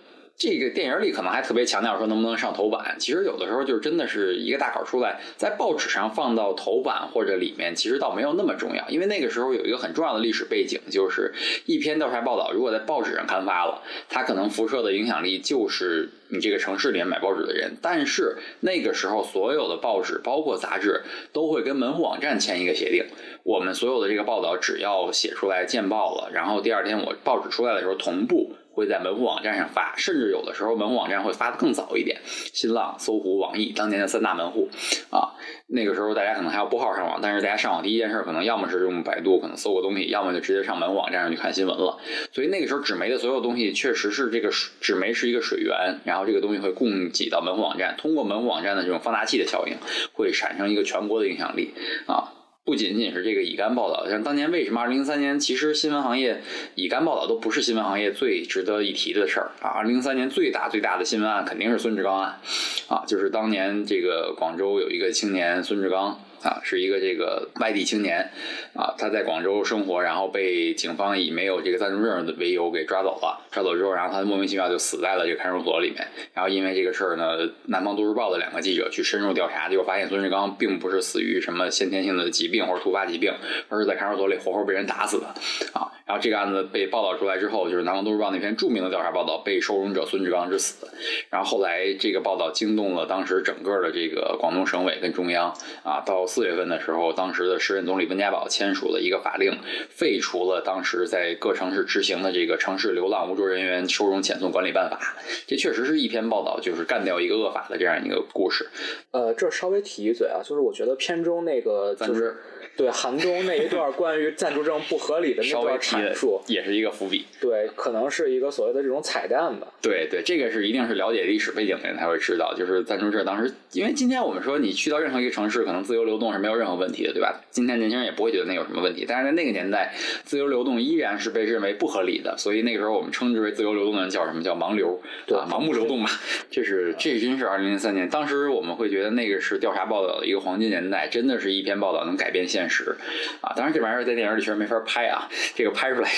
这个电影里可能还特别强调说能不能上头版，其实有的时候就真的是一个大稿出来，在报纸上放到头版或者里面，其实倒没有那么重要，因为那个时候有一个很重要的历史背景，就是一篇调查报道如果在报纸上刊发了，它可能辐射的影响力就是你这个城市里面买报纸的人，但是那个时候所有的报纸包括杂志都会跟门户网站签一个协定，我们所有的这个报道只要写出来见报了，然后第二天我报纸出来的时候同步。会在门户网站上发，甚至有的时候门户网站会发的更早一点。新浪、搜狐、网易当年的三大门户啊，那个时候大家可能还要拨号上网，但是大家上网第一件事可能要么是用百度，可能搜个东西，要么就直接上门户网站上去看新闻了。所以那个时候纸媒的所有东西确实是这个纸媒是一个水源，然后这个东西会供给到门户网站，通过门户网站的这种放大器的效应，会产生一个全国的影响力啊。不仅仅是这个乙肝报道，像当年为什么二零零三年，其实新闻行业乙肝报道都不是新闻行业最值得一提的事儿啊。二零零三年最大最大的新闻案肯定是孙志刚案，啊，就是当年这个广州有一个青年孙志刚。啊，是一个这个外地青年，啊，他在广州生活，然后被警方以没有这个暂住证为由给抓走了。抓走之后，然后他莫名其妙就死在了这个看守所里面。然后因为这个事儿呢，南方都市报的两个记者去深入调查，结果发现孙志刚并不是死于什么先天性的疾病或者突发疾病，而是在看守所里活活被人打死的。啊，然后这个案子被报道出来之后，就是南方都市报那篇著名的调查报道《被收容者孙志刚之死》。然后后来这个报道惊动了当时整个的这个广东省委跟中央，啊，到。四月份的时候，当时的时任总理温家宝签署了一个法令，废除了当时在各城市执行的这个城市流浪无助人员收容遣送管理办法。这确实是一篇报道，就是干掉一个恶法的这样一个故事。呃，这稍微提一嘴啊，就是我觉得片中那个就是。对韩东那一段关于暂住证不合理的那段阐述，也是一个伏笔。对，可能是一个所谓的这种彩蛋吧。对对，这个是一定是了解历史背景的人才会知道，就是暂住证当时，因为今天我们说你去到任何一个城市，可能自由流动是没有任何问题的，对吧？今天年轻人也不会觉得那有什么问题，但是在那个年代，自由流动依然是被认为不合理的，所以那个时候我们称之为自由流动的人叫什么叫盲流，对，盲目流动嘛。这是这真是二零零三年，当时我们会觉得那个是调查报道的一个黄金年代，真的是一篇报道能改变现现实啊。当然，这玩意儿在电影里确实没法拍啊，这个拍出来，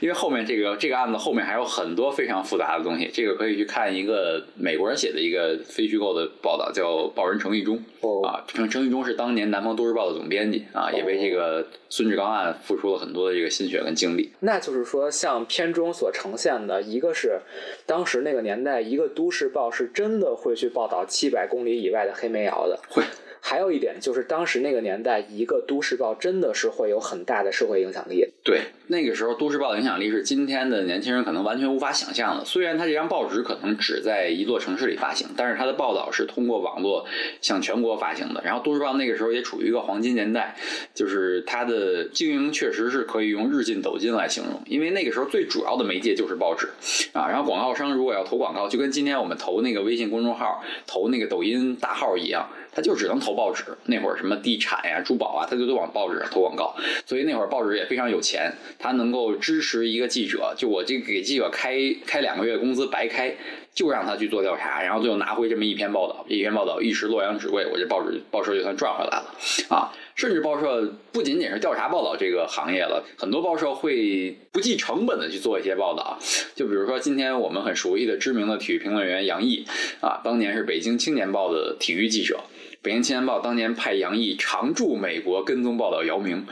因为后面这个这个案子后面还有很多非常复杂的东西。这个可以去看一个美国人写的一个非虚构的报道，叫《报人程序中》啊。程程序中是当年南方都市报的总编辑啊，也为这个孙志刚案付出了很多的这个心血跟精力。那就是说，像片中所呈现的，一个是当时那个年代，一个都市报是真的会去报道七百公里以外的黑煤窑的，会。还有一点就是，当时那个年代，一个都市报真的是会有很大的社会影响力。对，那个时候都市报的影响力是今天的年轻人可能完全无法想象的。虽然它这张报纸可能只在一座城市里发行，但是它的报道是通过网络向全国发行的。然后都市报那个时候也处于一个黄金年代，就是它的经营确实是可以用日进斗金来形容，因为那个时候最主要的媒介就是报纸啊。然后广告商如果要投广告，就跟今天我们投那个微信公众号、投那个抖音大号一样。他就只能投报纸，那会儿什么地产呀、珠宝啊，他就都往报纸上投广告。所以那会儿报纸也非常有钱，他能够支持一个记者，就我这给记者开开两个月工资白开，就让他去做调查，然后最后拿回这么一篇报道，一篇报道一时洛阳纸贵，我这报纸报社就算赚回来了啊。甚至报社不仅仅是调查报道这个行业了，很多报社会不计成本的去做一些报道。就比如说今天我们很熟悉的知名的体育评论员杨毅啊，当年是北京青年报的体育记者。北京青年报当年派杨毅常驻美国跟踪报道姚明。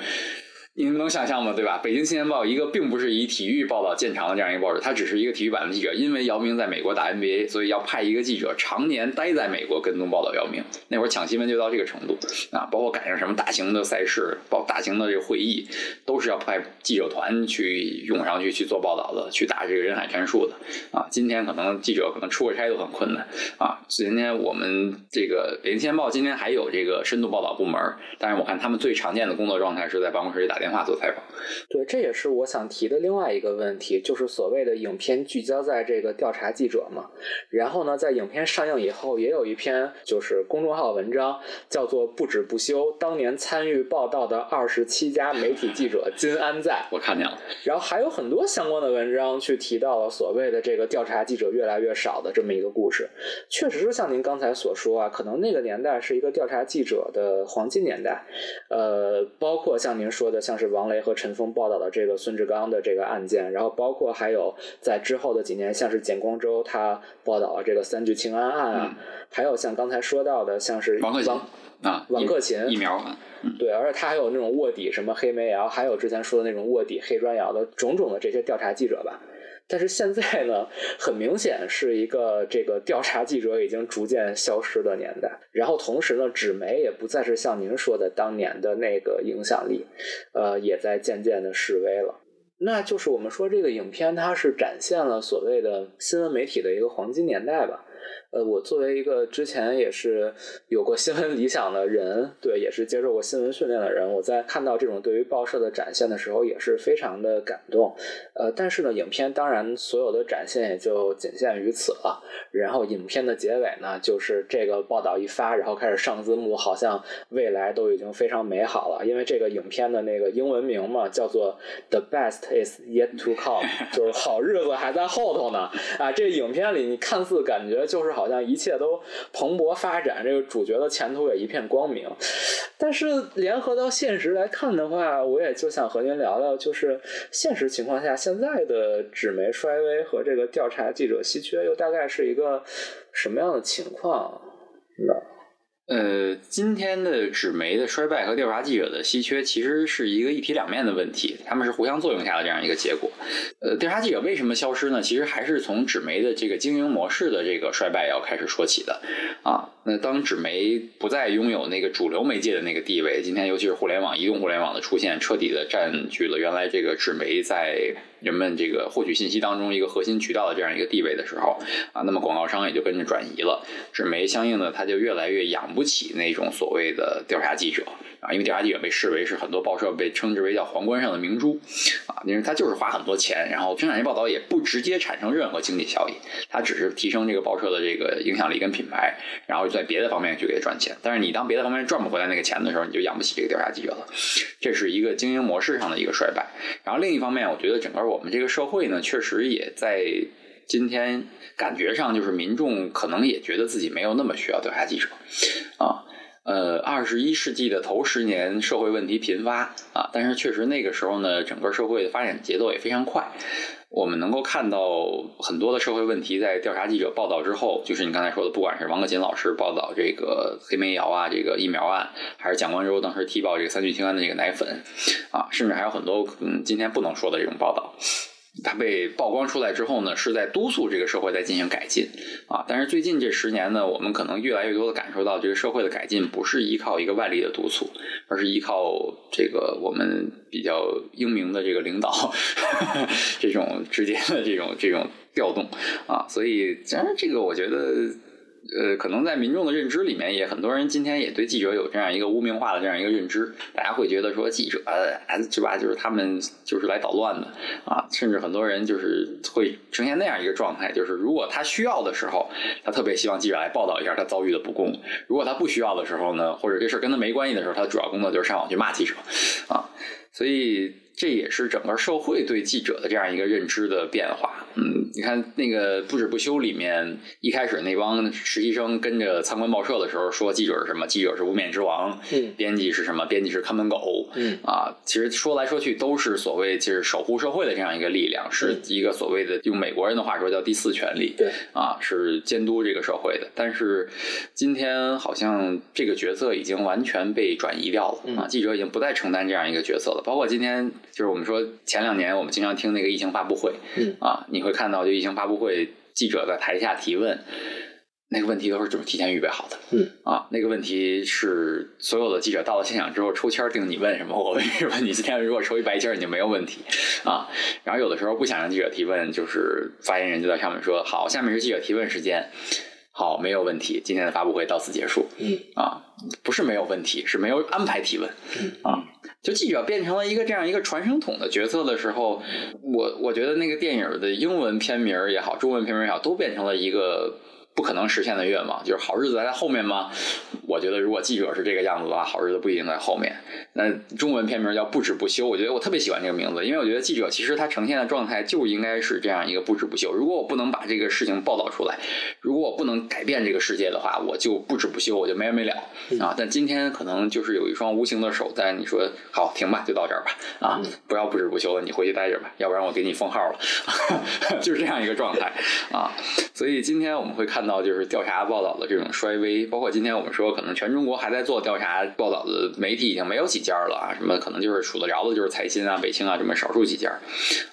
你们能想象吗？对吧？北京青年报一个并不是以体育报道见长的这样一个报纸，它只是一个体育版的记者。因为姚明在美国打 NBA，所以要派一个记者常年待在美国跟踪报道姚明。那会儿抢新闻就到这个程度啊！包括赶上什么大型的赛事、报大型的这个会议，都是要派记者团去涌上去去做报道的，去打这个人海战术的啊！今天可能记者可能出个差都很困难啊！今天我们这个北京青年报今天还有这个深度报道部门，但是我看他们最常见的工作状态是在办公室里打。电话做采访，对，这也是我想提的另外一个问题，就是所谓的影片聚焦在这个调查记者嘛。然后呢，在影片上映以后，也有一篇就是公众号文章，叫做“不止不休”，当年参与报道的二十七家媒体记者今安在？我看见了。然后还有很多相关的文章去提到了所谓的这个调查记者越来越少的这么一个故事。确实是像您刚才所说啊，可能那个年代是一个调查记者的黄金年代。呃，包括像您说的。像是王雷和陈峰报道的这个孙志刚的这个案件，然后包括还有在之后的几年，像是简光洲他报道了这个三聚氰胺案啊，还有像刚才说到的，像是王克勤啊，王克勤疫苗，对，而且他还有那种卧底什么黑煤窑，还有之前说的那种卧底黑砖窑的种种的这些调查记者吧。但是现在呢，很明显是一个这个调查记者已经逐渐消失的年代。然后同时呢，纸媒也不再是像您说的当年的那个影响力，呃，也在渐渐的式微了。那就是我们说这个影片它是展现了所谓的新闻媒体的一个黄金年代吧。呃，我作为一个之前也是有过新闻理想的人，对，也是接受过新闻训练的人，我在看到这种对于报社的展现的时候，也是非常的感动。呃，但是呢，影片当然所有的展现也就仅限于此了。然后影片的结尾呢，就是这个报道一发，然后开始上字幕，好像未来都已经非常美好了。因为这个影片的那个英文名嘛，叫做 The Best Is Yet to Come，就是好日子还在后头呢。啊，这影片里你看似感觉就是。好像一切都蓬勃发展，这个主角的前途也一片光明。但是联合到现实来看的话，我也就想和您聊聊，就是现实情况下，现在的纸媒衰微和这个调查记者稀缺，又大概是一个什么样的情况？呃，今天的纸媒的衰败和调查记者的稀缺，其实是一个一体两面的问题，他们是互相作用下的这样一个结果。呃，调查记者为什么消失呢？其实还是从纸媒的这个经营模式的这个衰败要开始说起的啊。那当纸媒不再拥有那个主流媒介的那个地位，今天尤其是互联网、移动互联网的出现，彻底的占据了原来这个纸媒在人们这个获取信息当中一个核心渠道的这样一个地位的时候啊，那么广告商也就跟着转移了，纸媒相应的它就越来越养不起那种所谓的调查记者。啊，因为调查记者被视为是很多报社被称之为叫皇冠上的明珠，啊，因为他就是花很多钱，然后生产性报道也不直接产生任何经济效益，他只是提升这个报社的这个影响力跟品牌，然后在别的方面去给它赚钱。但是你当别的方面赚不回来那个钱的时候，你就养不起这个调查记者了，这是一个经营模式上的一个衰败。然后另一方面，我觉得整个我们这个社会呢，确实也在今天感觉上就是民众可能也觉得自己没有那么需要调查记者，啊。呃，二十一世纪的头十年社会问题频发啊，但是确实那个时候呢，整个社会的发展节奏也非常快。我们能够看到很多的社会问题，在调查记者报道之后，就是你刚才说的，不管是王克勤老师报道这个黑煤窑啊，这个疫苗案，还是蒋光洲当时踢爆这个三聚氰胺的这个奶粉，啊，甚至还有很多嗯今天不能说的这种报道。它被曝光出来之后呢，是在督促这个社会在进行改进啊。但是最近这十年呢，我们可能越来越多的感受到，这个社会的改进不是依靠一个外力的督促，而是依靠这个我们比较英明的这个领导 这种直接的这种这种调动啊。所以，当然这个我觉得。呃，可能在民众的认知里面，也很多人今天也对记者有这样一个污名化的这样一个认知，大家会觉得说记者是吧，就是他们就是来捣乱的啊，甚至很多人就是会呈现那样一个状态，就是如果他需要的时候，他特别希望记者来报道一下他遭遇的不公；如果他不需要的时候呢，或者这事跟他没关系的时候，他主要工作就是上网去骂记者啊，所以。这也是整个社会对记者的这样一个认知的变化。嗯，你看那个不止不休里面，一开始那帮实习生跟着参观报社的时候说，记者是什么？记者是无冕之王。嗯，编辑是什么？编辑是看门狗。嗯，啊，其实说来说去都是所谓就是守护社会的这样一个力量，是一个所谓的用美国人的话说叫第四权利。对，啊，是监督这个社会的。但是今天好像这个角色已经完全被转移掉了。啊，记者已经不再承担这样一个角色了。包括今天。就是我们说前两年我们经常听那个疫情发布会，嗯。啊，你会看到就疫情发布会记者在台下提问，那个问题都是怎么提前预备好的，嗯。啊，那个问题是所有的记者到了现场之后抽签定你问什么，我问什么，你今天如果抽一白签你就没有问题啊，然后有的时候不想让记者提问，就是发言人就在上面说好，下面是记者提问时间，好，没有问题，今天的发布会到此结束，嗯啊，不是没有问题，是没有安排提问，嗯啊。就记者变成了一个这样一个传声筒的角色的时候，我我觉得那个电影的英文片名也好，中文片名也好，都变成了一个。不可能实现的愿望，就是好日子还在后面吗？我觉得如果记者是这个样子的话，好日子不一定在后面。那中文片名叫不止不休，我觉得我特别喜欢这个名字，因为我觉得记者其实他呈现的状态就应该是这样一个不止不休。如果我不能把这个事情报道出来，如果我不能改变这个世界的话，我就不止不休，我就没完没了啊！但今天可能就是有一双无形的手在你说好停吧，就到这儿吧啊！不要不止不休了，你回去待着吧，要不然我给你封号了，就是这样一个状态啊！所以今天我们会看。看到就是调查报道的这种衰微，包括今天我们说，可能全中国还在做调查报道的媒体已经没有几家了啊，什么可能就是数得着的，就是财新啊、北青啊这么少数几家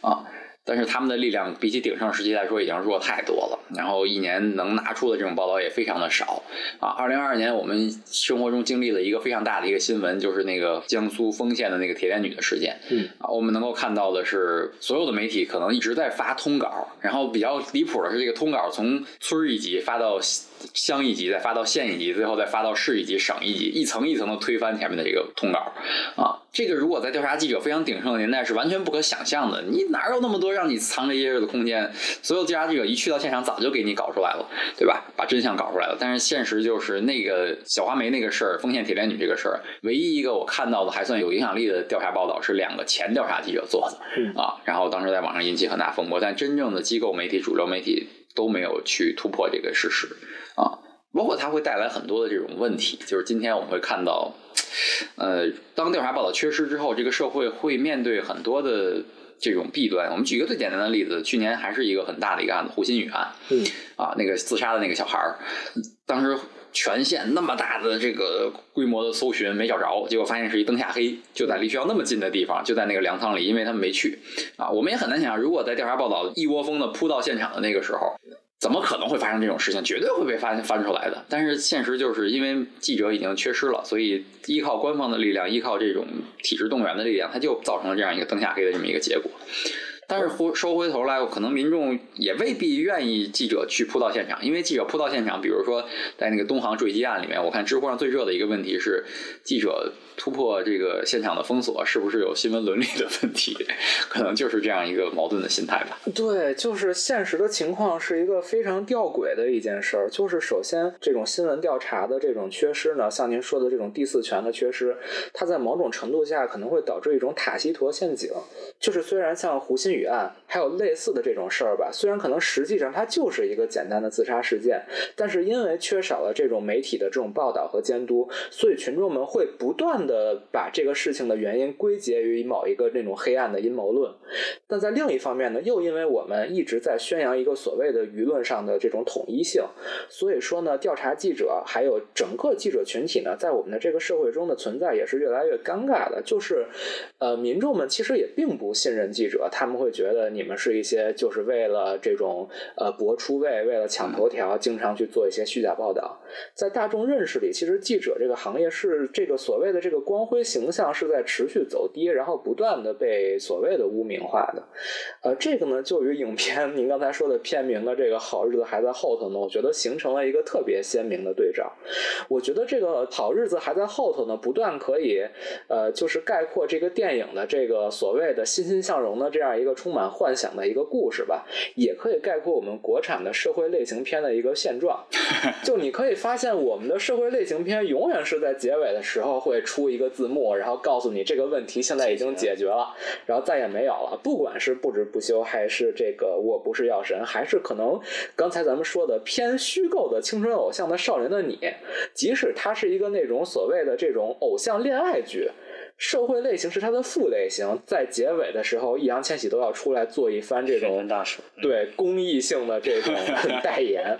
啊。但是他们的力量比起鼎盛时期来说已经弱太多了，然后一年能拿出的这种报道也非常的少啊。二零二二年我们生活中经历了一个非常大的一个新闻，就是那个江苏丰县的那个铁链女的事件。嗯啊，我们能够看到的是，所有的媒体可能一直在发通稿，然后比较离谱的是，这个通稿从村一级发到。乡一级，再发到县一级，最后再发到市一级、省一级，一层一层的推翻前面的这个通稿啊！这个如果在调查记者非常鼎盛的年代是完全不可想象的。你哪有那么多让你藏着掖着的空间？所有调查记者一去到现场，早就给你搞出来了，对吧？把真相搞出来了。但是现实就是那个小花梅那个事儿，丰县铁链女这个事儿，唯一一个我看到的还算有影响力的调查报道是两个前调查记者做的啊，然后当时在网上引起很大风波，但真正的机构媒体、主流媒体都没有去突破这个事实。啊，包括它会带来很多的这种问题，就是今天我们会看到，呃，当调查报道缺失之后，这个社会会面对很多的这种弊端。我们举一个最简单的例子，去年还是一个很大的一个案子——胡鑫宇案。嗯，啊，那个自杀的那个小孩儿，当时全县那么大的这个规模的搜寻没找着，结果发现是一灯下黑，就在离学校那么近的地方，就在那个粮仓里，因为他们没去。啊，我们也很难想象，如果在调查报道一窝蜂的扑到现场的那个时候。怎么可能会发生这种事情？绝对会被发现翻出来的。但是现实就是因为记者已经缺失了，所以依靠官方的力量，依靠这种体制动员的力量，它就造成了这样一个灯下黑的这么一个结果。但是回收回头来，可能民众也未必愿意记者去扑到现场，因为记者扑到现场，比如说在那个东航坠机案里面，我看知乎上最热的一个问题是记者。突破这个现场的封锁，是不是有新闻伦理的问题？可能就是这样一个矛盾的心态吧。对，就是现实的情况是一个非常吊诡的一件事儿。就是首先，这种新闻调查的这种缺失呢，像您说的这种第四权的缺失，它在某种程度下可能会导致一种塔西佗陷阱。就是虽然像胡鑫宇案，还有类似的这种事儿吧。虽然可能实际上它就是一个简单的自杀事件，但是因为缺少了这种媒体的这种报道和监督，所以群众们会不断的把这个事情的原因归结于某一个那种黑暗的阴谋论。但在另一方面呢，又因为我们一直在宣扬一个所谓的舆论上的这种统一性，所以说呢，调查记者还有整个记者群体呢，在我们的这个社会中的存在也是越来越尴尬的。就是，呃，民众们其实也并不信任记者，他们会会觉得你们是一些就是为了这种呃博出位，为了抢头条，经常去做一些虚假报道。在大众认识里，其实记者这个行业是这个所谓的这个光辉形象是在持续走低，然后不断的被所谓的污名化的。呃，这个呢，就与影片您刚才说的片名的这个好日子还在后头呢，我觉得形成了一个特别鲜明的对照。我觉得这个好日子还在后头呢，不断可以呃，就是概括这个电影的这个所谓的欣欣向荣的这样一个充满幻想的一个故事吧，也可以概括我们国产的社会类型片的一个现状。就你可以发现，我们的社会类型片永远是在结尾的时候会出一个字幕，然后告诉你这个问题现在已经解决了，然后再也没有了。不管是不止不休，还是这个我不是药神，还是可能刚才咱们说的偏虚构的青春偶像的少年的你，即使它是一个那种所谓的这种偶像恋爱剧。社会类型是它的副类型，在结尾的时候，易烊千玺都要出来做一番这种大事，对公益性的这种 代言。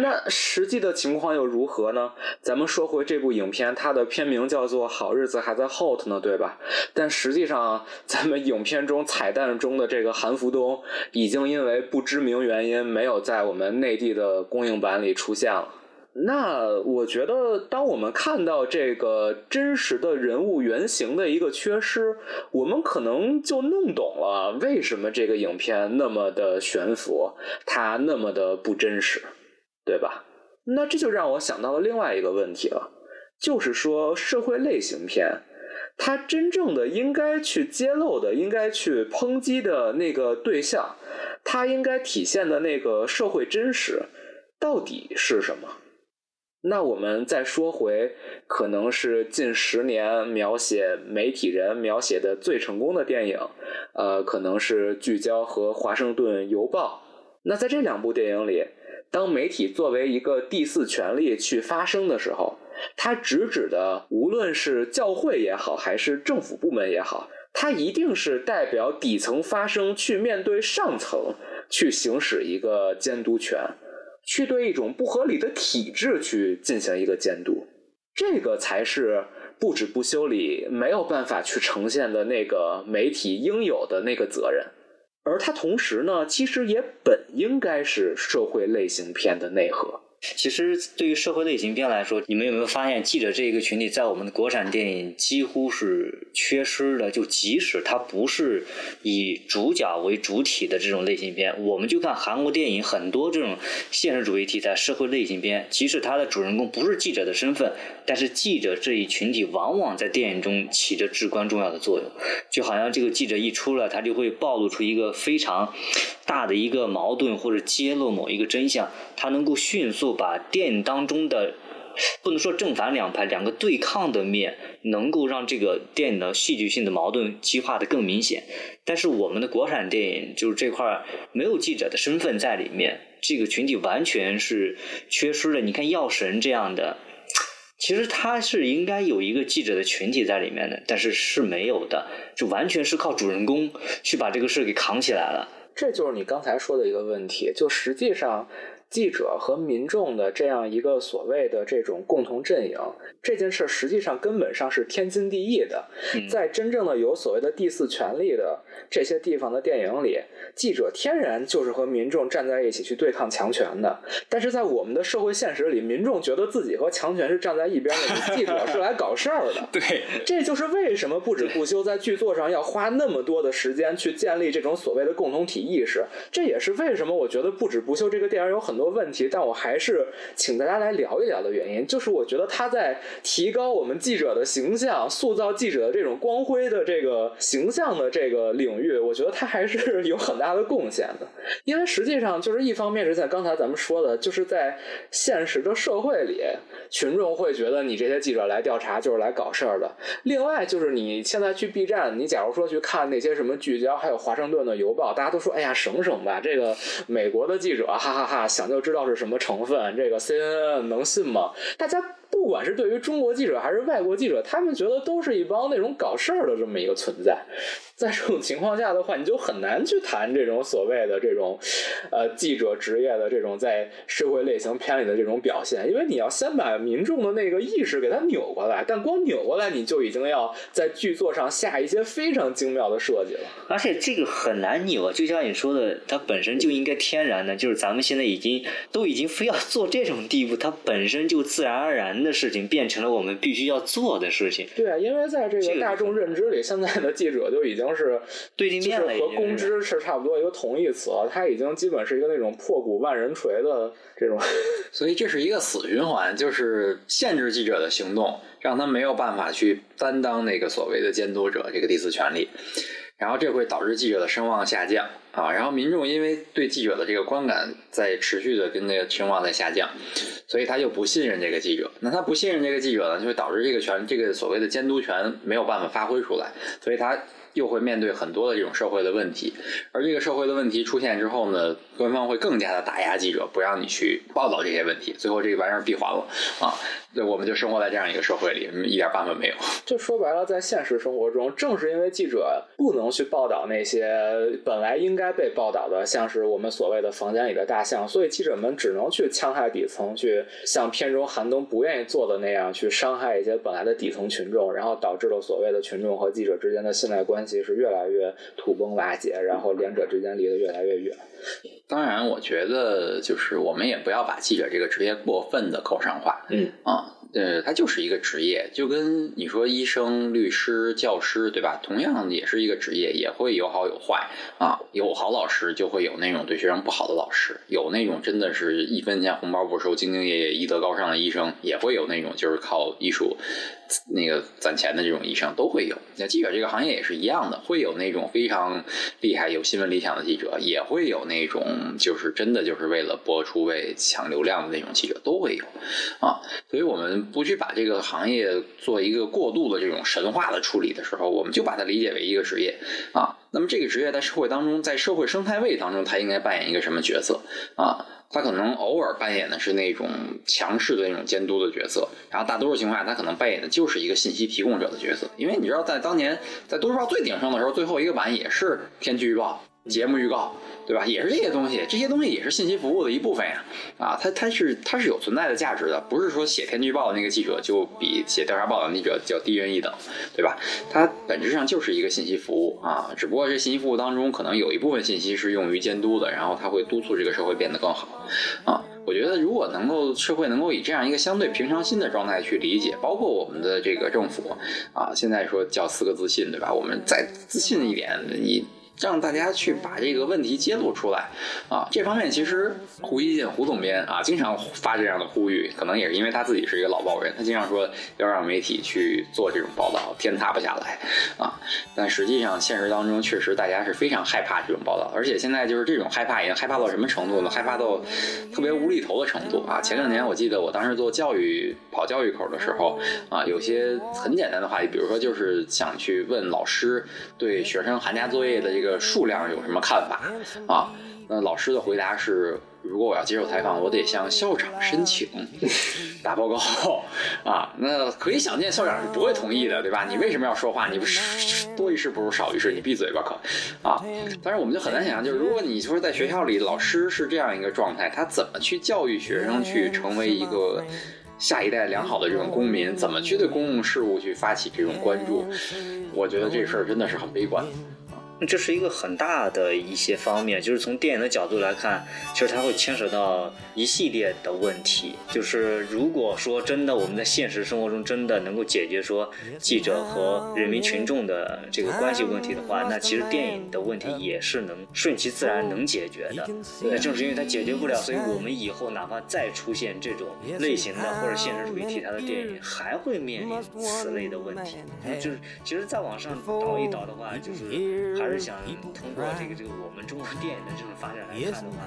那实际的情况又如何呢？咱们说回这部影片，它的片名叫做《好日子还在后头》呢，对吧？但实际上，咱们影片中彩蛋中的这个韩福东，已经因为不知名原因没有在我们内地的公映版里出现了。那我觉得，当我们看到这个真实的人物原型的一个缺失，我们可能就弄懂了为什么这个影片那么的悬浮，它那么的不真实，对吧？那这就让我想到了另外一个问题了，就是说社会类型片，它真正的应该去揭露的、应该去抨击的那个对象，它应该体现的那个社会真实，到底是什么？那我们再说回，可能是近十年描写媒体人描写的最成功的电影，呃，可能是《聚焦》和《华盛顿邮报》。那在这两部电影里，当媒体作为一个第四权利去发声的时候，它直指的无论是教会也好，还是政府部门也好，它一定是代表底层发声，去面对上层，去行使一个监督权。去对一种不合理的体制去进行一个监督，这个才是不止不修理没有办法去呈现的那个媒体应有的那个责任，而它同时呢，其实也本应该是社会类型片的内核。其实，对于社会类型片来说，你们有没有发现，记者这一个群体在我们的国产电影几乎是缺失的？就即使它不是以主角为主体的这种类型片，我们就看韩国电影，很多这种现实主义题材社会类型片，即使它的主人公不是记者的身份，但是记者这一群体往往在电影中起着至关重要的作用。就好像这个记者一出来，他就会暴露出一个非常大的一个矛盾，或者揭露某一个真相，他能够迅速。把电影当中的不能说正反两派两个对抗的面，能够让这个电影的戏剧性的矛盾激化的更明显。但是我们的国产电影就是这块儿没有记者的身份在里面，这个群体完全是缺失了。你看《药神》这样的，其实他是应该有一个记者的群体在里面的，但是是没有的，就完全是靠主人公去把这个事给扛起来了。这就是你刚才说的一个问题，就实际上。记者和民众的这样一个所谓的这种共同阵营，这件事实际上根本上是天经地义的。在真正的有所谓的第四权利的这些地方的电影里，记者天然就是和民众站在一起去对抗强权的。但是在我们的社会现实里，民众觉得自己和强权是站在一边的，记者是来搞事儿的。对，这就是为什么不止不休在剧作上要花那么多的时间去建立这种所谓的共同体意识。这也是为什么我觉得不止不休这个电影有很多。多问题，但我还是请大家来聊一聊的原因，就是我觉得他在提高我们记者的形象、塑造记者的这种光辉的这个形象的这个领域，我觉得他还是 有很大的贡献的。因为实际上，就是一方面是在刚才咱们说的，就是在现实的社会里，群众会觉得你这些记者来调查就是来搞事儿的。另外，就是你现在去 B 站，你假如说去看那些什么聚焦，还有华盛顿的邮报，大家都说，哎呀，省省吧，这个美国的记者，哈哈哈，想就知道是什么成分，这个 CNN 能信吗？大家。不管是对于中国记者还是外国记者，他们觉得都是一帮那种搞事儿的这么一个存在。在这种情况下的话，你就很难去谈这种所谓的这种呃记者职业的这种在社会类型片里的这种表现，因为你要先把民众的那个意识给它扭过来，但光扭过来你就已经要在剧作上下一些非常精妙的设计了。而且这个很难扭，就像你说的，它本身就应该天然的，就是咱们现在已经都已经非要做这种地步，它本身就自然而然。的事情变成了我们必须要做的事情。对啊，因为在这个大众认知里，现在的记者就已经是对立面了，和公知是差不多一个同义词了。他已经基本是一个那种破鼓万人锤的这种。所以这是一个死循环，就是限制记者的行动，让他没有办法去担当那个所谓的监督者这个第四权利，然后这会导致记者的声望下降。啊，然后民众因为对记者的这个观感在持续的跟那个声望在下降，所以他就不信任这个记者。那他不信任这个记者呢，就会导致这个权这个所谓的监督权没有办法发挥出来，所以他又会面对很多的这种社会的问题。而这个社会的问题出现之后呢，官方会更加的打压记者，不让你去报道这些问题，最后这个玩意儿闭环了啊。对，我们就生活在这样一个社会里，一点办法没有。就说白了，在现实生活中，正是因为记者不能去报道那些本来应该被报道的，像是我们所谓的房间里的大象，所以记者们只能去戕害底层，去像片中韩东不愿意做的那样，去伤害一些本来的底层群众，然后导致了所谓的群众和记者之间的信赖关系是越来越土崩瓦解，然后两者之间离得越来越远。当然，我觉得就是我们也不要把记者这个职业过分的高尚化。嗯啊，呃，他就是一个职业，就跟你说医生、律师、教师，对吧？同样也是一个职业，也会有好有坏啊。有好老师，就会有那种对学生不好的老师；有那种真的是一分钱红包不收、兢兢业业、医德高尚的医生，也会有那种就是靠艺术。那个攒钱的这种医生都会有，那记者这个行业也是一样的，会有那种非常厉害、有新闻理想的记者，也会有那种就是真的就是为了播出、为抢流量的那种记者，都会有啊。所以我们不去把这个行业做一个过度的这种神话的处理的时候，我们就把它理解为一个职业啊。那么这个职业在社会当中，在社会生态位当中，它应该扮演一个什么角色啊？他可能偶尔扮演的是那种强势的那种监督的角色，然后大多数情况下，他可能扮演的就是一个信息提供者的角色。因为你知道，在当年在都市报最鼎盛的时候，最后一个版也是天气预报、节目预告。对吧？也是这些东西，这些东西也是信息服务的一部分呀。啊，它它是它是有存在的价值的，不是说写天气预报的那个记者就比写调查报道的记者叫低人一等，对吧？它本质上就是一个信息服务啊，只不过这信息服务当中可能有一部分信息是用于监督的，然后它会督促这个社会变得更好。啊，我觉得如果能够社会能够以这样一个相对平常心的状态去理解，包括我们的这个政府啊，现在说叫四个自信，对吧？我们再自信一点，你。让大家去把这个问题揭露出来啊！这方面其实胡一进胡总编啊，经常发这样的呼吁，可能也是因为他自己是一个老报人，他经常说要让媒体去做这种报道，天塌不下来啊！但实际上现实当中，确实大家是非常害怕这种报道，而且现在就是这种害怕已经害怕到什么程度呢？害怕到特别无厘头的程度啊！前两年我记得我当时做教育跑教育口的时候啊，有些很简单的话题，比如说就是想去问老师对学生寒假作业的这个。数量有什么看法啊？那老师的回答是：如果我要接受采访，我得向校长申请 打报告 啊。那可以想见，校长是不会同意的，对吧？你为什么要说话？你不是多一事不如少一事，你闭嘴吧，可啊！但是我们就很难想象，就是如果你说在学校里，老师是这样一个状态，他怎么去教育学生去成为一个下一代良好的这种公民？怎么去对公共事务去发起这种关注？我觉得这事儿真的是很悲观。这是一个很大的一些方面，就是从电影的角度来看，其实它会牵扯到一系列的问题。就是如果说真的我们在现实生活中真的能够解决说记者和人民群众的这个关系问题的话，那其实电影的问题也是能顺其自然能解决的。那正是因为它解决不了，所以我们以后哪怕再出现这种类型的或者现实主义题材的电影，还会面临此类的问题。就是其实再往上倒一倒的话，就是还是想通过这个这个我们中国电影的这种发展来看的话，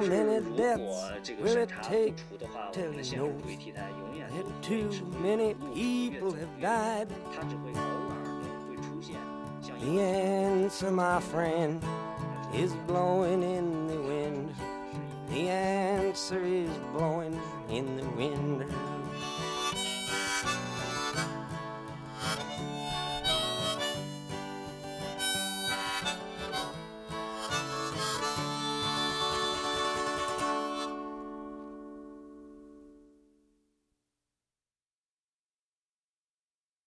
就是如果这个审查不除的话，我们的现实主义题材永远都会是会越走越远，它只会偶尔的会出现像 The answer, my friend, is blowing in the wind. The answer is blowing in the wind.